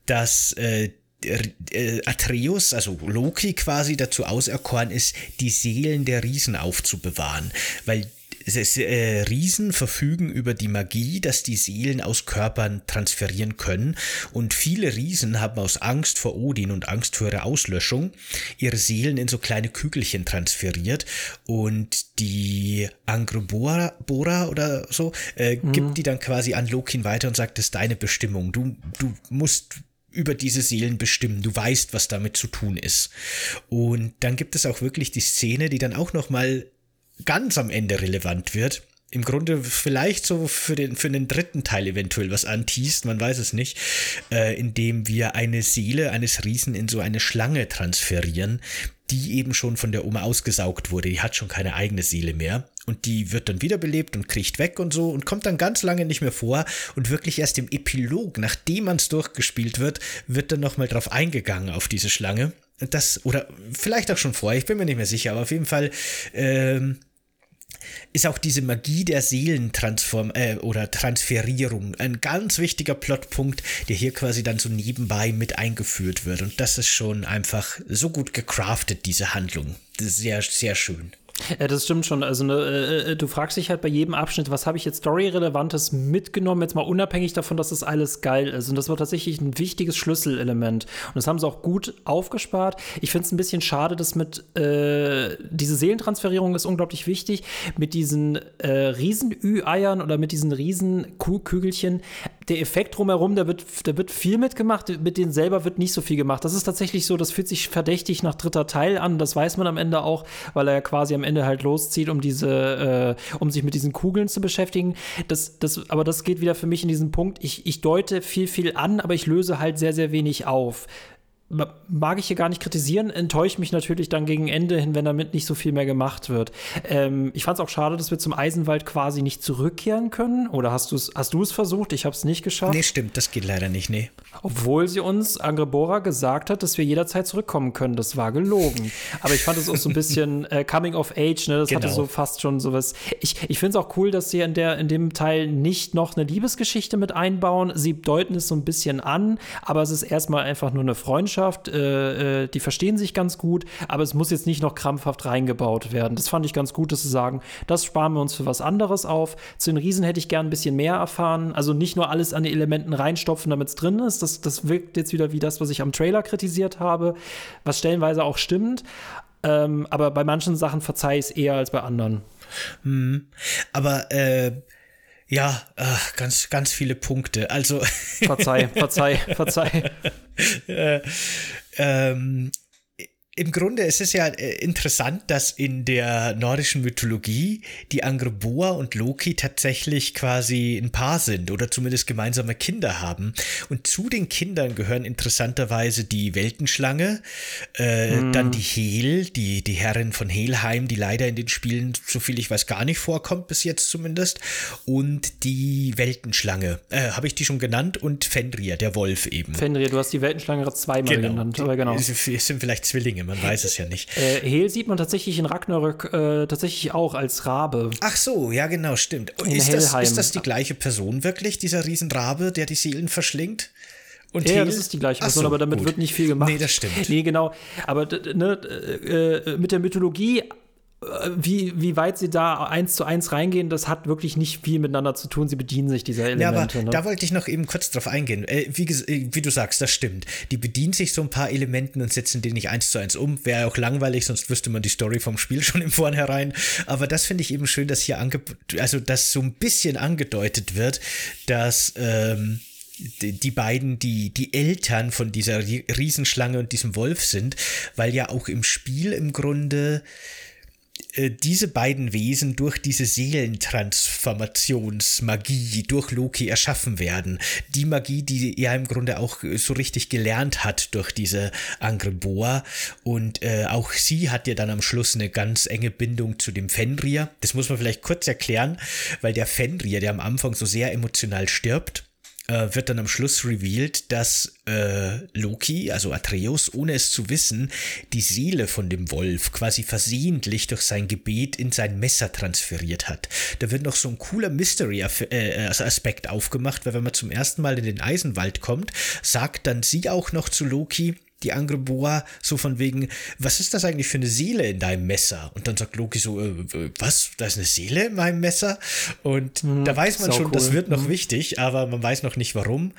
dass äh, äh, Atreus, also Loki quasi dazu auserkoren ist, die Seelen der Riesen aufzubewahren, weil äh, Riesen verfügen über die Magie, dass die Seelen aus Körpern transferieren können und viele Riesen haben aus Angst vor Odin und Angst vor ihrer Auslöschung ihre Seelen in so kleine Kügelchen transferiert und die Angrobora Bora oder so äh, mhm. gibt die dann quasi an Lokin weiter und sagt, das ist deine Bestimmung. Du, du musst über diese Seelen bestimmen. Du weißt, was damit zu tun ist. Und dann gibt es auch wirklich die Szene, die dann auch noch mal ganz am Ende relevant wird. Im Grunde vielleicht so für den, für den dritten Teil eventuell was anteast, man weiß es nicht, äh, indem wir eine Seele eines Riesen in so eine Schlange transferieren, die eben schon von der Oma ausgesaugt wurde. Die hat schon keine eigene Seele mehr. Und die wird dann wiederbelebt und kriecht weg und so und kommt dann ganz lange nicht mehr vor. Und wirklich erst im Epilog, nachdem man es durchgespielt wird, wird dann nochmal drauf eingegangen auf diese Schlange. Das, oder vielleicht auch schon vorher, ich bin mir nicht mehr sicher, aber auf jeden Fall ähm, ist auch diese Magie der Seelentransform äh, oder Transferierung ein ganz wichtiger Plotpunkt, der hier quasi dann so nebenbei mit eingeführt wird. Und das ist schon einfach so gut gecraftet, diese Handlung. Sehr, sehr schön. Ja, das stimmt schon. Also, ne, äh, äh, du fragst dich halt bei jedem Abschnitt, was habe ich jetzt Story-Relevantes mitgenommen, jetzt mal unabhängig davon, dass das alles geil ist. Und das war tatsächlich ein wichtiges Schlüsselelement. Und das haben sie auch gut aufgespart. Ich finde es ein bisschen schade, dass mit äh, diese Seelentransferierung ist unglaublich wichtig. Mit diesen äh, Riesen-Ü-Eiern oder mit diesen Riesen-Kügelchen der Effekt drumherum, da wird, da wird viel mitgemacht, mit denen selber wird nicht so viel gemacht. Das ist tatsächlich so, das fühlt sich verdächtig nach dritter Teil an. Das weiß man am Ende auch, weil er ja quasi am Ende halt loszieht, um diese, äh, um sich mit diesen Kugeln zu beschäftigen. Das, das, aber das geht wieder für mich in diesen Punkt. Ich, ich deute viel, viel an, aber ich löse halt sehr, sehr wenig auf mag ich hier gar nicht kritisieren, enttäuscht mich natürlich dann gegen Ende hin, wenn damit nicht so viel mehr gemacht wird. Ähm, ich fand es auch schade, dass wir zum Eisenwald quasi nicht zurückkehren können. Oder hast du es hast versucht? Ich habe es nicht geschafft. Nee, stimmt, das geht leider nicht, nee. Obwohl sie uns, Angrebora, gesagt hat, dass wir jederzeit zurückkommen können. Das war gelogen. Aber ich fand es auch so ein bisschen äh, Coming of Age, ne? Das genau. hatte so fast schon sowas. Ich, ich finde es auch cool, dass sie in, der, in dem Teil nicht noch eine Liebesgeschichte mit einbauen. Sie deuten es so ein bisschen an, aber es ist erstmal einfach nur eine Freundschaft Freundschaft, äh, äh, die verstehen sich ganz gut, aber es muss jetzt nicht noch krampfhaft reingebaut werden. Das fand ich ganz gut, dass sie sagen, das sparen wir uns für was anderes auf. Zu den Riesen hätte ich gern ein bisschen mehr erfahren. Also nicht nur alles an die Elementen reinstopfen, damit es drin ist. Das, das wirkt jetzt wieder wie das, was ich am Trailer kritisiert habe, was stellenweise auch stimmt. Ähm, aber bei manchen Sachen verzeihe ich es eher als bei anderen. Hm. Aber äh ja, ach, ganz, ganz viele Punkte. Also. Verzeih, verzeih, verzeih. äh, ähm, im Grunde ist es ja äh, interessant, dass in der nordischen Mythologie die Angreboa und Loki tatsächlich quasi ein Paar sind oder zumindest gemeinsame Kinder haben. Und zu den Kindern gehören interessanterweise die Weltenschlange, äh, mm. dann die Hel, die, die Herrin von Helheim, die leider in den Spielen, so viel ich weiß, gar nicht vorkommt, bis jetzt zumindest, und die Weltenschlange. Äh, Habe ich die schon genannt? Und Fenrir, der Wolf eben. Fenrir, du hast die Weltenschlange gerade zweimal genau. genannt, aber genau. Es sind vielleicht Zwillinge man weiß es ja nicht. Äh, Hel sieht man tatsächlich in Ragnarök äh, tatsächlich auch als Rabe. Ach so, ja genau, stimmt. Ist das, ist das, die gleiche Person wirklich, dieser Riesenrabe, der die Seelen verschlingt? Und ja, Hel? das ist die gleiche Person, so, aber damit gut. wird nicht viel gemacht. Nee, das stimmt. Nee, genau. Aber ne, äh, mit der Mythologie wie, wie weit sie da eins zu eins reingehen, das hat wirklich nicht viel miteinander zu tun. Sie bedienen sich dieser Elemente. Ja, aber ne? da wollte ich noch eben kurz drauf eingehen. Äh, wie, äh, wie, du sagst, das stimmt. Die bedienen sich so ein paar Elementen und setzen die nicht eins zu eins um. Wäre auch langweilig, sonst wüsste man die Story vom Spiel schon im Vornherein. Aber das finde ich eben schön, dass hier ange also dass so ein bisschen angedeutet wird, dass ähm, die beiden die, die Eltern von dieser Riesenschlange und diesem Wolf sind, weil ja auch im Spiel im Grunde äh, diese beiden Wesen durch diese Seelentransformationsmagie durch Loki erschaffen werden. Die Magie, die er im Grunde auch so richtig gelernt hat durch diese Angreboa. Und äh, auch sie hat ja dann am Schluss eine ganz enge Bindung zu dem Fenrir. Das muss man vielleicht kurz erklären, weil der Fenrir, der am Anfang so sehr emotional stirbt, äh, wird dann am Schluss revealed, dass äh, Loki, also Atreus, ohne es zu wissen, die Seele von dem Wolf quasi versehentlich durch sein Gebet in sein Messer transferiert hat. Da wird noch so ein cooler Mystery-Aspekt äh, aufgemacht, weil wenn man zum ersten Mal in den Eisenwald kommt, sagt dann sie auch noch zu Loki, die Angreboa so von wegen, was ist das eigentlich für eine Seele in deinem Messer? Und dann sagt Loki so, äh, was, da ist eine Seele in meinem Messer? Und mhm, da weiß man schon, cool. das wird noch mhm. wichtig, aber man weiß noch nicht warum.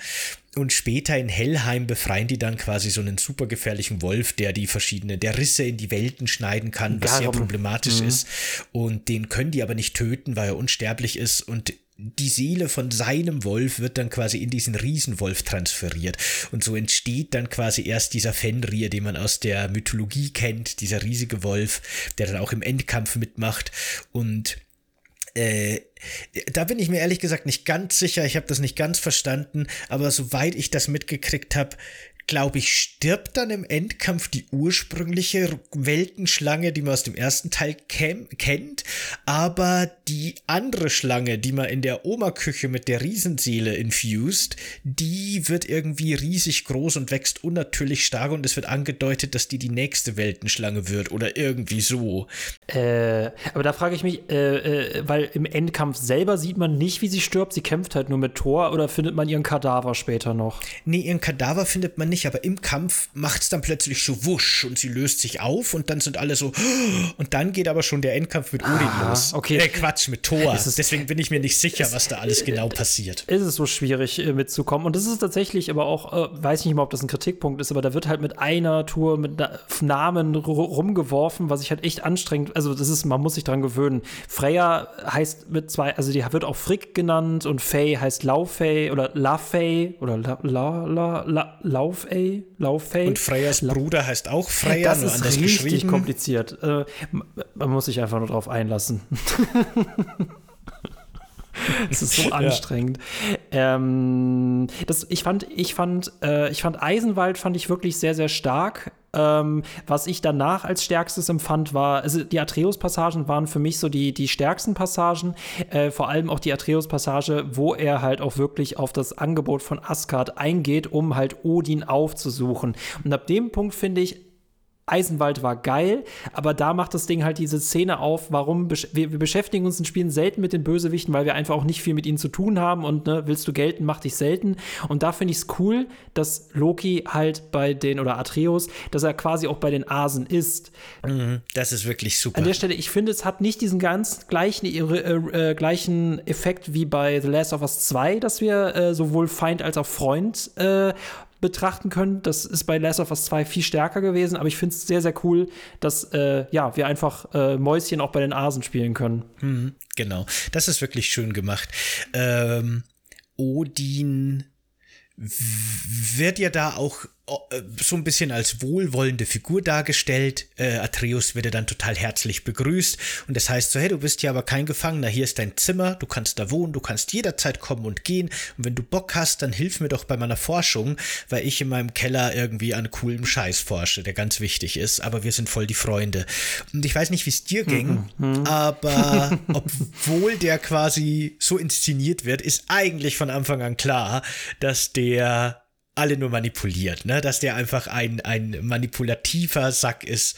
Und später in Hellheim befreien die dann quasi so einen super gefährlichen Wolf, der die verschiedenen, der Risse in die Welten schneiden kann, was Darum. sehr problematisch mhm. ist. Und den können die aber nicht töten, weil er unsterblich ist. Und die Seele von seinem Wolf wird dann quasi in diesen Riesenwolf transferiert. Und so entsteht dann quasi erst dieser Fenrir, den man aus der Mythologie kennt, dieser riesige Wolf, der dann auch im Endkampf mitmacht. Und äh, da bin ich mir ehrlich gesagt nicht ganz sicher, ich habe das nicht ganz verstanden, aber soweit ich das mitgekriegt habe, glaube ich, stirbt dann im Endkampf die ursprüngliche Weltenschlange, die man aus dem ersten Teil kennt. Aber die andere Schlange, die man in der Oma-Küche mit der Riesenseele infused, die wird irgendwie riesig groß und wächst unnatürlich stark und es wird angedeutet, dass die die nächste Weltenschlange wird oder irgendwie so. Äh, aber da frage ich mich, äh, äh, weil im Endkampf selber sieht man nicht, wie sie stirbt. Sie kämpft halt nur mit Thor oder findet man ihren Kadaver später noch? Nee, ihren Kadaver findet man nicht, aber im Kampf macht es dann plötzlich so wusch und sie löst sich auf und dann sind alle so und dann geht aber schon der Endkampf mit Odin ah, los. Okay. Äh, Quatsch, mit Thor. Deswegen bin ich mir nicht sicher, was da alles genau passiert. Ist es so schwierig äh, mitzukommen und das ist tatsächlich aber auch, äh, weiß nicht mal, ob das ein Kritikpunkt ist, aber da wird halt mit einer Tour mit Namen rumgeworfen, was ich halt echt anstrengend, also das ist, man muss sich dran gewöhnen. Freya heißt mit zwei, also die wird auch Frick genannt und Faye heißt Laufey oder Lafey oder La, La, La, La Laufey, Laufey. Und Freyas La Bruder heißt auch Freya, das nur ist anders richtig kompliziert. Äh, man muss sich einfach nur drauf einlassen. Es ist so anstrengend. Ja. Ähm, das, ich fand, ich fand, äh, ich fand Eisenwald fand ich wirklich sehr, sehr stark. Ähm, was ich danach als stärkstes empfand, war, also die Atreus-Passagen waren für mich so die, die stärksten Passagen. Äh, vor allem auch die Atreus-Passage, wo er halt auch wirklich auf das Angebot von Asgard eingeht, um halt Odin aufzusuchen. Und ab dem Punkt finde ich, Eisenwald war geil, aber da macht das Ding halt diese Szene auf, warum besch wir, wir, beschäftigen uns in Spielen selten mit den Bösewichten, weil wir einfach auch nicht viel mit ihnen zu tun haben und ne, willst du gelten, mach dich selten. Und da finde ich es cool, dass Loki halt bei den, oder Atreus, dass er quasi auch bei den Asen ist. Mhm, das ist wirklich super. An der Stelle, ich finde, es hat nicht diesen ganz gleichen, äh, äh, gleichen Effekt wie bei The Last of Us 2, dass wir äh, sowohl Feind als auch Freund äh, betrachten können. Das ist bei Last of Us 2 viel stärker gewesen, aber ich finde es sehr, sehr cool, dass äh, ja, wir einfach äh, Mäuschen auch bei den Asen spielen können. Mhm, genau, das ist wirklich schön gemacht. Ähm, Odin wird ja da auch so ein bisschen als wohlwollende Figur dargestellt. Äh, Atreus wird dann total herzlich begrüßt und das heißt so, hey, du bist ja aber kein Gefangener, hier ist dein Zimmer, du kannst da wohnen, du kannst jederzeit kommen und gehen und wenn du Bock hast, dann hilf mir doch bei meiner Forschung, weil ich in meinem Keller irgendwie an coolem Scheiß forsche, der ganz wichtig ist, aber wir sind voll die Freunde. Und ich weiß nicht, wie es dir ging, mhm. aber obwohl der quasi so inszeniert wird, ist eigentlich von Anfang an klar, dass der alle nur manipuliert, ne? Dass der einfach ein, ein manipulativer Sack ist.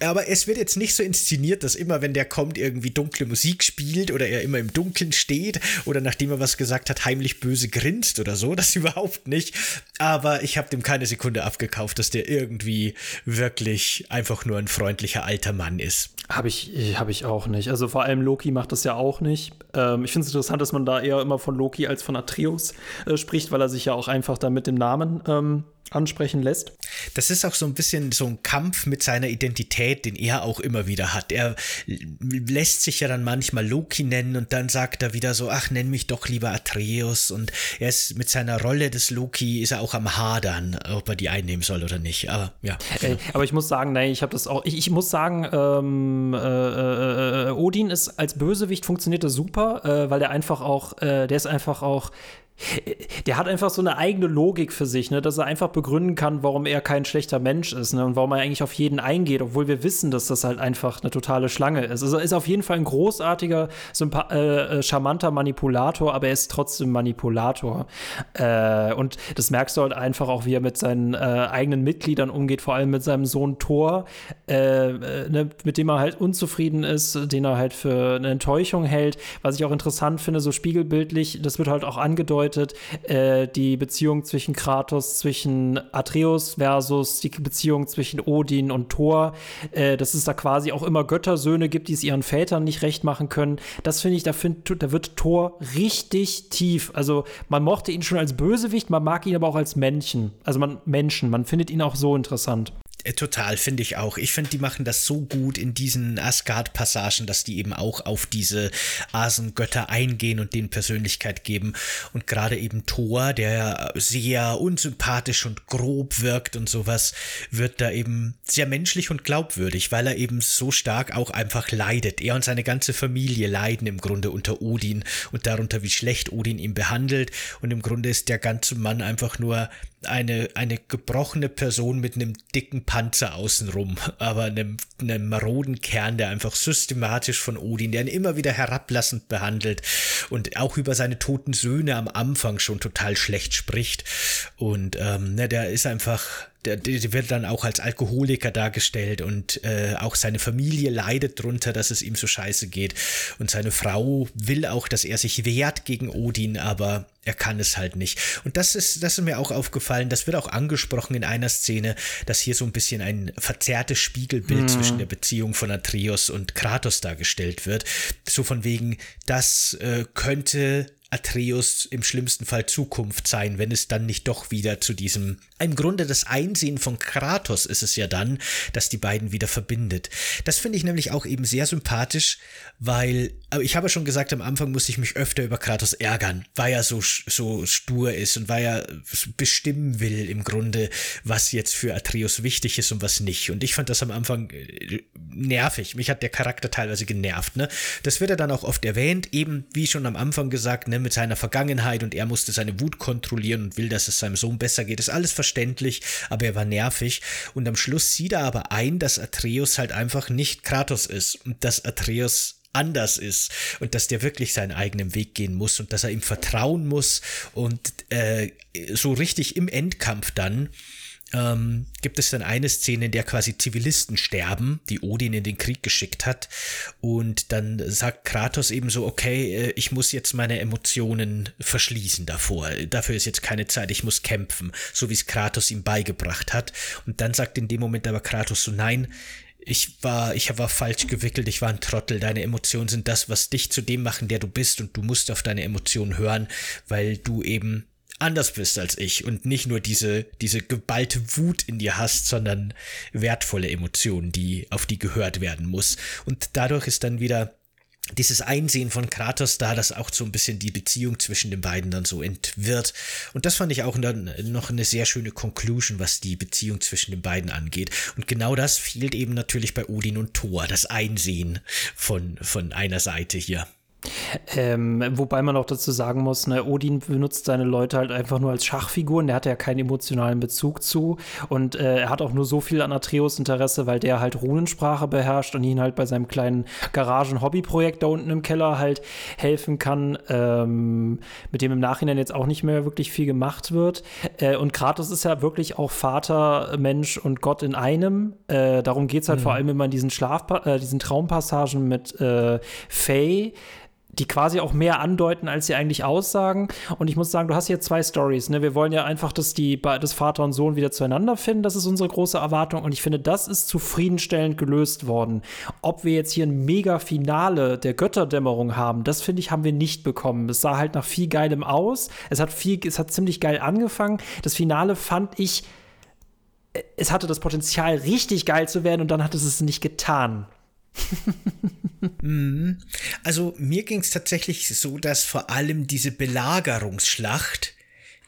Aber es wird jetzt nicht so inszeniert, dass immer, wenn der kommt, irgendwie dunkle Musik spielt oder er immer im Dunkeln steht oder nachdem er was gesagt hat, heimlich böse grinst oder so. Das überhaupt nicht. Aber ich habe dem keine Sekunde abgekauft, dass der irgendwie wirklich einfach nur ein freundlicher alter Mann ist. Habe ich, hab ich auch nicht. Also vor allem Loki macht das ja auch nicht. Ähm, ich finde es interessant, dass man da eher immer von Loki als von Atreus äh, spricht, weil er sich ja auch einfach da mit dem Namen ähm, ansprechen lässt. Das ist auch so ein bisschen so ein Kampf mit seiner Identität, den er auch immer wieder hat. Er lässt sich ja dann manchmal Loki nennen und dann sagt er wieder so, ach, nenn mich doch lieber Atreus und er ist mit seiner Rolle des Loki ist er auch am Hadern, ob er die einnehmen soll oder nicht. Aber ja. Äh, aber ich muss sagen, nein, ich habe das auch, ich, ich muss sagen, ähm, äh, äh, äh Odin ist als Bösewicht funktioniert das super, äh, weil er einfach auch, äh, der ist einfach auch der hat einfach so eine eigene Logik für sich, ne, dass er einfach begründen kann, warum er kein schlechter Mensch ist ne, und warum er eigentlich auf jeden eingeht, obwohl wir wissen, dass das halt einfach eine totale Schlange ist. Also er ist auf jeden Fall ein großartiger, äh, äh, charmanter Manipulator, aber er ist trotzdem Manipulator. Äh, und das merkst du halt einfach auch, wie er mit seinen äh, eigenen Mitgliedern umgeht, vor allem mit seinem Sohn Thor, äh, äh, ne, mit dem er halt unzufrieden ist, den er halt für eine Enttäuschung hält. Was ich auch interessant finde, so spiegelbildlich, das wird halt auch angedeutet, angedeutet, äh, die Beziehung zwischen Kratos, zwischen Atreus versus die Beziehung zwischen Odin und Thor, äh, dass es da quasi auch immer Göttersöhne gibt, die es ihren Vätern nicht recht machen können. Das finde ich, da, find, da wird Thor richtig tief. Also man mochte ihn schon als Bösewicht, man mag ihn aber auch als Männchen. Also man Menschen, man findet ihn auch so interessant. Äh, total, finde ich auch. Ich finde, die machen das so gut in diesen Asgard-Passagen, dass die eben auch auf diese Asengötter eingehen und denen Persönlichkeit geben. Und gerade eben Thor, der sehr unsympathisch und grob wirkt und sowas, wird da eben sehr menschlich und glaubwürdig, weil er eben so stark auch einfach leidet. Er und seine ganze Familie leiden im Grunde unter Odin und darunter, wie schlecht Odin ihn behandelt. Und im Grunde ist der ganze Mann einfach nur eine, eine gebrochene Person mit einem dicken Panzer außenrum, aber einem, einem maroden Kern, der einfach systematisch von Odin, der ihn immer wieder herablassend behandelt und auch über seine toten Söhne am Anfang schon total schlecht spricht. Und ähm, ne, der ist einfach der, der wird dann auch als Alkoholiker dargestellt und äh, auch seine Familie leidet drunter, dass es ihm so scheiße geht. Und seine Frau will auch, dass er sich wehrt gegen Odin, aber er kann es halt nicht. Und das ist, das ist mir auch aufgefallen, das wird auch angesprochen in einer Szene, dass hier so ein bisschen ein verzerrtes Spiegelbild mhm. zwischen der Beziehung von Atreus und Kratos dargestellt wird. So von wegen, das äh, könnte Atreus im schlimmsten Fall Zukunft sein, wenn es dann nicht doch wieder zu diesem, im Grunde das Einsehen von Kratos ist es ja dann, dass die beiden wieder verbindet. Das finde ich nämlich auch eben sehr sympathisch, weil, ich habe schon gesagt, am Anfang musste ich mich öfter über Kratos ärgern, weil er so, so stur ist und weil er bestimmen will im Grunde, was jetzt für Atreus wichtig ist und was nicht. Und ich fand das am Anfang äh, nervig. Mich hat der Charakter teilweise genervt, ne? Das wird er dann auch oft erwähnt, eben wie schon am Anfang gesagt, ne, mit seiner Vergangenheit und er musste seine Wut kontrollieren und will, dass es seinem Sohn besser geht. ist alles verständlich, aber er war nervig. Und am Schluss sieht er aber ein, dass Atreus halt einfach nicht Kratos ist und dass Atreus anders ist und dass der wirklich seinen eigenen Weg gehen muss und dass er ihm vertrauen muss und äh, so richtig im Endkampf dann ähm, gibt es dann eine Szene, in der quasi Zivilisten sterben, die Odin in den Krieg geschickt hat. Und dann sagt Kratos eben so, okay, äh, ich muss jetzt meine Emotionen verschließen davor. Dafür ist jetzt keine Zeit, ich muss kämpfen, so wie es Kratos ihm beigebracht hat. Und dann sagt in dem Moment aber Kratos so, nein, ich war, ich war falsch gewickelt, ich war ein Trottel. Deine Emotionen sind das, was dich zu dem machen, der du bist, und du musst auf deine Emotionen hören, weil du eben anders bist als ich und nicht nur diese, diese geballte Wut in dir hast, sondern wertvolle Emotionen, die, auf die gehört werden muss. Und dadurch ist dann wieder dieses Einsehen von Kratos da, dass auch so ein bisschen die Beziehung zwischen den beiden dann so entwirrt. Und das fand ich auch dann noch eine sehr schöne Conclusion, was die Beziehung zwischen den beiden angeht. Und genau das fehlt eben natürlich bei Odin und Thor, das Einsehen von, von einer Seite hier. Ähm, wobei man auch dazu sagen muss, ne, Odin benutzt seine Leute halt einfach nur als Schachfiguren, der hat ja keinen emotionalen Bezug zu und äh, er hat auch nur so viel an Atreus Interesse, weil der halt Runensprache beherrscht und ihn halt bei seinem kleinen Garagen-Hobbyprojekt da unten im Keller halt helfen kann, ähm, mit dem im Nachhinein jetzt auch nicht mehr wirklich viel gemacht wird. Äh, und Kratos ist ja wirklich auch Vater, Mensch und Gott in einem. Äh, darum geht es halt mhm. vor allem immer in diesen Schlaf äh, diesen Traumpassagen mit äh, Faye die quasi auch mehr andeuten, als sie eigentlich aussagen. Und ich muss sagen, du hast hier zwei Stories. Ne? Wir wollen ja einfach, dass die dass Vater und Sohn wieder zueinander finden. Das ist unsere große Erwartung. Und ich finde, das ist zufriedenstellend gelöst worden. Ob wir jetzt hier ein Mega-Finale der Götterdämmerung haben, das finde ich, haben wir nicht bekommen. Es sah halt nach viel Geilem aus. Es hat viel, es hat ziemlich geil angefangen. Das Finale fand ich, es hatte das Potenzial, richtig geil zu werden und dann hat es es nicht getan. Mhm. also mir ging es tatsächlich so, dass vor allem diese Belagerungsschlacht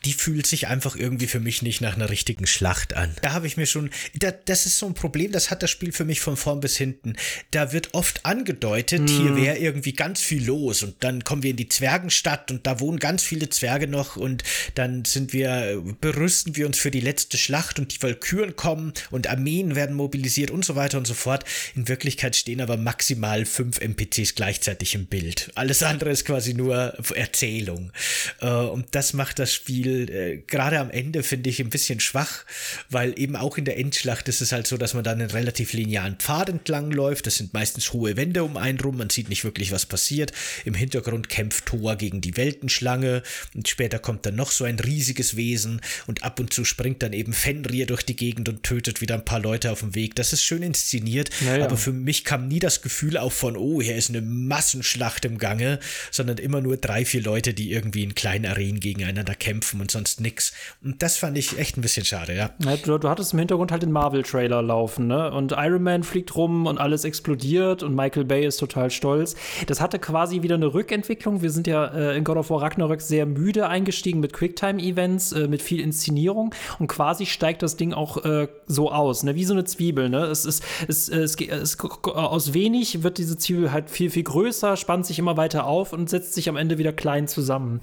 die fühlt sich einfach irgendwie für mich nicht nach einer richtigen Schlacht an. Da habe ich mir schon, da, das ist so ein Problem, das hat das Spiel für mich von vorn bis hinten. Da wird oft angedeutet, mm. hier wäre irgendwie ganz viel los und dann kommen wir in die Zwergenstadt und da wohnen ganz viele Zwerge noch und dann sind wir, berüsten wir uns für die letzte Schlacht und die Walküren kommen und Armeen werden mobilisiert und so weiter und so fort. In Wirklichkeit stehen aber maximal fünf NPCs gleichzeitig im Bild. Alles andere ist quasi nur Erzählung. Äh, und das macht das Spiel Spiel äh, gerade am Ende finde ich ein bisschen schwach, weil eben auch in der Endschlacht ist es halt so, dass man dann einen relativ linearen Pfad entlang läuft. Das sind meistens hohe Wände um einen rum, man sieht nicht wirklich, was passiert. Im Hintergrund kämpft Thor gegen die Weltenschlange und später kommt dann noch so ein riesiges Wesen und ab und zu springt dann eben Fenrir durch die Gegend und tötet wieder ein paar Leute auf dem Weg. Das ist schön inszeniert, naja. aber für mich kam nie das Gefühl auf von, oh, hier ist eine Massenschlacht im Gange, sondern immer nur drei, vier Leute, die irgendwie in kleinen Arenen gegeneinander kämpfen und sonst nix. Und das fand ich echt ein bisschen schade, ja. ja du, du, hattest im Hintergrund halt den Marvel-Trailer laufen, ne? Und Iron Man fliegt rum und alles explodiert und Michael Bay ist total stolz. Das hatte quasi wieder eine Rückentwicklung. Wir sind ja äh, in God of War Ragnarök sehr müde eingestiegen mit Quicktime-Events, äh, mit viel Inszenierung und quasi steigt das Ding auch äh, so aus, ne? Wie so eine Zwiebel, ne? Es ist, es, es, es, es, aus wenig wird diese Zwiebel halt viel, viel größer, spannt sich immer weiter auf und setzt sich am Ende wieder klein zusammen.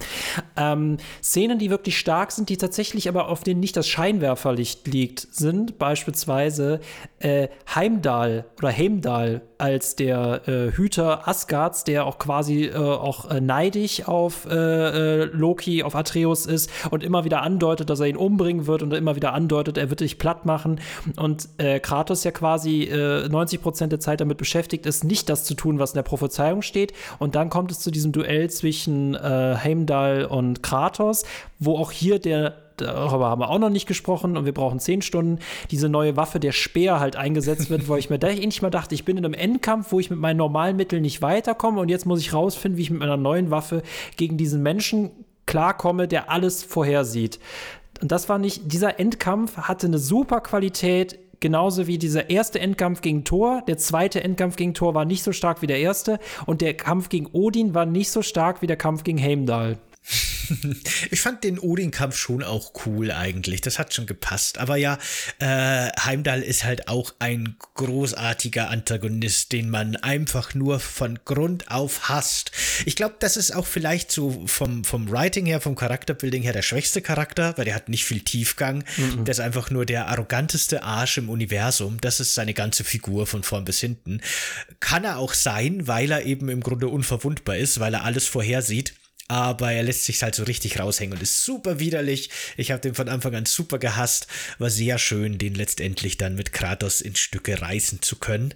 Ähm, Szenen, die wirklich wirklich stark sind, die tatsächlich aber auf denen nicht das Scheinwerferlicht liegt, sind beispielsweise äh, Heimdall oder Heimdall als der äh, Hüter Asgards, der auch quasi äh, auch äh, neidig auf äh, äh, Loki, auf Atreus ist und immer wieder andeutet, dass er ihn umbringen wird und immer wieder andeutet, er wird dich platt machen. Und äh, Kratos ja quasi 90 Prozent der Zeit damit beschäftigt ist, nicht das zu tun, was in der Prophezeiung steht. Und dann kommt es zu diesem Duell zwischen Heimdall und Kratos, wo auch hier der darüber haben wir auch noch nicht gesprochen und wir brauchen zehn Stunden, diese neue Waffe, der Speer halt eingesetzt wird, wo ich mir da endlich mal dachte, ich bin in einem Endkampf, wo ich mit meinen normalen Mitteln nicht weiterkomme und jetzt muss ich rausfinden, wie ich mit meiner neuen Waffe gegen diesen Menschen klarkomme, der alles vorhersieht. Und das war nicht, dieser Endkampf hatte eine super Qualität, genauso wie dieser erste Endkampf gegen Thor. Der zweite Endkampf gegen Thor war nicht so stark wie der erste und der Kampf gegen Odin war nicht so stark wie der Kampf gegen Heimdall. ich fand den Odin-Kampf schon auch cool eigentlich. Das hat schon gepasst. Aber ja, äh, Heimdall ist halt auch ein großartiger Antagonist, den man einfach nur von Grund auf hasst. Ich glaube, das ist auch vielleicht so vom, vom Writing her, vom Charakterbuilding her der schwächste Charakter, weil der hat nicht viel Tiefgang. Mhm. Der ist einfach nur der arroganteste Arsch im Universum. Das ist seine ganze Figur von vorn bis hinten. Kann er auch sein, weil er eben im Grunde unverwundbar ist, weil er alles vorhersieht aber er lässt sich halt so richtig raushängen und ist super widerlich. Ich habe den von Anfang an super gehasst. War sehr schön, den letztendlich dann mit Kratos in Stücke reißen zu können.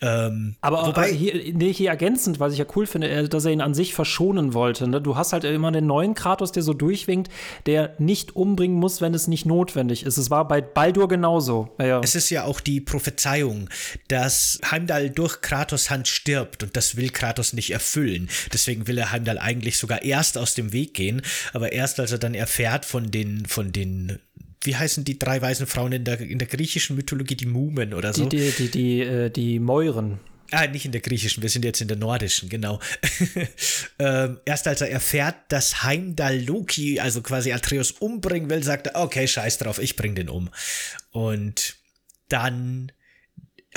Ähm, aber wobei, hier, nee, hier ergänzend, was ich ja cool finde, dass er ihn an sich verschonen wollte. Ne? Du hast halt immer den neuen Kratos, der so durchwinkt, der nicht umbringen muss, wenn es nicht notwendig ist. Es war bei Baldur genauso. Ja. Es ist ja auch die Prophezeiung, dass Heimdall durch Kratos Hand stirbt und das will Kratos nicht erfüllen. Deswegen will er Heimdall eigentlich sogar erst aus dem Weg gehen, aber erst als er dann erfährt von den, von den wie heißen die drei weißen Frauen in der, in der griechischen Mythologie, die Mumen oder so? Die, die, die, die, äh, die Mäuren. Ah, nicht in der griechischen, wir sind jetzt in der nordischen, genau. ähm, erst als er erfährt, dass Heimdall Loki, also quasi Atreus, umbringen will, sagt er, okay, scheiß drauf, ich bring den um. Und dann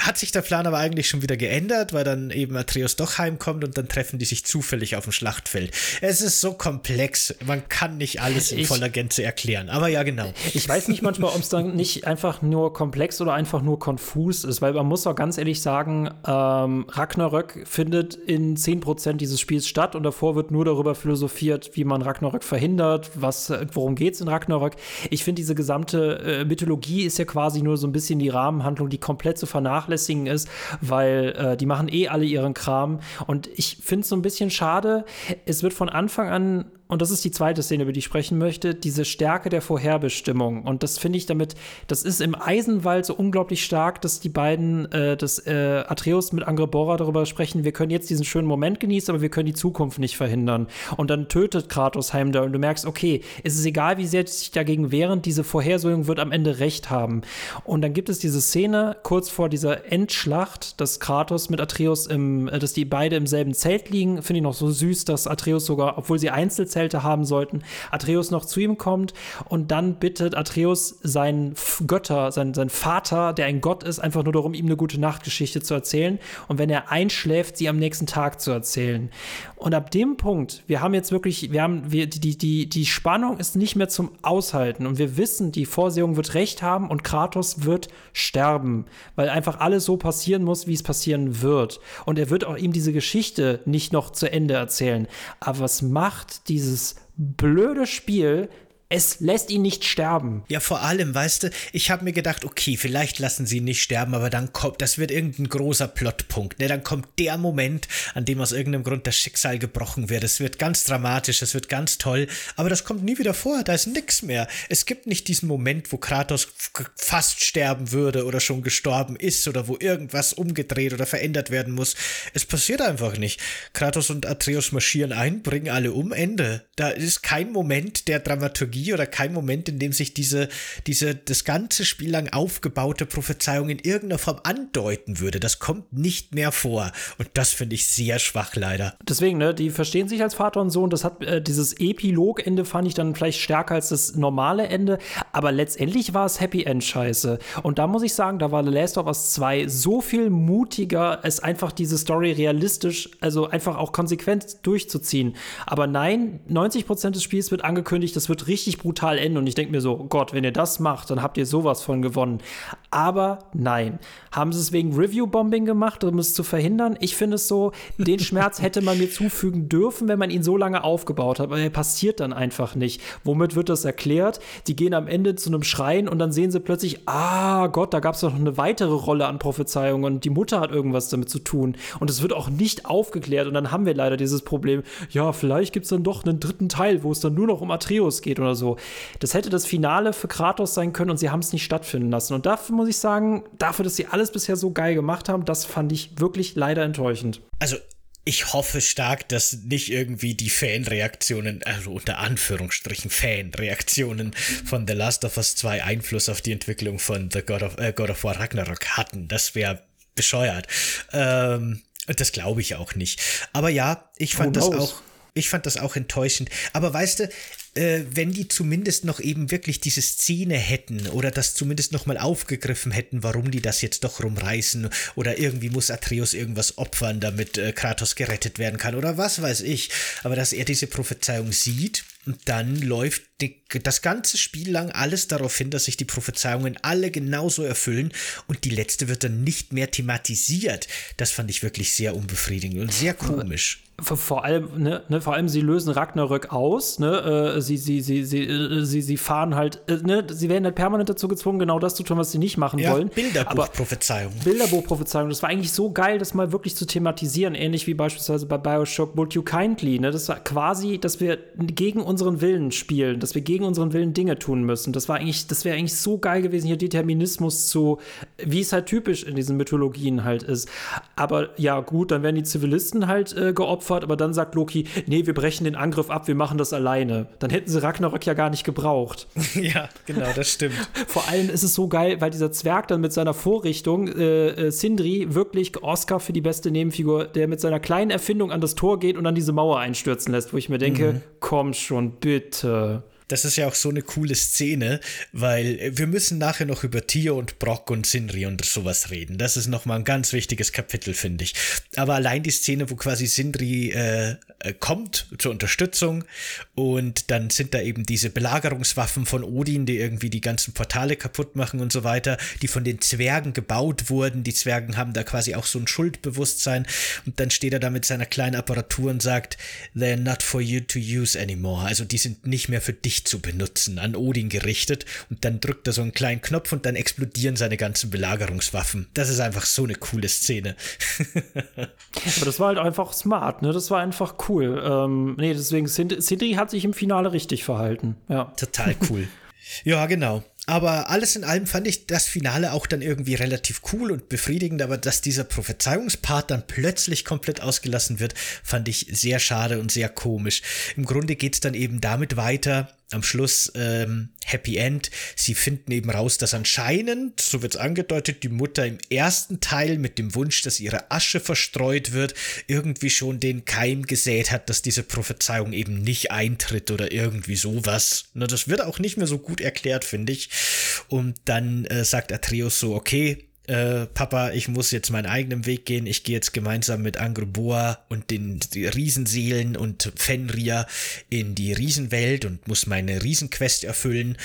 hat sich der Plan aber eigentlich schon wieder geändert, weil dann eben Atreus doch heimkommt und dann treffen die sich zufällig auf dem Schlachtfeld. Es ist so komplex, man kann nicht alles in ich, voller Gänze erklären, aber ja, genau. Ich weiß nicht manchmal, ob es dann nicht einfach nur komplex oder einfach nur konfus ist, weil man muss auch ganz ehrlich sagen, ähm, Ragnarök findet in 10% dieses Spiels statt und davor wird nur darüber philosophiert, wie man Ragnarök verhindert, was, worum geht es in Ragnarök. Ich finde, diese gesamte äh, Mythologie ist ja quasi nur so ein bisschen die Rahmenhandlung, die komplett zu vernachlässigen vernachlässigen ist, weil äh, die machen eh alle ihren Kram. Und ich finde es so ein bisschen schade. Es wird von Anfang an und das ist die zweite Szene, über die ich sprechen möchte, diese Stärke der Vorherbestimmung. Und das finde ich damit, das ist im Eisenwald so unglaublich stark, dass die beiden, äh, dass äh, Atreus mit Angreboda darüber sprechen, wir können jetzt diesen schönen Moment genießen, aber wir können die Zukunft nicht verhindern. Und dann tötet Kratos Heimdall und du merkst, okay, es ist egal, wie sehr sich dagegen wehren, diese Vorhersehung wird am Ende recht haben. Und dann gibt es diese Szene kurz vor dieser Endschlacht, dass Kratos mit Atreus im, äh, dass die beide im selben Zelt liegen. Finde ich noch so süß, dass Atreus sogar, obwohl sie Einzelzelt Zelte haben sollten, Atreus noch zu ihm kommt und dann bittet Atreus seinen Götter, seinen, seinen Vater, der ein Gott ist, einfach nur darum, ihm eine gute Nachtgeschichte zu erzählen und wenn er einschläft, sie am nächsten Tag zu erzählen. Und ab dem Punkt, wir haben jetzt wirklich, wir haben, wir, die, die, die Spannung ist nicht mehr zum Aushalten und wir wissen, die Vorsehung wird recht haben und Kratos wird sterben, weil einfach alles so passieren muss, wie es passieren wird. Und er wird auch ihm diese Geschichte nicht noch zu Ende erzählen. Aber was macht dieses blöde Spiel es lässt ihn nicht sterben. Ja, vor allem, weißt du, ich habe mir gedacht, okay, vielleicht lassen sie ihn nicht sterben, aber dann kommt, das wird irgendein großer Plotpunkt. Ne? Dann kommt der Moment, an dem aus irgendeinem Grund das Schicksal gebrochen wird. Es wird ganz dramatisch, es wird ganz toll, aber das kommt nie wieder vor. Da ist nix mehr. Es gibt nicht diesen Moment, wo Kratos fast sterben würde oder schon gestorben ist oder wo irgendwas umgedreht oder verändert werden muss. Es passiert einfach nicht. Kratos und Atreus marschieren ein, bringen alle um, Ende. Da ist kein Moment der Dramaturgie Dramaturgie oder kein Moment, in dem sich diese, diese, das ganze Spiel lang aufgebaute Prophezeiung in irgendeiner Form andeuten würde. Das kommt nicht mehr vor. Und das finde ich sehr schwach, leider. Deswegen, ne, die verstehen sich als Vater und Sohn. Das hat, äh, dieses Epilog-Ende fand ich dann vielleicht stärker als das normale Ende. Aber letztendlich war es Happy End scheiße. Und da muss ich sagen, da war The Last of Us 2 so viel mutiger, es einfach diese Story realistisch, also einfach auch konsequent durchzuziehen. Aber nein, 90% des Spiels wird angekündigt, das wird richtig richtig brutal enden und ich denke mir so, oh Gott, wenn ihr das macht, dann habt ihr sowas von gewonnen. Aber nein. Haben sie es wegen Review-Bombing gemacht, um es zu verhindern? Ich finde es so, den Schmerz hätte man mir zufügen dürfen, wenn man ihn so lange aufgebaut hat, aber er passiert dann einfach nicht. Womit wird das erklärt? Die gehen am Ende zu einem Schrein und dann sehen sie plötzlich, ah Gott, da gab es noch eine weitere Rolle an Prophezeiungen und die Mutter hat irgendwas damit zu tun. Und es wird auch nicht aufgeklärt und dann haben wir leider dieses Problem, ja, vielleicht gibt es dann doch einen dritten Teil, wo es dann nur noch um Atreus geht oder so. Das hätte das Finale für Kratos sein können und sie haben es nicht stattfinden lassen. Und dafür muss ich sagen, dafür, dass sie alles bisher so geil gemacht haben, das fand ich wirklich leider enttäuschend. Also ich hoffe stark, dass nicht irgendwie die Fanreaktionen, also unter Anführungsstrichen Fanreaktionen von The Last of Us 2 Einfluss auf die Entwicklung von The God of, äh, God of War Ragnarok hatten. Das wäre bescheuert. Ähm, und das glaube ich auch nicht. Aber ja, ich fand das auch. Ich fand das auch enttäuschend. Aber weißt du, äh, wenn die zumindest noch eben wirklich diese Szene hätten oder das zumindest noch mal aufgegriffen hätten, warum die das jetzt doch rumreißen oder irgendwie muss Atreus irgendwas opfern, damit äh, Kratos gerettet werden kann oder was weiß ich. Aber dass er diese Prophezeiung sieht und dann läuft die, das ganze Spiel lang alles darauf hin, dass sich die Prophezeiungen alle genauso erfüllen und die letzte wird dann nicht mehr thematisiert. Das fand ich wirklich sehr unbefriedigend und sehr komisch vor allem, ne, ne, vor allem, sie lösen Ragnarök aus, ne, äh, sie, sie, sie, sie, äh, sie, sie fahren halt, äh, ne, sie werden halt permanent dazu gezwungen, genau das zu tun, was sie nicht machen ja, wollen. Bilderbuchprophezeiung. Bilderbuchprophezeiung, das war eigentlich so geil, das mal wirklich zu thematisieren, ähnlich wie beispielsweise bei Bioshock Bolt You Kindly, ne, das war quasi, dass wir gegen unseren Willen spielen, dass wir gegen unseren Willen Dinge tun müssen. Das war eigentlich, das wäre eigentlich so geil gewesen, hier Determinismus zu, wie es halt typisch in diesen Mythologien halt ist. Aber ja, gut, dann werden die Zivilisten halt äh, geopfert opfert, aber dann sagt Loki, nee, wir brechen den Angriff ab, wir machen das alleine. Dann hätten sie Ragnarök ja gar nicht gebraucht. ja, genau, das stimmt. Vor allem ist es so geil, weil dieser Zwerg dann mit seiner Vorrichtung, äh, äh, Sindri, wirklich Oscar für die beste Nebenfigur, der mit seiner kleinen Erfindung an das Tor geht und dann diese Mauer einstürzen lässt, wo ich mir denke, mhm. komm schon, bitte das ist ja auch so eine coole Szene, weil wir müssen nachher noch über Tio und Brock und Sindri und sowas reden. Das ist nochmal ein ganz wichtiges Kapitel, finde ich. Aber allein die Szene, wo quasi Sindri äh, äh, kommt zur Unterstützung und dann sind da eben diese Belagerungswaffen von Odin, die irgendwie die ganzen Portale kaputt machen und so weiter, die von den Zwergen gebaut wurden. Die Zwergen haben da quasi auch so ein Schuldbewusstsein und dann steht er da mit seiner kleinen Apparatur und sagt, they're not for you to use anymore. Also die sind nicht mehr für dich zu benutzen, an Odin gerichtet und dann drückt er so einen kleinen Knopf und dann explodieren seine ganzen Belagerungswaffen. Das ist einfach so eine coole Szene. Aber das war halt einfach smart, ne? Das war einfach cool. Ähm, nee, deswegen, Sindri hat sich im Finale richtig verhalten. Ja. Total cool. ja, genau. Aber alles in allem fand ich das Finale auch dann irgendwie relativ cool und befriedigend, aber dass dieser Prophezeiungspart dann plötzlich komplett ausgelassen wird, fand ich sehr schade und sehr komisch. Im Grunde geht es dann eben damit weiter, am Schluss ähm, Happy End. Sie finden eben raus, dass anscheinend, so wird es angedeutet, die Mutter im ersten Teil mit dem Wunsch, dass ihre Asche verstreut wird, irgendwie schon den Keim gesät hat, dass diese Prophezeiung eben nicht eintritt oder irgendwie sowas. Na, das wird auch nicht mehr so gut erklärt, finde ich. Und dann äh, sagt Atreus so, okay, äh, Papa, ich muss jetzt meinen eigenen Weg gehen. Ich gehe jetzt gemeinsam mit Angroboa und den Riesenseelen und Fenrir in die Riesenwelt und muss meine Riesenquest erfüllen.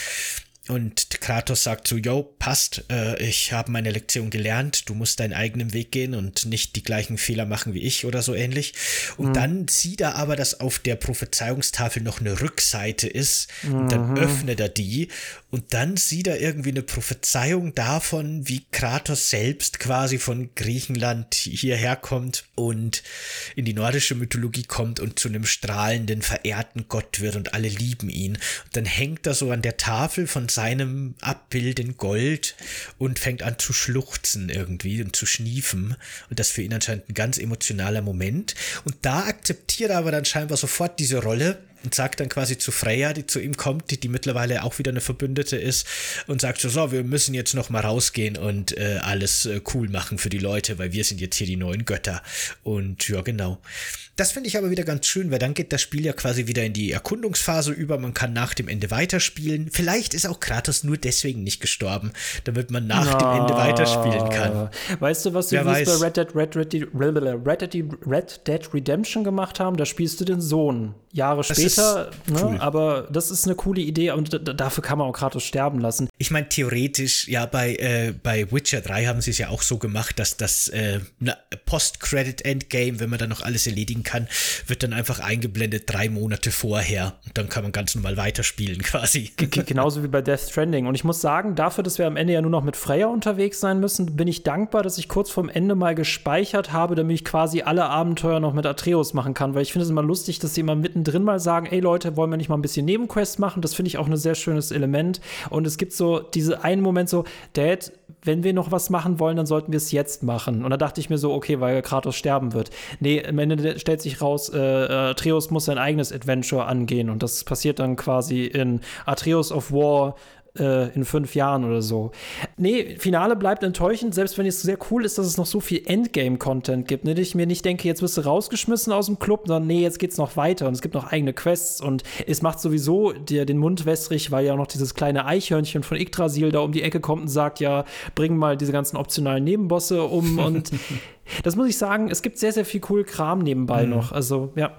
Und Kratos sagt so, yo, passt, äh, ich habe meine Lektion gelernt, du musst deinen eigenen Weg gehen und nicht die gleichen Fehler machen wie ich oder so ähnlich. Und mhm. dann sieht er aber, dass auf der Prophezeiungstafel noch eine Rückseite ist. Mhm. Und dann mhm. öffnet er die und dann sieht er irgendwie eine Prophezeiung davon, wie Kratos selbst quasi von Griechenland hierher kommt und in die nordische Mythologie kommt und zu einem strahlenden, verehrten Gott wird und alle lieben ihn. Und dann hängt er so an der Tafel von seinem Abbild in Gold und fängt an zu schluchzen irgendwie und zu schniefen. Und das für ihn anscheinend ein ganz emotionaler Moment. Und da akzeptiert er aber dann scheinbar sofort diese Rolle und sagt dann quasi zu Freya, die zu ihm kommt, die, die mittlerweile auch wieder eine Verbündete ist, und sagt so, so, wir müssen jetzt noch mal rausgehen und äh, alles äh, cool machen für die Leute, weil wir sind jetzt hier die neuen Götter. Und ja, genau. Das finde ich aber wieder ganz schön, weil dann geht das Spiel ja quasi wieder in die Erkundungsphase über. Man kann nach dem Ende weiterspielen. Vielleicht ist auch Kratos nur deswegen nicht gestorben, damit man nach no. dem Ende weiterspielen kann. Weißt du, was sie bei Red Dead, Red, Red, Red, Dead Redemption gemacht haben? Da spielst du den Sohn Jahre Das später, ne? cool. aber das ist eine coole Idee und dafür kann man auch Kratos sterben lassen. Ich meine, theoretisch, ja, bei, äh, bei Witcher 3 haben sie es ja auch so gemacht, dass das äh, Post-Credit-Endgame, wenn man dann noch alles erledigen kann, wird dann einfach eingeblendet drei Monate vorher. Und dann kann man ganz normal weiterspielen quasi. Genauso wie bei Death Stranding. Und ich muss sagen, dafür, dass wir am Ende ja nur noch mit Freya unterwegs sein müssen, bin ich dankbar, dass ich kurz vorm Ende mal gespeichert habe, damit ich quasi alle Abenteuer noch mit Atreus machen kann. Weil ich finde es immer lustig, dass sie immer mittendrin mal sagen, ey Leute, wollen wir nicht mal ein bisschen Nebenquests machen? Das finde ich auch ein sehr schönes Element. Und es gibt so diese einen Moment so, Dad, wenn wir noch was machen wollen, dann sollten wir es jetzt machen. Und da dachte ich mir so, okay, weil Kratos sterben wird. Nee, am Ende stellt sich raus, äh, Atreus muss sein eigenes Adventure angehen. Und das passiert dann quasi in Atreus of War äh, in fünf Jahren oder so. Nee, Finale bleibt enttäuschend, selbst wenn es sehr cool ist, dass es noch so viel Endgame-Content gibt. Ne? Dass ich mir nicht denke, jetzt wirst du rausgeschmissen aus dem Club, sondern nee, jetzt geht's noch weiter und es gibt noch eigene Quests und es macht sowieso dir den Mund wässrig, weil ja auch noch dieses kleine Eichhörnchen von Yggdrasil da um die Ecke kommt und sagt, ja, bring mal diese ganzen optionalen Nebenbosse um und das muss ich sagen, es gibt sehr, sehr viel cool Kram nebenbei noch. Also, ja.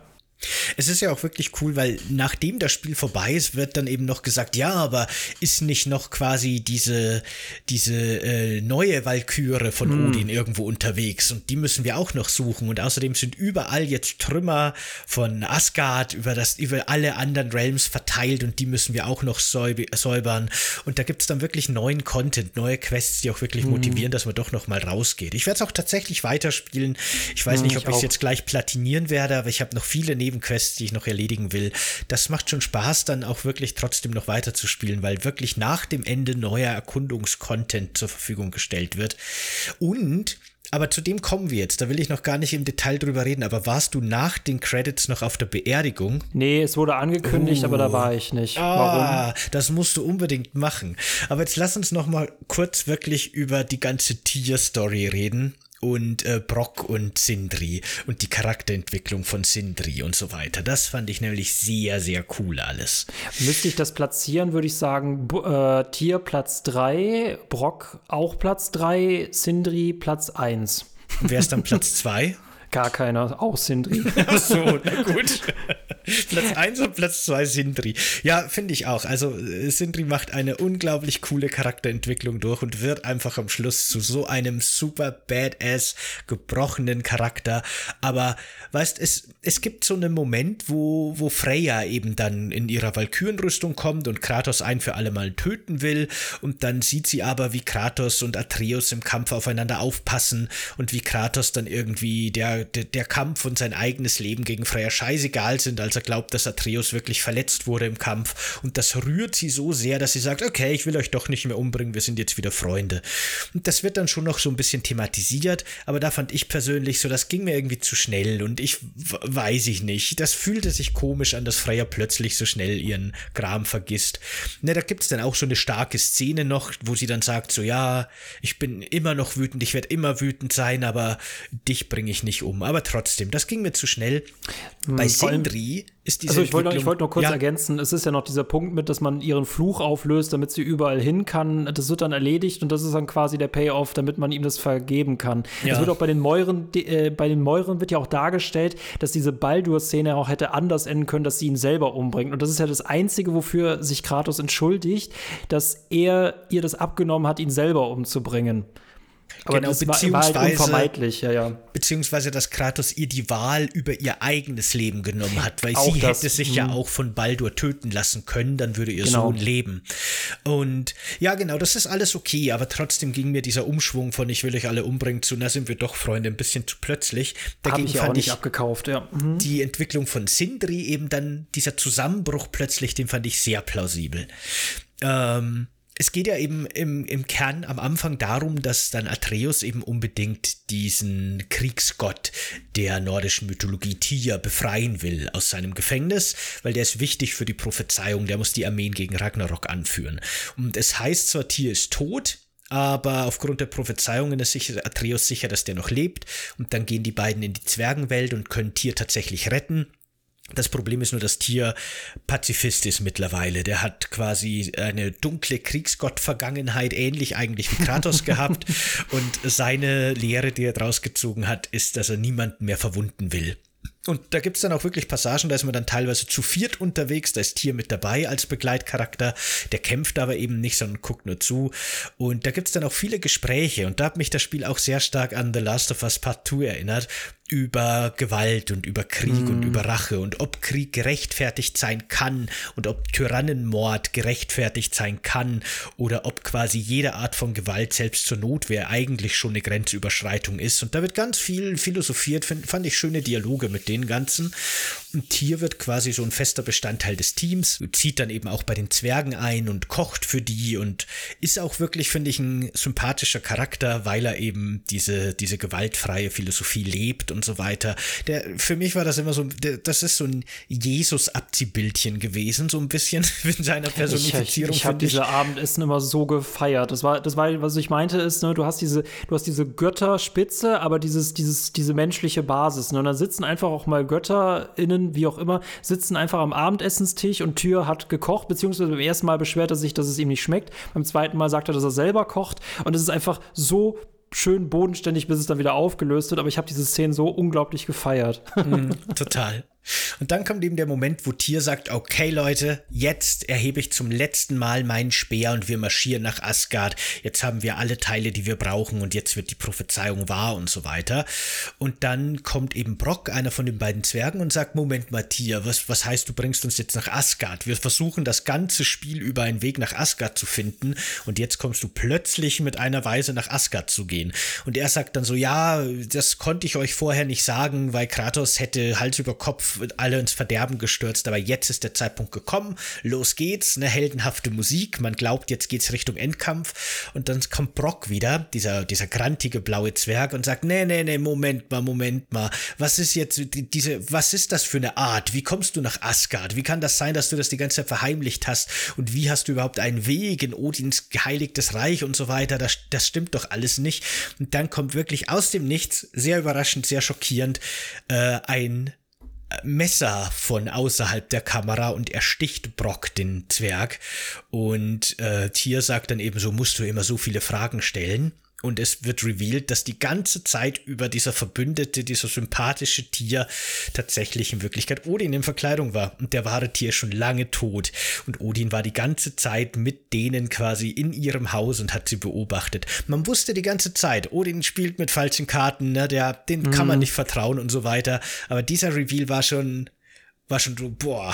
Es ist ja auch wirklich cool, weil nachdem das Spiel vorbei ist, wird dann eben noch gesagt, ja, aber ist nicht noch quasi diese, diese äh, neue Valkyrie von Odin irgendwo unterwegs? Und die müssen wir auch noch suchen. Und außerdem sind überall jetzt Trümmer von Asgard über das, über alle anderen Realms verteilt und die müssen wir auch noch säub säubern. Und da gibt's dann wirklich neuen Content, neue Quests, die auch wirklich motivieren, dass man doch noch mal rausgeht. Ich werde es auch tatsächlich weiterspielen. Ich weiß Mhm, nicht, ich ob ich es jetzt gleich platinieren werde, aber ich habe noch viele Nebenquests, die ich noch erledigen will. Das macht schon Spaß, dann auch wirklich trotzdem noch weiter zu spielen, weil wirklich nach dem Ende neuer Erkundungskontent zur Verfügung gestellt wird. Und aber zu dem kommen wir jetzt. Da will ich noch gar nicht im Detail drüber reden. Aber warst du nach den Credits noch auf der Beerdigung? Nee, es wurde angekündigt, aber da war ich nicht. Warum? Ah, das musst du unbedingt machen. Aber jetzt lass uns noch mal kurz wirklich über die ganze Tier-Story reden und äh, Brock und Sindri und die Charakterentwicklung von Sindri und so weiter. Das fand ich nämlich sehr, sehr cool alles. Müsste ich das platzieren, würde ich sagen, Bu äh, Tier Platz 3, Brock auch Platz 3, Sindri Platz 1. Und wer ist dann Platz zwei? Gar keiner, auch Sindri. Ach so, na gut. Platz 1 und Platz 2 Sindri. Ja, finde ich auch. Also äh, Sindri macht eine unglaublich coole Charakterentwicklung durch und wird einfach am Schluss zu so einem super badass gebrochenen Charakter. Aber weißt, es es gibt so einen Moment, wo wo Freya eben dann in ihrer Valkyrenrüstung kommt und Kratos ein für alle Mal töten will und dann sieht sie aber, wie Kratos und Atreus im Kampf aufeinander aufpassen und wie Kratos dann irgendwie der der, der Kampf und sein eigenes Leben gegen Freya scheißegal sind, als er glaubt, dass Atreus wirklich verletzt wurde im Kampf. Und das rührt sie so sehr, dass sie sagt, okay, ich will euch doch nicht mehr umbringen, wir sind jetzt wieder Freunde. Und das wird dann schon noch so ein bisschen thematisiert, aber da fand ich persönlich so, das ging mir irgendwie zu schnell und ich weiß ich nicht. Das fühlte sich komisch an, dass Freya plötzlich so schnell ihren Gram vergisst. Ne, da gibt's dann auch so eine starke Szene noch, wo sie dann sagt, so ja, ich bin immer noch wütend, ich werde immer wütend sein, aber dich bringe ich nicht um. Aber trotzdem, das ging mir zu schnell. Bei vor allem- Sindri ist diese Also ich wollte, ich wollte noch kurz ja, ergänzen, es ist ja noch dieser Punkt mit, dass man ihren Fluch auflöst, damit sie überall hin kann. Das wird dann erledigt und das ist dann quasi der Payoff, damit man ihm das vergeben kann. Es Ja. wird auch bei den Mäuren, äh, bei den Mäuren wird ja auch dargestellt, dass diese Baldur-Szene auch hätte anders enden können, dass sie ihn selber umbringt. Und das ist ja das Einzige, wofür sich Kratos entschuldigt, dass er ihr das abgenommen hat, ihn selber umzubringen. Aber Genau, das war, war halt beziehungsweise- unvermeidlich, ja, ja. beziehungsweise dass Kratos ihr die Wahl über ihr eigenes Leben genommen hat, weil Auch sie das, hätte sich ja auch von Baldur töten lassen können, dann würde ihr Genau. Sohn leben. Und ja, genau, das ist alles okay, aber trotzdem ging mir dieser Umschwung von ich will euch alle umbringen zu, na sind wir doch Freunde, ein bisschen zu plötzlich. Dagegen ich ja auch fand nicht ich abgekauft, ja. Mhm. die Entwicklung von Sindri eben dann, dieser Zusammenbruch plötzlich, den fand ich sehr plausibel. Ähm, es geht ja eben im, im Kern am Anfang darum, dass dann Atreus eben unbedingt diesen Kriegsgott der nordischen Mythologie Tyr befreien will aus seinem Gefängnis, weil der ist wichtig für die Prophezeiung, der muss die Armeen gegen Ragnarok anführen. Und es heißt zwar, Tyr ist tot, aber aufgrund der Prophezeiungen ist sich Atreus sicher, dass der noch lebt. Und dann gehen die beiden in die Zwergenwelt und können Tyr tatsächlich retten. Das Problem ist nur, dass Tyr Pazifist ist mittlerweile. Der hat quasi eine dunkle Kriegsgott-Vergangenheit, ähnlich eigentlich wie Kratos gehabt. Und seine Lehre, die er draus gezogen hat, ist, dass er niemanden mehr verwunden will. Und da gibt es dann auch wirklich Passagen, da ist man dann teilweise zu viert unterwegs, da ist Tier mit dabei als Begleitcharakter, der kämpft aber eben nicht, sondern guckt nur zu. Und da gibt es dann auch viele Gespräche und da hat mich das Spiel auch sehr stark an The Last of Us Part 2 erinnert, über Gewalt und über Krieg mm. und über Rache und ob Krieg gerechtfertigt sein kann und ob Tyrannenmord gerechtfertigt sein kann oder ob quasi jede Art von Gewalt selbst zur Notwehr eigentlich schon eine Grenzüberschreitung ist. Und da wird ganz viel philosophiert, find, fand ich schöne Dialoge mit den ganzen. Und Tier wird quasi so ein fester Bestandteil des Teams, zieht dann eben auch bei den Zwergen ein und kocht für die und ist auch wirklich, finde ich, ein sympathischer Charakter, weil er eben diese, diese gewaltfreie Philosophie lebt und so weiter. Der, für mich war das immer so, der, das ist so ein Jesus-Abziehbildchen gewesen, so ein bisschen in seiner Personifizierung. Ich, ich, ich habe diese Abendessen immer so gefeiert. Das war, das war, was ich meinte, ist, ne, du hast diese, du hast diese Götterspitze, aber dieses, dieses, diese menschliche Basis. Ne? Und dann sitzen einfach auch mal GötterInnen, wie auch immer, sitzen einfach am Abendessenstisch und Tür hat gekocht, beziehungsweise beim ersten Mal beschwert er sich, dass es ihm nicht schmeckt. Beim zweiten Mal sagt er, dass er selber kocht. Und es ist einfach so schön bodenständig, bis es dann wieder aufgelöst wird. Aber ich habe diese Szene so unglaublich gefeiert. Mm, total. Und dann kommt eben der Moment, wo Tier sagt, okay Leute, jetzt erhebe ich zum letzten Mal meinen Speer und wir marschieren nach Asgard. Jetzt haben wir alle Teile, die wir brauchen und jetzt wird die Prophezeiung wahr und so weiter. Und dann kommt eben Brock, einer von den beiden Zwergen, und sagt, Moment mal Tier, was, was heißt, du bringst uns jetzt nach Asgard? Wir versuchen das ganze Spiel über einen Weg nach Asgard zu finden und jetzt kommst du plötzlich mit einer Weise nach Asgard zu gehen. Und er sagt dann so, ja, das konnte ich euch vorher nicht sagen, weil Kratos hätte Hals über Kopf alle ins Verderben gestürzt, aber jetzt ist der Zeitpunkt gekommen, los geht's, eine heldenhafte Musik, man glaubt, jetzt geht's Richtung Endkampf. Und dann kommt Brock wieder, dieser, dieser grantige blaue Zwerg und sagt, nee, nee, nee, Moment mal, Moment mal, was ist jetzt diese, was ist das für eine Art, wie kommst du nach Asgard, wie kann das sein, dass du das die ganze Zeit verheimlicht hast? Und wie hast du überhaupt einen Weg in Odins geheiligtes Reich und so weiter, das, das stimmt doch alles nicht. Und dann kommt wirklich aus dem Nichts, sehr überraschend, sehr schockierend, äh, ein Messer von außerhalb der Kamera und er sticht Brock, den Zwerg. Und äh, Tier sagt dann eben so, musst du immer so viele Fragen stellen und es wird revealed, dass die ganze Zeit über dieser Verbündete, dieser sympathische Tier tatsächlich in Wirklichkeit Odin in Verkleidung war. Und der wahre Tier schon lange tot. Und Odin war die ganze Zeit mit denen quasi in ihrem Haus und hat sie beobachtet. Man wusste die ganze Zeit, Odin spielt mit falschen Karten, ne, der, den mhm. kann man mhm. nicht vertrauen und so weiter. Aber dieser Reveal war schon, war schon so, boah,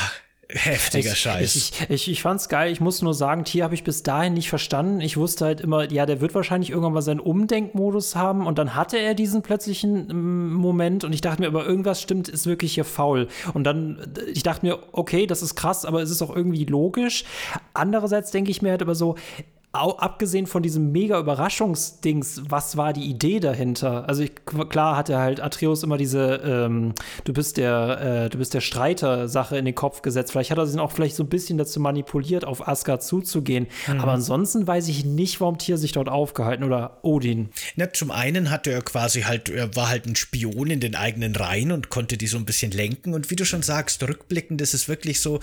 heftiger ich, Scheiß. Ich, ich, ich, fand's geil. Ich muss nur sagen, Tier habe ich bis dahin nicht verstanden. Ich wusste halt immer, ja, der wird wahrscheinlich irgendwann mal seinen Umdenkmodus haben und dann hatte er diesen plötzlichen ähm, Moment und ich dachte mir, aber irgendwas stimmt, ist wirklich hier faul. Und dann, äh, ich dachte mir, okay, das ist krass, aber es ist auch irgendwie logisch. Andererseits denke ich mir halt aber so, auch abgesehen von diesem mega Überraschungsdings, was war die Idee dahinter? Also ich, klar hat er halt Atreus immer diese ähm, du bist der äh, du bist der Streiter Sache in den Kopf gesetzt. Vielleicht hat er sich auch vielleicht so ein bisschen dazu manipuliert, auf Asgard zuzugehen. Mhm. Aber ansonsten weiß ich nicht, warum Tier sich dort aufgehalten oder Odin. Na, zum einen hatte er quasi halt er war halt ein Spion in den eigenen Reihen und konnte die so ein bisschen lenken und wie du schon sagst, rückblickend ist es wirklich so,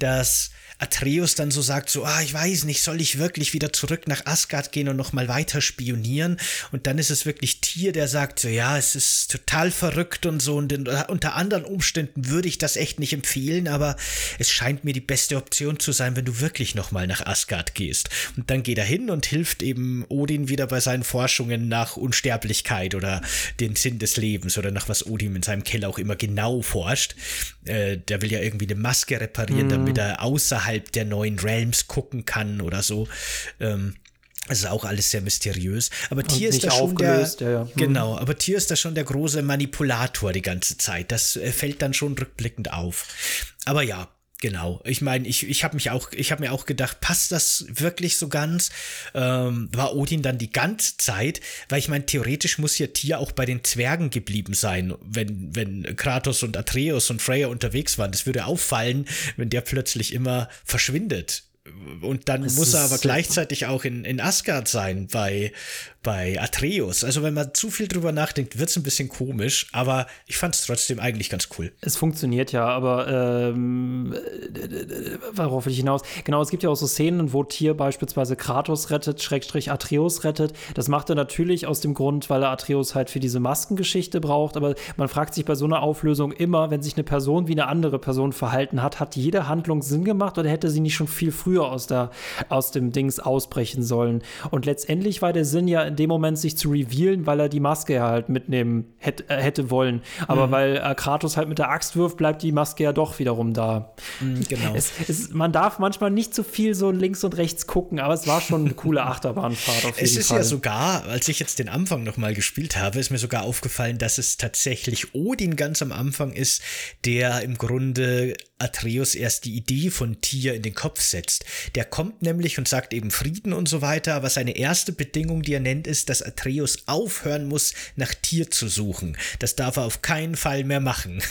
dass Atreus dann so sagt, so, ah, ich weiß nicht, soll ich wirklich wieder zurück nach Asgard gehen und nochmal weiter spionieren? Und dann ist es wirklich Tier, der sagt, so, ja, es ist total verrückt und so, und unter anderen Umständen würde ich das echt nicht empfehlen, aber es scheint mir die beste Option zu sein, wenn du wirklich nochmal nach Asgard gehst. Und dann geht er hin und hilft eben Odin wieder bei seinen Forschungen nach Unsterblichkeit oder den Sinn des Lebens oder nach was Odin in seinem Keller auch immer genau forscht. Äh, der will ja irgendwie eine Maske reparieren, mm. damit er außerhalb außerhalb der neuen Realms gucken kann oder so. Ähm, das ist auch alles sehr mysteriös. Aber Tier ist da schon der, ja, ja. Hm. genau, aber Tier ist da schon der große Manipulator die ganze Zeit. Das äh, fällt dann schon rückblickend auf. Aber ja, Genau. Ich meine, ich, ich habe mich auch, ich habe mir auch gedacht, passt das wirklich so ganz? Ähm, war Odin dann die ganze Zeit? Weil ich meine, theoretisch muss ja Tier auch bei den Zwergen geblieben sein, wenn, wenn Kratos und Atreus und Freya unterwegs waren. Das würde auffallen, wenn der plötzlich immer verschwindet Und dann Das muss er aber gleichzeitig auch in, in Asgard sein bei, bei Atreus. Also wenn man zu viel drüber nachdenkt, wird es ein bisschen komisch, aber ich fand es trotzdem eigentlich ganz cool. Es funktioniert ja, aber ähm, äh, worauf will ich hinaus? Genau, es gibt ja auch so Szenen, wo Tier beispielsweise Kratos rettet, Schrägstrich Atreus rettet. Das macht er natürlich aus dem Grund, weil er Atreus halt für diese Maskengeschichte braucht. Aber man fragt sich bei so einer Auflösung immer, wenn sich eine Person wie eine andere Person verhalten hat, hat jede Handlung Sinn gemacht oder hätte sie nicht schon viel früher aus, der, aus dem Dings ausbrechen sollen? Und letztendlich war der Sinn ja in dem Moment, sich zu revealen, weil er die Maske ja halt mitnehmen hätte, äh, hätte wollen. Aber weil äh, Kratos halt mit der Axt wirft, bleibt die Maske ja doch wiederum da. Genau. Es, es, man darf manchmal nicht zu viel so links und rechts gucken, aber es war schon eine coole Achterbahnfahrt auf jeden Es ist Fall. ja sogar, als ich jetzt den Anfang nochmal gespielt habe, ist mir sogar aufgefallen, dass es tatsächlich Odin ganz am Anfang ist, der im Grunde Atreus erst die Idee von Tier in den Kopf setzt. Der kommt nämlich und sagt eben Frieden und so weiter, aber seine erste Bedingung, die er nennt, ist, dass Atreus aufhören muss, nach Tier zu suchen. Das darf er auf keinen Fall mehr machen.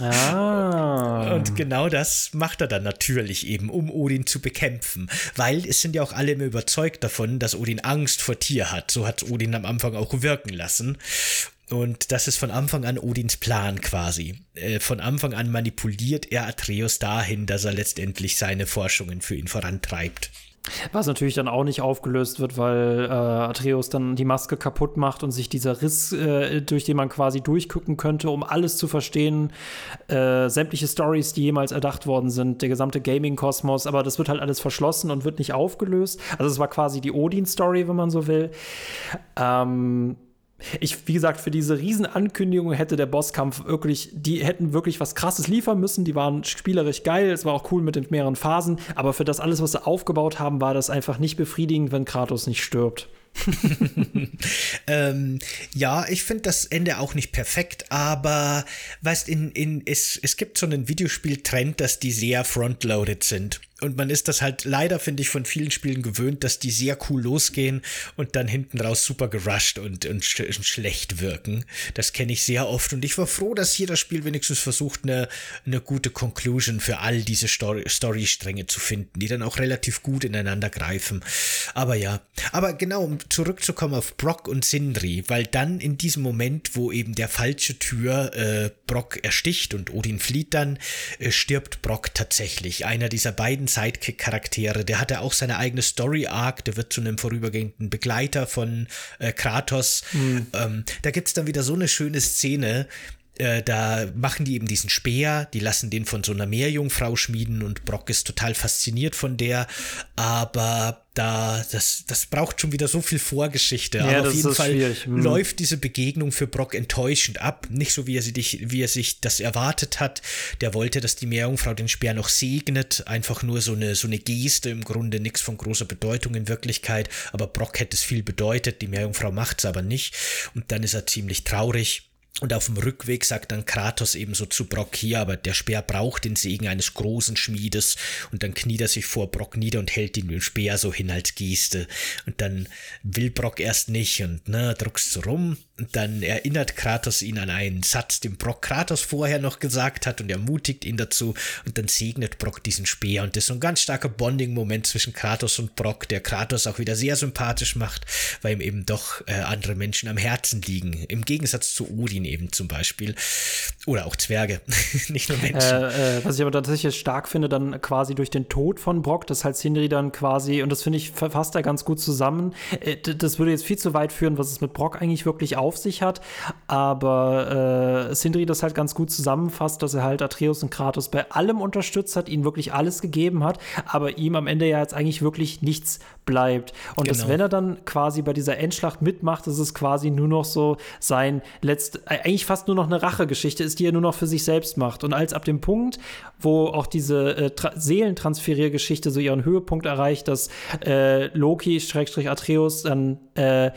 ah. Und genau das macht er dann natürlich eben, um Odin zu bekämpfen. Weil es sind ja auch alle immer überzeugt davon, dass Odin Angst vor Tier hat. So hat Odin am Anfang auch wirken lassen. Und das ist von Anfang an Odins Plan quasi. Äh, von Anfang an manipuliert er Atreus dahin, dass er letztendlich seine Forschungen für ihn vorantreibt. Was natürlich dann auch nicht aufgelöst wird, weil äh, Atreus dann die Maske kaputt macht und sich dieser Riss, äh, durch den man quasi durchgucken könnte, um alles zu verstehen, äh, sämtliche Stories, die jemals erdacht worden sind, der gesamte Gaming-Kosmos, aber das wird halt alles verschlossen und wird nicht aufgelöst. Also es war quasi die Odin-Story, wenn man so will. Ähm, ich, wie gesagt, für diese Riesenankündigung hätte der Bosskampf wirklich, die hätten wirklich was krasses liefern müssen. Die waren spielerisch geil, es war auch cool mit den mehreren Phasen, aber für das alles, was sie aufgebaut haben, war das einfach nicht befriedigend, wenn Kratos nicht stirbt. Ähm, ja, ich finde das Ende auch nicht perfekt, aber weißt, in, in, es, es gibt so einen Videospieltrend, dass die sehr frontloaded sind. Und man ist das halt leider, finde ich, von vielen Spielen gewöhnt, dass die sehr cool losgehen und dann hinten raus super gerusht und, und, sch und schlecht wirken. Das kenne ich sehr oft und ich war froh, dass hier das Spiel wenigstens versucht, eine, eine gute Conclusion für all diese Story Storystränge zu finden, die dann auch relativ gut ineinander greifen. Aber ja, aber genau, um zurückzukommen auf Brock und Sindri, weil dann in diesem Moment, wo eben der falsche Tür äh, Brock ersticht und Odin flieht dann, äh, stirbt Brock tatsächlich. Einer dieser beiden Sidekick-Charaktere, der hatte auch seine eigene Story-Arc, der wird zu einem vorübergehenden Begleiter von äh, Kratos. Ähm, da gibt's dann wieder so eine schöne Szene, äh, da machen die eben diesen Speer, die lassen den von so einer Meerjungfrau schmieden und Brock ist total fasziniert von der, aber da, das, das braucht schon wieder so viel Vorgeschichte. Ja, aber auf jeden Fall schwierig. Hm. läuft diese Begegnung für Brock enttäuschend ab. Nicht so, wie er, sie dich, wie er sich das erwartet hat. Der wollte, dass die Meerjungfrau den Speer noch segnet. Einfach nur so eine, so eine Geste, im Grunde nichts von großer Bedeutung in Wirklichkeit. Aber Brock hätte es viel bedeutet. Die Meerjungfrau macht es aber nicht. Und dann ist er ziemlich traurig. Und auf dem Rückweg sagt dann Kratos ebenso zu Brock hier, aber der Speer braucht den Segen eines großen Schmiedes. Und dann kniet er sich vor Brock nieder und hält ihm den Speer so hin als Geste. Und dann will Brock erst nicht und ne, druckst so rum. Und dann erinnert Kratos ihn an einen Satz, den Brock Kratos vorher noch gesagt hat und ermutigt ihn dazu. Und dann segnet Brock diesen Speer. Und das ist so ein ganz starker Bonding-Moment zwischen Kratos und Brock, der Kratos auch wieder sehr sympathisch macht, weil ihm eben doch äh, andere Menschen am Herzen liegen. Im Gegensatz zu Odin eben zum Beispiel. Oder auch Zwerge, nicht nur Menschen. Äh, äh, was ich aber tatsächlich stark finde, dann quasi durch den Tod von Brock, dass halt Sindri dann quasi, und das finde ich fasst er ganz gut zusammen. Äh, das würde jetzt viel zu weit führen, was es mit Brock eigentlich wirklich auf sich hat. Aber äh, Sindri das halt ganz gut zusammenfasst, dass er halt Atreus und Kratos bei allem unterstützt hat, ihnen wirklich alles gegeben hat, aber ihm am Ende ja jetzt eigentlich wirklich nichts bleibt. Und dass, Genau. wenn er dann quasi bei dieser Endschlacht mitmacht, ist es quasi nur noch so sein letzt, äh, eigentlich fast nur noch eine Rachegeschichte ist, die er nur noch für sich selbst macht. Und als ab dem Punkt, wo auch diese äh, Tra Seelentransferiergeschichte so ihren Höhepunkt erreicht, dass äh, Loki, Schrägstrich Atreus, dann äh,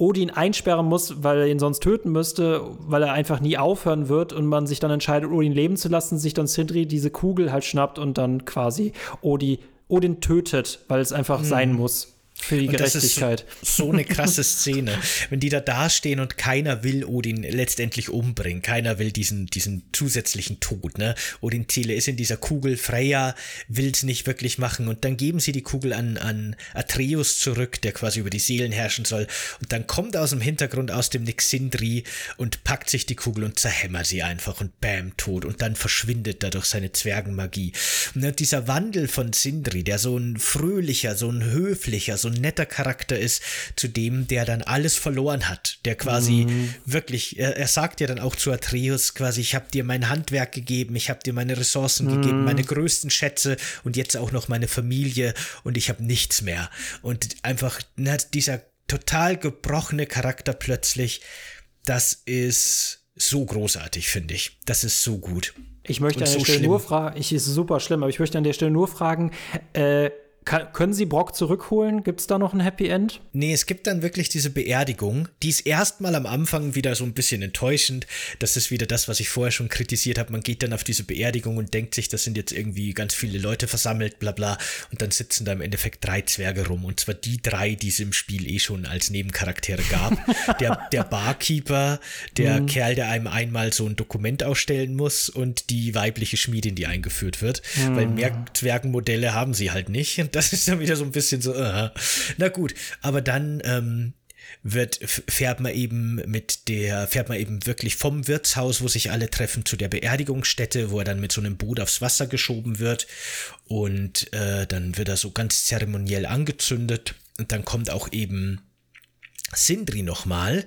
Odin einsperren muss, weil er ihn sonst töten müsste, weil er einfach nie aufhören wird und man sich dann entscheidet, Odin leben zu lassen, sich dann Sindri diese Kugel halt schnappt und dann quasi Odi, Odin tötet, weil es einfach sein muss. Für die Gerechtigkeit. So, so, eine krasse Szene. Wenn die da dastehen und keiner will Odin letztendlich umbringen. Keiner will diesen, diesen zusätzlichen Tod, ne? Odin Ziele ist in dieser Kugel. Freya will es nicht wirklich machen. Und dann geben sie die Kugel an, an Atreus zurück, der quasi über die Seelen herrschen soll. Und dann kommt aus dem Hintergrund, aus dem Nix Sindri und packt sich die Kugel und zerhämmert sie einfach und bam, tot. Und dann verschwindet dadurch seine Zwergenmagie. Und dieser Wandel von Sindri, der so ein fröhlicher, so ein höflicher, so ein netter Charakter ist, zu dem, der dann alles verloren hat. Der quasi mhm. wirklich, er, er, sagt ja dann auch zu Atreus quasi, ich habe dir mein Handwerk gegeben, ich habe dir meine Ressourcen mhm. gegeben, meine größten Schätze und jetzt auch noch meine Familie und ich habe nichts mehr. Und einfach na, dieser total gebrochene Charakter plötzlich, das ist so großartig, finde ich. Das ist so gut. Ich möchte an der so Stelle schlimm. nur fragen, ich ist super schlimm, aber ich möchte an der Stelle nur fragen, äh, kann, können Sie Brock zurückholen? Gibt es da noch ein Happy End? Nee, es gibt dann wirklich diese Beerdigung. Die ist erstmal am Anfang wieder so ein bisschen enttäuschend. Das ist wieder das, was ich vorher schon kritisiert habe. Man geht dann auf diese Beerdigung und denkt sich, das sind jetzt irgendwie ganz viele Leute versammelt, bla bla. Und dann sitzen da im Endeffekt drei Zwerge rum. Und zwar die drei, die es im Spiel eh schon als Nebencharaktere gab. der, der Barkeeper, der mhm. Kerl, der einem einmal so ein Dokument ausstellen muss und die weibliche Schmiedin, die eingeführt wird. Mhm. Weil mehr Zwergenmodelle haben sie halt nicht. Und das ist dann wieder so ein bisschen so, uh. na gut, aber dann ähm, wird, fährt man eben mit der, fährt man eben wirklich vom Wirtshaus, wo sich alle treffen, zu der Beerdigungsstätte, wo er dann mit so einem Boot aufs Wasser geschoben wird. Und äh, dann wird er so ganz zeremoniell angezündet. Und dann kommt auch eben Sindri nochmal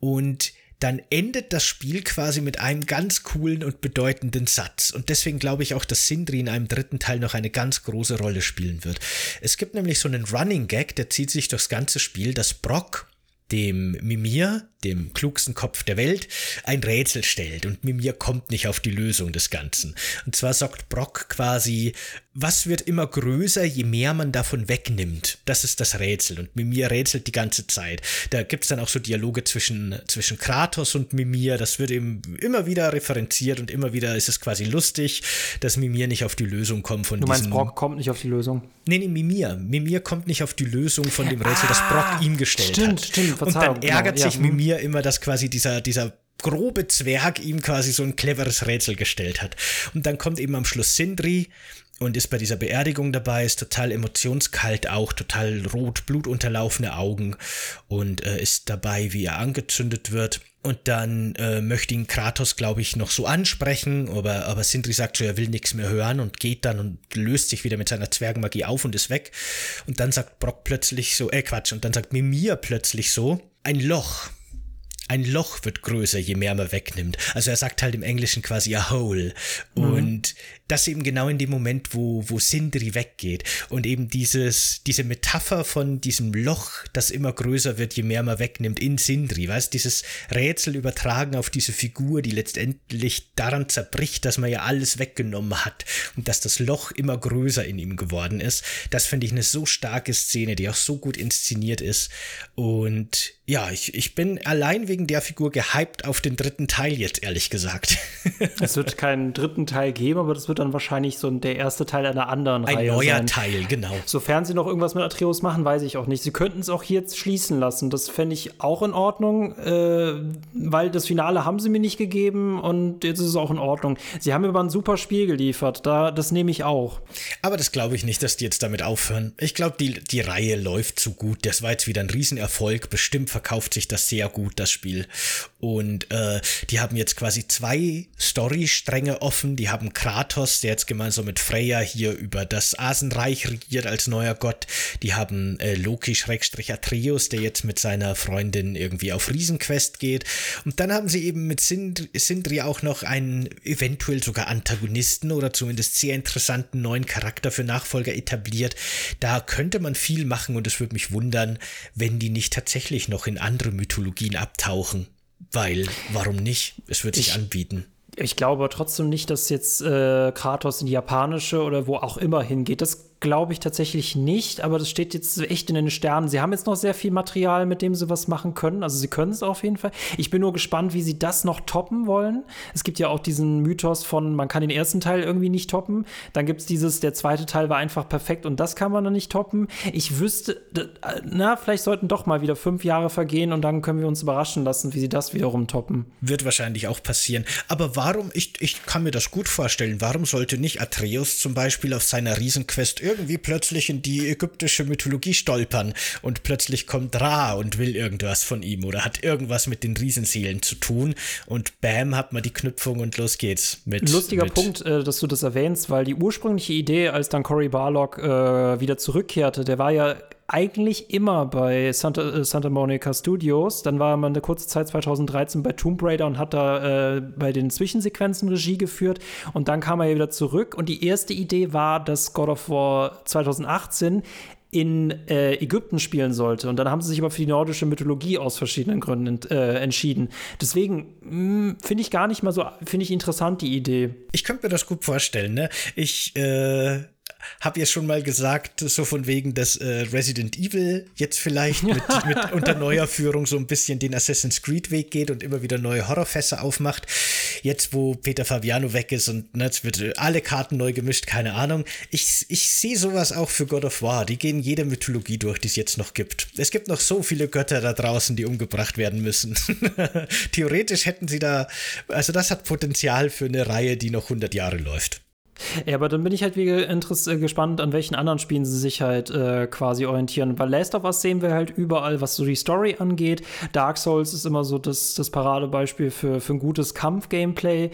und dann endet das Spiel quasi mit einem ganz coolen und bedeutenden Satz. Und deswegen glaube ich auch, dass Sindri in einem dritten Teil noch eine ganz große Rolle spielen wird. Es gibt nämlich so einen Running Gag, der zieht sich durchs ganze Spiel, dass Brock dem Mimir, dem klugsten Kopf der Welt, ein Rätsel stellt und Mimir kommt nicht auf die Lösung des Ganzen. Und zwar sagt Brock quasi, was wird immer größer, je mehr man davon wegnimmt? Das ist das Rätsel und Mimir rätselt die ganze Zeit. Da gibt's dann auch so Dialoge zwischen, zwischen Kratos und Mimir, das wird eben immer wieder referenziert und immer wieder ist es quasi lustig, dass Mimir nicht auf die Lösung kommt von Du meinst, Brock kommt nicht auf die Lösung? Nee, nee, Mimir. Mimir kommt nicht auf die Lösung von dem Rätsel, ah, das Brock ihm gestellt stimmt, hat. Stimmt, und dann ärgert genau, sich ja. Mimir mir immer, dass quasi dieser, dieser grobe Zwerg ihm quasi so ein cleveres Rätsel gestellt hat. Und dann kommt eben am Schluss Sindri und ist bei dieser Beerdigung dabei, ist total emotionskalt auch, total rot, blutunterlaufene Augen und äh, ist dabei, wie er angezündet wird. Und dann äh, möchte ihn Kratos, glaube ich, noch so ansprechen, aber, aber Sindri sagt so, er will nichts mehr hören und geht dann und löst sich wieder mit seiner Zwergenmagie auf und ist weg. Und dann sagt Brock plötzlich so, äh Quatsch, und dann sagt Mimir plötzlich so, ein Loch ein Loch wird größer, je mehr man wegnimmt. Also er sagt halt im Englischen quasi a hole. Mhm. Und das eben genau in dem Moment, wo, wo Sindri weggeht. Und eben dieses, diese Metapher von diesem Loch, das immer größer wird, je mehr man wegnimmt in Sindri, weißt, dieses Rätsel übertragen auf diese Figur, die letztendlich daran zerbricht, dass man ja alles weggenommen hat und dass das Loch immer größer in ihm geworden ist. Das finde ich eine so starke Szene, die auch so gut inszeniert ist. Und ja, ich, ich bin allein wegen der Figur gehypt auf den dritten Teil jetzt, ehrlich gesagt. es wird keinen dritten Teil geben, aber das wird dann wahrscheinlich so der erste Teil einer anderen Ein Reihe neuer sein. Teil, genau. Sofern sie noch irgendwas mit Atreus machen, weiß ich auch nicht. Sie könnten es auch jetzt schließen lassen. Das fände ich auch in Ordnung, äh, weil das Finale haben sie mir nicht gegeben und jetzt ist es auch in Ordnung. Sie haben mir aber ein super Spiel geliefert, da, das nehme ich auch. Aber das glaube ich nicht, dass die jetzt damit aufhören. Ich glaube, die, die Reihe läuft zu gut. Das war jetzt wieder ein Riesenerfolg. Bestimmt verkauft sich das sehr gut, das Spiel. Spiel. Und äh, die haben jetzt quasi zwei Storystränge offen. Die haben Kratos, der jetzt gemeinsam mit Freya hier über das Asenreich regiert als neuer Gott. Die haben äh, Loki-Atreus, der jetzt mit seiner Freundin irgendwie auf Riesenquest geht. Und dann haben sie eben mit Sindri, Sindri auch noch einen eventuell sogar Antagonisten oder zumindest sehr interessanten neuen Charakter für Nachfolger etabliert. Da könnte man viel machen und es würde mich wundern, wenn die nicht tatsächlich noch in andere andere Mythologien abtauchen. Weil, warum nicht? Es wird sich ich, anbieten. Ich glaube trotzdem nicht, dass jetzt äh, Kratos in die japanische oder wo auch immer hingeht. Das glaube ich tatsächlich nicht, aber das steht jetzt echt in den Sternen. Sie haben jetzt noch sehr viel Material, mit dem sie was machen können. Also sie können es auf jeden Fall. Ich bin nur gespannt, wie sie das noch toppen wollen. Es gibt ja auch diesen Mythos von, man kann den ersten Teil irgendwie nicht toppen. Dann gibt es dieses, der zweite Teil war einfach perfekt und das kann man dann nicht toppen. Ich wüsste, na, vielleicht sollten doch mal wieder fünf Jahre vergehen und dann können wir uns überraschen lassen, wie sie das wiederum toppen. Wird wahrscheinlich auch passieren. Aber warum, ich, ich kann mir das gut vorstellen, warum sollte nicht Atreus zum Beispiel auf seiner Riesenquest irgendwie plötzlich in die ägyptische Mythologie stolpern und plötzlich kommt Ra und will irgendwas von ihm oder hat irgendwas mit den Riesenseelen zu tun und bam, hat man die Knüpfung und los geht's mit. Lustiger mit Punkt, äh, dass du das erwähnst, weil die ursprüngliche Idee, als dann Cory Barlog äh, wieder zurückkehrte, der war ja eigentlich immer bei Santa, äh, Santa Monica Studios. Dann war man eine kurze Zeit 2013 bei Tomb Raider und hat da äh, bei den Zwischensequenzen Regie geführt. Und dann kam er wieder zurück. Und die erste Idee war, dass God of War 2018 in äh, Ägypten spielen sollte. Und dann haben sie sich aber für die nordische Mythologie aus verschiedenen Gründen äh, entschieden. Deswegen finde ich gar nicht mal so, finde ich interessant die Idee. Ich könnte mir das gut vorstellen, ne? Ich, äh habe ja schon mal gesagt, so von wegen, dass äh, Resident Evil jetzt vielleicht mit, mit unter neuer Führung so ein bisschen den Assassin's Creed Weg geht und immer wieder neue Horrorfässer aufmacht. Jetzt, wo Peter Fabiano weg ist und ne, jetzt wird alle Karten neu gemischt, keine Ahnung. Ich, ich sehe sowas auch für God of War. Die gehen jede Mythologie durch, die es jetzt noch gibt. Es gibt noch so viele Götter da draußen, die umgebracht werden müssen. Theoretisch hätten sie da, also das hat Potenzial für eine Reihe, die noch 100 Jahre läuft. Ja, aber dann bin ich halt wie äh, gespannt, an welchen anderen Spielen sie sich halt äh, quasi orientieren. Bei Last of Us sehen wir halt überall, was so die Story angeht. Dark Souls ist immer so das, das Paradebeispiel für, für ein gutes Kampf-Gameplay.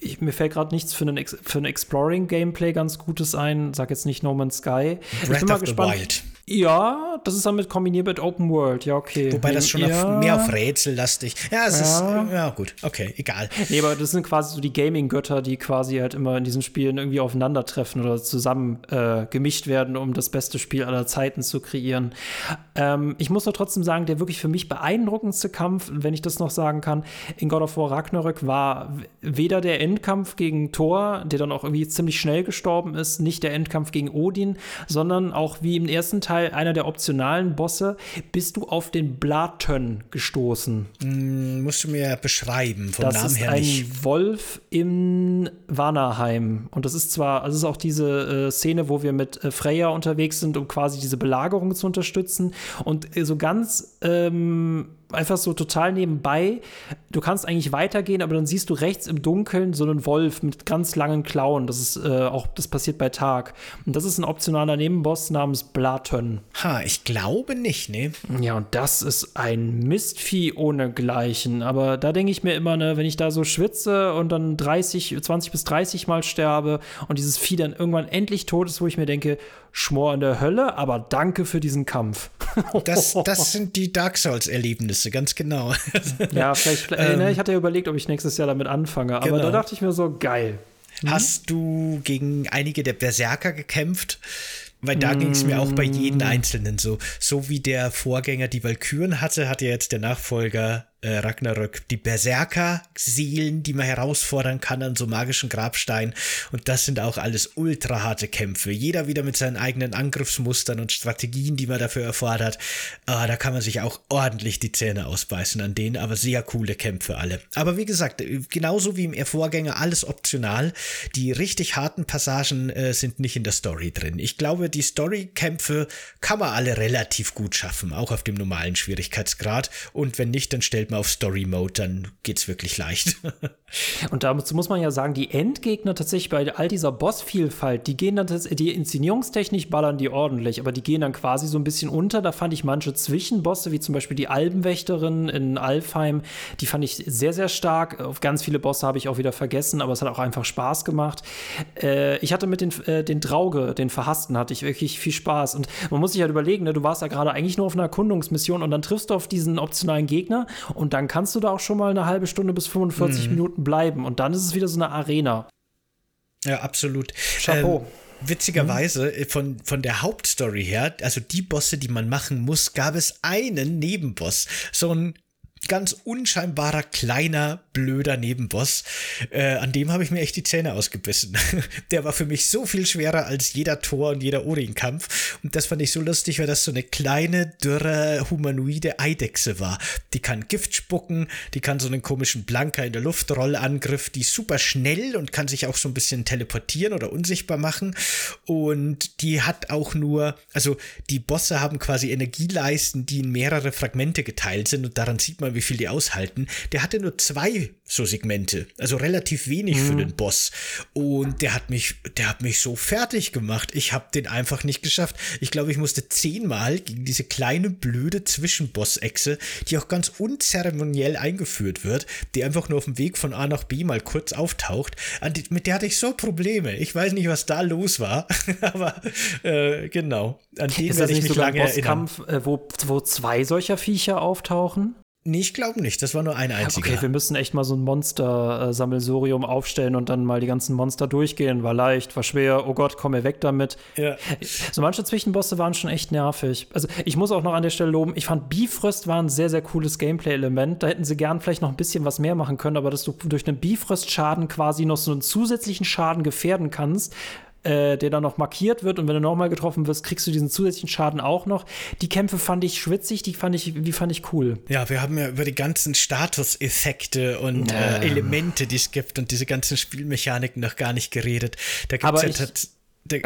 Ich, mir fällt gerade nichts für ein, für ein Exploring-Gameplay ganz Gutes ein. Sag jetzt nicht No Man's Sky. Breath ich bin mal gespannt. Wild. Ja, das ist damit kombiniert mit Open World, ja, okay. Wobei das schon ja. auf, mehr auf Rätsel lastig. Ja, es ja. ist, ja, gut, okay, egal. Nee, aber das sind quasi so die Gaming-Götter, die quasi halt immer in diesen Spielen irgendwie aufeinandertreffen oder zusammen äh, gemischt werden, um das beste Spiel aller Zeiten zu kreieren. Ähm, ich muss doch trotzdem sagen, der wirklich für mich beeindruckendste Kampf, wenn ich das noch sagen kann, in God of War Ragnarök war weder der Endkampf gegen Thor, der dann auch irgendwie ziemlich schnell gestorben ist, nicht der Endkampf gegen Odin, sondern auch wie im ersten Teil Teil, einer der optionalen Bosse, bist du auf den Blattön gestoßen. Mm, musst du mir beschreiben, vom das Namen her nicht. Das ist ein Wolf in Vanaheim. Und das ist zwar, also es ist auch diese äh, Szene, wo wir mit äh, Freya unterwegs sind, um quasi diese Belagerung zu unterstützen. Und äh, so ganz ähm, einfach so total nebenbei. Du kannst eigentlich weitergehen, aber dann siehst du rechts im Dunkeln so einen Wolf mit ganz langen Klauen. Das ist äh, auch, das passiert bei Tag. Und das ist ein optionaler Nebenboss namens Blaton. Ha, ich glaube nicht, ne? Ja, und das ist ein Mistvieh ohnegleichen. Aber da denke ich mir immer, ne, wenn ich da so schwitze und dann 30, 20 bis 30 Mal sterbe und dieses Vieh dann irgendwann endlich tot ist, wo ich mir denke, Schmor in der Hölle, aber danke für diesen Kampf. das, das sind die Dark Souls-Erlebnisse, ganz genau. ja, vielleicht, äh, ähm, ne, ich hatte ja überlegt, ob ich nächstes Jahr damit anfange, aber genau. da dachte ich mir so, geil. Mhm. Hast du gegen einige der Berserker gekämpft? Weil da ging es mir auch bei jedem mm. Einzelnen so. So wie der Vorgänger die Valkyren hatte, hat ja jetzt der Nachfolger äh, Ragnarök, die Berserker-Seelen, die man herausfordern kann an so magischen Grabsteinen. Und das sind auch alles ultra harte Kämpfe. Jeder wieder mit seinen eigenen Angriffsmustern und Strategien, die man dafür erfordert. Ah, da kann man sich auch ordentlich die Zähne ausbeißen an denen, aber sehr coole Kämpfe alle. Aber wie gesagt, genauso wie im Vorgänger alles optional. Die richtig harten Passagen äh, sind nicht in der Story drin. Ich glaube, die Story-Kämpfe kann man alle relativ gut schaffen, auch auf dem normalen Schwierigkeitsgrad. Und wenn nicht, dann stellt man auf Story Mode, dann geht's wirklich leicht. Und dazu muss man ja sagen, die Endgegner tatsächlich bei all dieser Bossvielfalt, die gehen dann, die inszenierungstechnisch ballern die ordentlich, aber die gehen dann quasi so ein bisschen unter. Da fand ich manche Zwischenbosse, wie zum Beispiel die Albenwächterin in Alfheim, die fand ich sehr, sehr stark. Auf ganz viele Bosse habe ich auch wieder vergessen, aber es hat auch einfach Spaß gemacht. Äh, ich hatte mit den, äh, den Drauge, den Verhassten, hatte ich wirklich viel Spaß. Und man muss sich halt überlegen, ne, du warst ja gerade eigentlich nur auf einer Erkundungsmission und dann triffst du auf diesen optionalen Gegner und dann kannst du da auch schon mal eine halbe Stunde bis 45 mhm. Minuten bleiben und dann ist es wieder so eine Arena. Ja, absolut. Chapeau. Ähm, Witzigerweise mhm. von, von der Hauptstory her, also die Bosse, die man machen muss, gab es einen Nebenboss. So ein ganz unscheinbarer, kleiner, blöder Nebenboss. Äh, an dem habe ich mir echt die Zähne ausgebissen. Der war für mich so viel schwerer als jeder Tor und jeder Orin-Kampf. Und das fand ich so lustig, weil das so eine kleine, dürre, humanoide Eidechse war. Die kann Gift spucken, die kann so einen komischen Blanker in der Luftrollangriff, die ist super schnell und kann sich auch so ein bisschen teleportieren oder unsichtbar machen. Und die hat auch nur, also die Bosse haben quasi Energieleisten, die in mehrere Fragmente geteilt sind und daran sieht man, wie viel die aushalten. Der hatte nur zwei so Segmente, also relativ wenig mhm. für den Boss. Und der hat mich, der hat mich so fertig gemacht. Ich habe den einfach nicht geschafft. Ich glaube, ich musste zehnmal gegen diese kleine blöde Zwischenboss-Echse, die auch ganz unzeremoniell eingeführt wird, die einfach nur auf dem Weg von A nach B mal kurz auftaucht. Die, mit der hatte ich so Probleme. Ich weiß nicht, was da los war, aber äh, genau. An den werde ich mich lange Bosskampf, erinnern. Äh, wo, wo zwei solcher Viecher auftauchen? Nee, ich glaube nicht. Das war nur ein einziger. Okay, wir müssen echt mal so ein Monster-Sammelsurium aufstellen und dann mal die ganzen Monster durchgehen. War leicht, war schwer. Oh Gott, komm mir weg damit. Ja. So manche Zwischenbosse waren schon echt nervig. Also ich muss auch noch an der Stelle loben, ich fand Bifrost war ein sehr, sehr cooles Gameplay-Element. Da hätten sie gern vielleicht noch ein bisschen was mehr machen können, aber dass du durch einen Bifrost-Schaden quasi noch so einen zusätzlichen Schaden gefährden kannst, äh, der dann noch markiert wird und wenn du nochmal getroffen wirst, kriegst du diesen zusätzlichen Schaden auch noch. Die Kämpfe fand ich schwitzig, die fand ich, die fand ich cool. Ja, wir haben ja über die ganzen Statuseffekte und äh, Elemente, die es gibt und diese ganzen Spielmechaniken noch gar nicht geredet. Da gibt es ja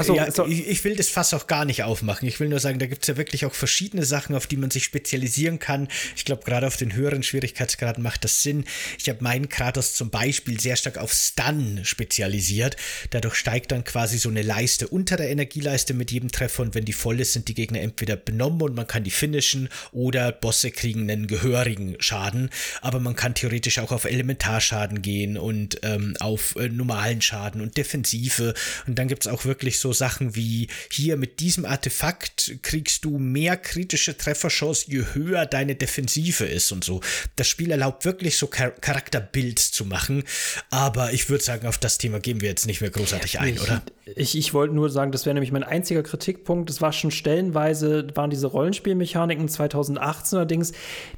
so, ja, so. Ich, ich, will das Fass auch gar nicht aufmachen. Ich will nur sagen, da gibt es ja wirklich auch verschiedene Sachen, auf die man sich spezialisieren kann. Ich glaube, gerade auf den höheren Schwierigkeitsgraden macht das Sinn. Ich habe meinen Kratos zum Beispiel sehr stark auf Stun spezialisiert. Dadurch steigt dann quasi so eine Leiste unter der Energieleiste mit jedem Treffer und wenn die voll ist, sind die Gegner entweder benommen und man kann die finishen oder Bosse kriegen einen gehörigen Schaden. Aber man kann theoretisch auch auf Elementarschaden gehen und ähm, auf äh, normalen Schaden und Defensive. Und dann gibt es auch wirklich wirklich so Sachen wie hier mit diesem Artefakt kriegst du mehr kritische Trefferchance, je höher deine Defensive ist und so. Das Spiel erlaubt wirklich so Char Charakterbuilds zu machen, aber ich würde sagen, auf das Thema gehen wir jetzt nicht mehr großartig ein, ich, oder? Ich, ich wollte nur sagen, das wäre nämlich mein einziger Kritikpunkt. Es war schon stellenweise, waren diese Rollenspielmechaniken 2018 allerdings,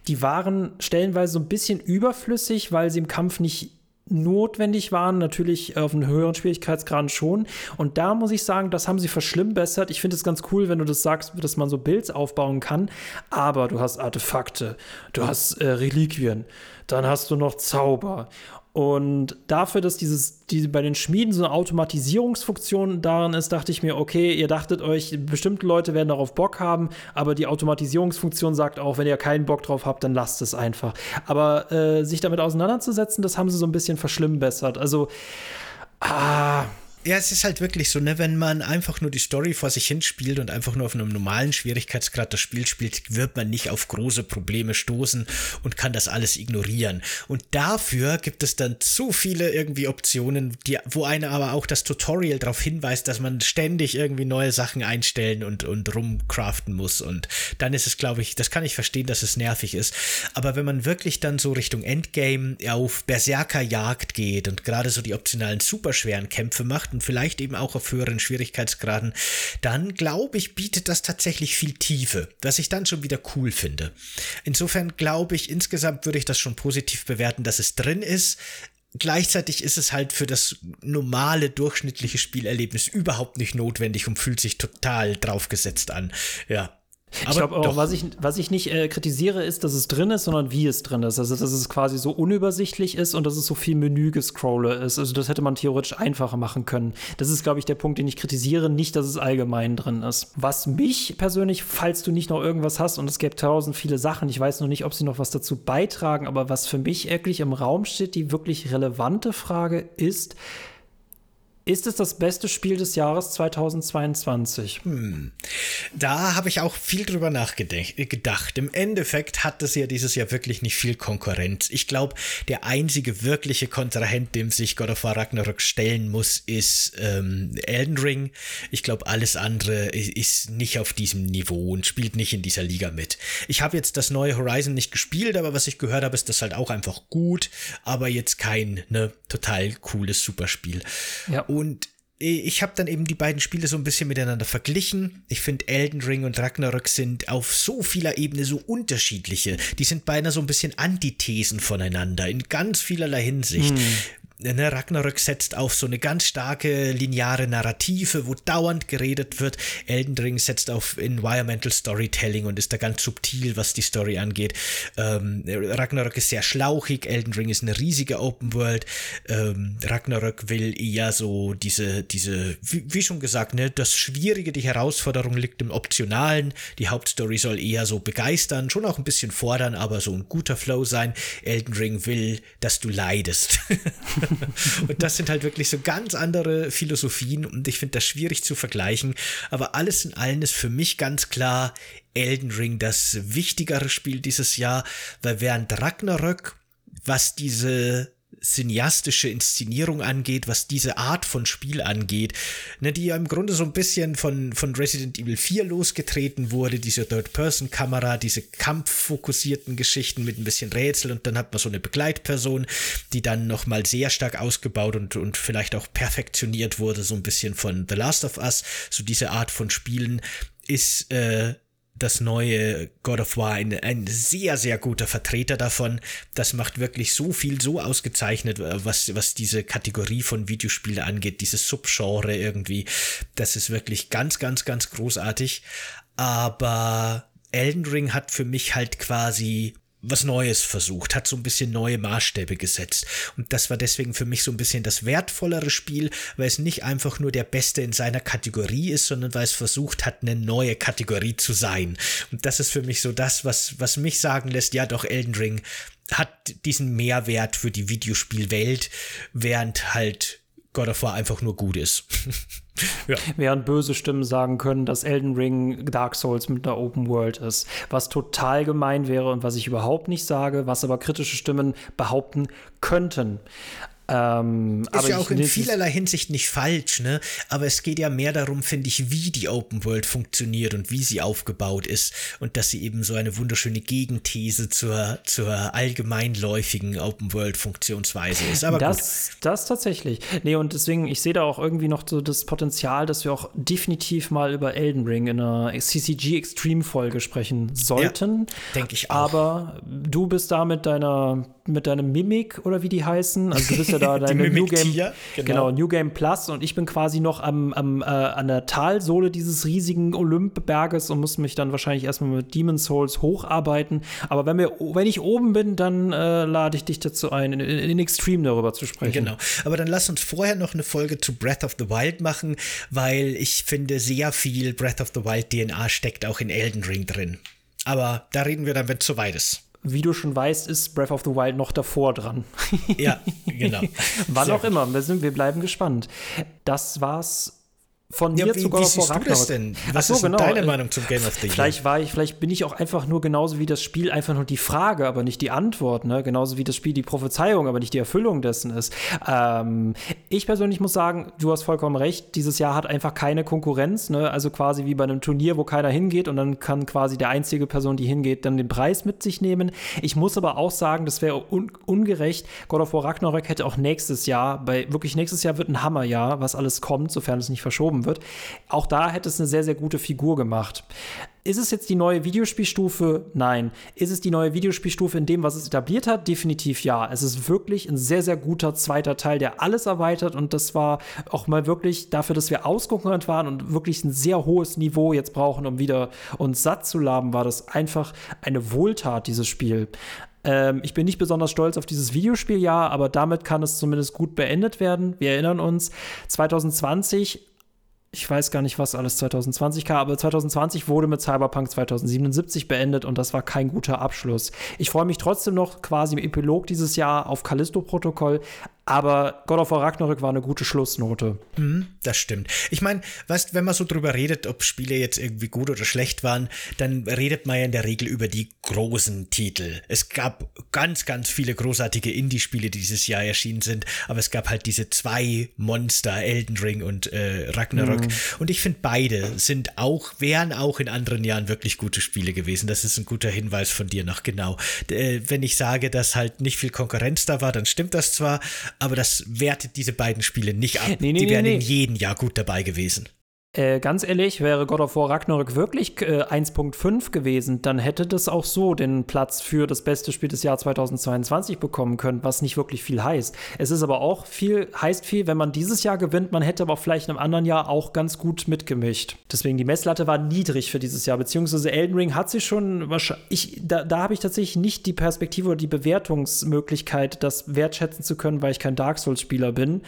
die waren stellenweise so ein bisschen überflüssig, weil sie im Kampf nicht notwendig waren, natürlich auf einen höheren Schwierigkeitsgrad schon. Und da muss ich sagen, das haben sie verschlimmbessert. Ich finde es ganz cool, wenn du das sagst, dass man so Builds aufbauen kann. Aber du hast Artefakte, du hast äh, Reliquien, dann hast du noch Zauber. Und dafür, dass dieses, die, bei den Schmieden so eine Automatisierungsfunktion darin ist, dachte ich mir, okay, ihr dachtet euch, bestimmte Leute werden darauf Bock haben, aber die Automatisierungsfunktion sagt auch, wenn ihr keinen Bock drauf habt, dann lasst es einfach. Aber äh, sich damit auseinanderzusetzen, das haben sie so ein bisschen verschlimmbessert. Also, ah, ja, es ist halt wirklich so, ne, wenn man einfach nur die Story vor sich hinspielt und einfach nur auf einem normalen Schwierigkeitsgrad das Spiel spielt, wird man nicht auf große Probleme stoßen und kann das alles ignorieren. Und dafür gibt es dann zu viele irgendwie Optionen, die, wo einer aber auch das Tutorial darauf hinweist, dass man ständig irgendwie neue Sachen einstellen und, und rumcraften muss. Und dann ist es, glaube ich, das kann ich verstehen, dass es nervig ist. Aber wenn man wirklich dann so Richtung Endgame auf Berserkerjagd geht und gerade so die optionalen superschweren Kämpfe macht, und vielleicht eben auch auf höheren Schwierigkeitsgraden, dann glaube ich, bietet das tatsächlich viel Tiefe, was ich dann schon wieder cool finde. Insofern glaube ich, insgesamt würde ich das schon positiv bewerten, dass es drin ist. Gleichzeitig ist es halt für das normale durchschnittliche Spielerlebnis überhaupt nicht notwendig und fühlt sich total draufgesetzt an. Ja, ich glaube auch, was ich, was ich nicht äh, kritisiere, ist, dass es drin ist, sondern wie es drin ist. Also, dass es quasi so unübersichtlich ist und dass es so viel Menügescrolle ist. Also, das hätte man theoretisch einfacher machen können. Das ist, glaube ich, der Punkt, den ich kritisiere, nicht, dass es allgemein drin ist. Was mich persönlich, falls du nicht noch irgendwas hast, und es gäbe tausend viele Sachen, ich weiß noch nicht, ob sie noch was dazu beitragen, aber was für mich wirklich im Raum steht, die wirklich relevante Frage ist, ist es das beste Spiel des Jahres 2022? Hm. Da habe ich auch viel drüber nachgedacht. Im Endeffekt hat es ja dieses Jahr wirklich nicht viel Konkurrenz. Ich glaube, der einzige wirkliche Kontrahent, dem sich God of War Ragnarok stellen muss, ist ähm, Elden Ring. Ich glaube, alles andere ist nicht auf diesem Niveau und spielt nicht in dieser Liga mit. Ich habe jetzt das neue Horizon nicht gespielt, aber was ich gehört habe, ist das halt auch einfach gut, aber jetzt kein ne, total cooles Superspiel. Ja. Und ich habe dann eben die beiden Spiele so ein bisschen miteinander verglichen. Ich finde, Elden Ring und Ragnarök sind auf so vieler Ebene so unterschiedliche. Die sind beinahe so ein bisschen Antithesen voneinander in ganz vielerlei Hinsicht. Hm ne, Ragnarök setzt auf so eine ganz starke lineare Narrative, wo dauernd geredet wird. Elden Ring setzt auf Environmental Storytelling und ist da ganz subtil, was die Story angeht. Ähm, Ragnarök ist sehr schlauchig, Elden Ring ist eine riesige Open World. Ähm, Ragnarök will eher so diese, diese, wie, wie, schon gesagt, ne, das Schwierige, die Herausforderung liegt im Optionalen. Die Hauptstory soll eher so begeistern, schon auch ein bisschen fordern, aber so ein guter Flow sein. Elden Ring will, dass du leidest. und das sind halt wirklich so ganz andere Philosophien und ich finde das schwierig zu vergleichen. Aber alles in allem ist für mich ganz klar Elden Ring das wichtigere Spiel dieses Jahr, weil während Ragnarök, was diese cineastische Inszenierung angeht, was diese Art von Spiel angeht, ne, die ja im Grunde so ein bisschen von, von Resident Evil 4 losgetreten wurde, diese Third-Person-Kamera, diese kampffokussierten Geschichten mit ein bisschen Rätsel und dann hat man so eine Begleitperson, die dann nochmal sehr stark ausgebaut und, und vielleicht auch perfektioniert wurde, so ein bisschen von The Last of Us, so diese Art von Spielen ist äh, das neue God of War ein, ein sehr, sehr guter Vertreter davon. Das macht wirklich so viel, so ausgezeichnet, was, was diese Kategorie von Videospiele angeht, dieses Subgenre irgendwie. Das ist wirklich ganz, ganz, ganz großartig. Aber Elden Ring hat für mich halt quasi was Neues versucht, hat so ein bisschen neue Maßstäbe gesetzt. Und das war deswegen für mich so ein bisschen das wertvollere Spiel, weil es nicht einfach nur der Beste in seiner Kategorie ist, sondern weil es versucht hat, eine neue Kategorie zu sein. Und das ist für mich so das, was, was mich sagen lässt, ja doch, Elden Ring hat diesen Mehrwert für die Videospielwelt, während halt God of War einfach nur gut ist. ja. Während böse Stimmen sagen können, dass Elden Ring Dark Souls mit einer Open World ist. Was total gemein wäre und was ich überhaupt nicht sage, was aber kritische Stimmen behaupten könnten. Ähm, ist ja auch in vielerlei Hinsicht nicht falsch, ne? Aber es geht ja mehr darum, finde ich, wie die Open World funktioniert und wie sie aufgebaut ist und dass sie eben so eine wunderschöne Gegenthese zur, zur allgemeinläufigen Open World Funktionsweise ist. Aber das, gut. das tatsächlich. Nee, und deswegen, ich sehe da auch irgendwie noch so das Potenzial, dass wir auch definitiv mal über Elden Ring in einer CCG Extreme Folge sprechen sollten. Ja, Denke ich auch. Aber du bist da mit deiner mit deinem Mimik oder wie die heißen. Also du bist ja da deine New Game, genau. genau. New Game Plus und ich bin quasi noch am, am äh, an der Talsohle dieses riesigen Olympberges und muss mich dann wahrscheinlich erstmal mit Demon's Souls hocharbeiten. Aber wenn, wir, wenn ich oben bin, dann äh, lade ich dich dazu ein, in, in Extreme darüber zu sprechen. Genau. Aber dann lass uns vorher noch eine Folge zu Breath of the Wild machen, weil ich finde, sehr viel Breath of the Wild DNA steckt auch in Elden Ring drin. Aber da reden wir dann, wenn es soweit ist wie du schon weißt, ist Breath of the Wild noch davor dran. ja, genau. Wann auch immer. Wir, sind, wir bleiben gespannt. Das war's von ja, mir wie, zu God of War Ragnarok. denn? Was so, ist genau. deine Meinung zum Game of the Year? Vielleicht war ich, vielleicht bin ich auch einfach nur genauso wie das Spiel einfach nur die Frage, aber nicht die Antwort, ne? Genauso wie das Spiel die Prophezeiung, aber nicht die Erfüllung dessen ist. Ähm, ich persönlich muss sagen, du hast vollkommen recht, dieses Jahr hat einfach keine Konkurrenz, ne? Also quasi wie bei einem Turnier, wo keiner hingeht und dann kann quasi der einzige Person, die hingeht, dann den Preis mit sich nehmen. Ich muss aber auch sagen, das wäre un ungerecht. God of War Ragnarok hätte auch nächstes Jahr, bei wirklich nächstes Jahr wird ein Hammerjahr, was alles kommt, sofern es nicht verschoben wird. Auch da hätte es eine sehr, sehr gute Figur gemacht. Ist es jetzt die neue Videospielstufe? Nein. Ist es die neue Videospielstufe in dem, was es etabliert hat? Definitiv ja. Es ist wirklich ein sehr, sehr guter zweiter Teil, der alles erweitert und das war auch mal wirklich dafür, dass wir auskonkurrent waren und wirklich ein sehr hohes Niveau jetzt brauchen, um wieder uns satt zu laben, war das einfach eine Wohltat, dieses Spiel. Ähm, ich bin nicht besonders stolz auf dieses Videospieljahr, aber damit kann es zumindest gut beendet werden. Wir erinnern uns, 2020 ich weiß gar nicht, was alles 2020 kam, aber 2020 wurde mit Cyberpunk 2077 beendet und das war kein guter Abschluss. Ich freue mich trotzdem noch quasi im Epilog dieses Jahr auf Callisto-Protokoll, aber God of War Ragnarök war eine gute Schlussnote. Mhm, das stimmt. Ich meine, weißt, wenn man so drüber redet, ob Spiele jetzt irgendwie gut oder schlecht waren, dann redet man ja in der Regel über die großen Titel. Es gab ganz, ganz viele großartige Indie-Spiele, die dieses Jahr erschienen sind, aber es gab halt diese zwei Monster, Elden Ring und äh, Ragnarök. Mhm. Und ich finde, beide sind auch, wären auch in anderen Jahren wirklich gute Spiele gewesen. Das ist ein guter Hinweis von dir noch, genau. Äh, wenn ich sage, dass halt nicht viel Konkurrenz da war, dann stimmt das zwar, aber das wertet diese beiden Spiele nicht ab. Nee, nee, Die nee, wären in jedem Jahr gut dabei gewesen. Äh, ganz ehrlich, wäre God of War Ragnarök wirklich äh, 1.5 gewesen, dann hätte das auch so den Platz für das beste Spiel des Jahr 2022 bekommen können, was nicht wirklich viel heißt. Es ist aber auch viel, heißt viel, wenn man dieses Jahr gewinnt, man hätte aber vielleicht in einem anderen Jahr auch ganz gut mitgemischt. Deswegen die Messlatte war niedrig für dieses Jahr, beziehungsweise Elden Ring hat sich schon wahrscheinlich, ich, da, da habe ich tatsächlich nicht die Perspektive oder die Bewertungsmöglichkeit, das wertschätzen zu können, weil ich kein Dark Souls-Spieler bin.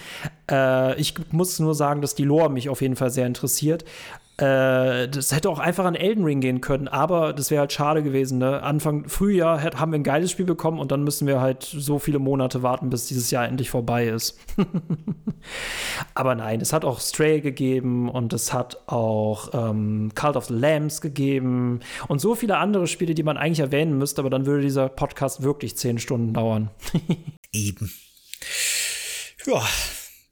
Äh, ich muss nur sagen, dass die Lore mich auf jeden Fall sehr interessiert. Äh, das hätte auch einfach an Elden Ring gehen können, aber das wäre halt schade gewesen. Ne? Anfang Frühjahr haben wir ein geiles Spiel bekommen und dann müssen wir halt so viele Monate warten, bis dieses Jahr endlich vorbei ist. aber nein, es hat auch Stray gegeben und es hat auch ähm, Cult of the Lambs gegeben und so viele andere Spiele, die man eigentlich erwähnen müsste, aber dann würde dieser Podcast wirklich zehn Stunden dauern. Eben. Ja,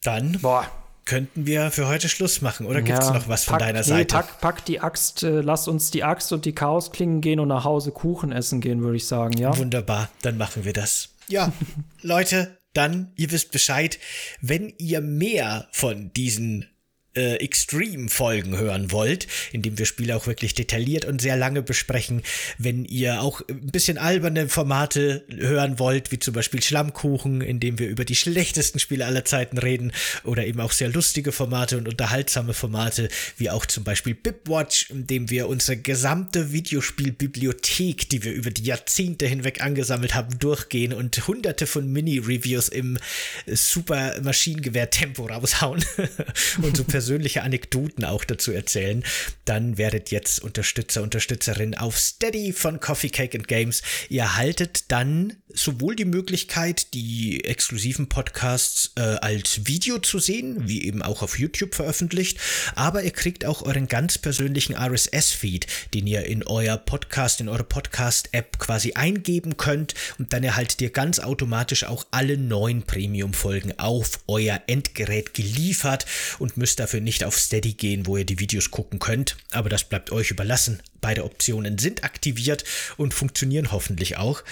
dann Boah, könnten wir für heute Schluss machen. Oder gibt es Ja, noch was von pack, deiner nee, Seite? Pack, pack die Axt, äh, lass uns die Axt und die Chaosklingen gehen und nach Hause Kuchen essen gehen, würde ich sagen, ja. Wunderbar, dann machen wir das. Ja, Leute, dann, ihr wisst Bescheid, wenn ihr mehr von diesen äh, Extreme-Folgen hören wollt, indem wir Spiele auch wirklich detailliert und sehr lange besprechen, wenn ihr auch ein bisschen alberne Formate hören wollt, wie zum Beispiel Schlammkuchen, in dem wir über die schlechtesten Spiele aller Zeiten reden, oder eben auch sehr lustige Formate und unterhaltsame Formate, wie auch zum Beispiel Bipwatch, in dem wir unsere gesamte Videospielbibliothek, die wir über die Jahrzehnte hinweg angesammelt haben, durchgehen und hunderte von Mini-Reviews im super Maschinengewehr-Tempo raushauen und so persönliche Anekdoten auch dazu erzählen, dann werdet jetzt Unterstützer, Unterstützerin auf Steady von Coffee Cake and Games. Ihr erhaltet dann sowohl die Möglichkeit, die exklusiven Podcasts äh, als Video zu sehen, wie eben auch auf YouTube veröffentlicht, aber ihr kriegt auch euren ganz persönlichen RSS-Feed, den ihr in euer Podcast, in eure Podcast-App quasi eingeben könnt und dann erhaltet ihr ganz automatisch auch alle neuen Premium-Folgen auf euer Endgerät geliefert und müsst dafür nicht auf Steady gehen, wo ihr die Videos gucken könnt, aber das bleibt euch überlassen. Beide Optionen sind aktiviert und funktionieren hoffentlich auch.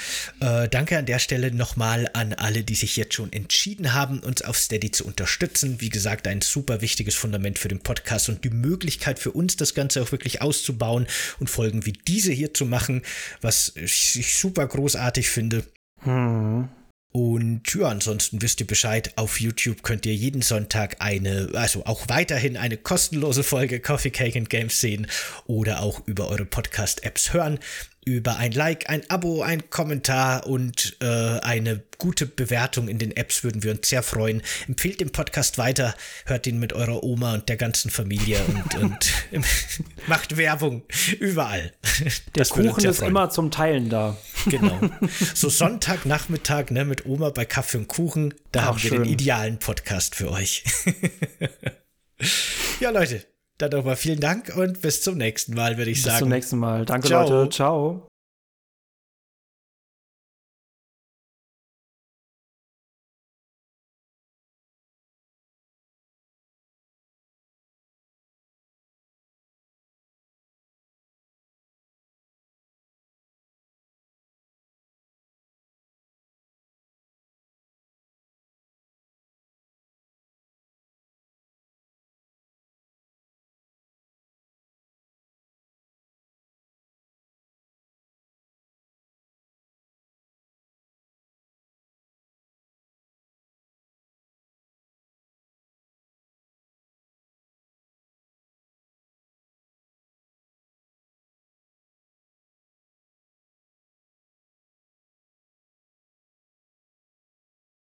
Äh, danke an der Stelle nochmal an alle, die sich jetzt schon entschieden haben, uns auf Steady zu unterstützen. Wie gesagt, ein super wichtiges Fundament für den Podcast und die Möglichkeit für uns, das Ganze auch wirklich auszubauen und Folgen wie diese hier zu machen, was ich super großartig finde. Und ja, ansonsten wisst ihr Bescheid, auf YouTube könnt ihr jeden Sonntag eine, also auch weiterhin eine kostenlose Folge Coffee Cake and Games sehen oder auch über eure Podcast-Apps hören. Über ein Like, ein Abo, ein Kommentar und äh, eine gute Bewertung in den Apps würden wir uns sehr freuen. Empfehlt den Podcast weiter, hört ihn mit eurer Oma und der ganzen Familie und, und macht Werbung überall. Der Das Kuchen ist freuen. immer zum Teilen da. Genau. So Sonntagnachmittag, ne, mit Oma bei Kaffee und Kuchen, da Ach, haben wir schön. den idealen Podcast für euch. ja, Leute, dann nochmal vielen Dank und bis zum nächsten Mal, würde ich Bis sagen. zum nächsten Mal. Danke, Ciao. Leute. Ciao.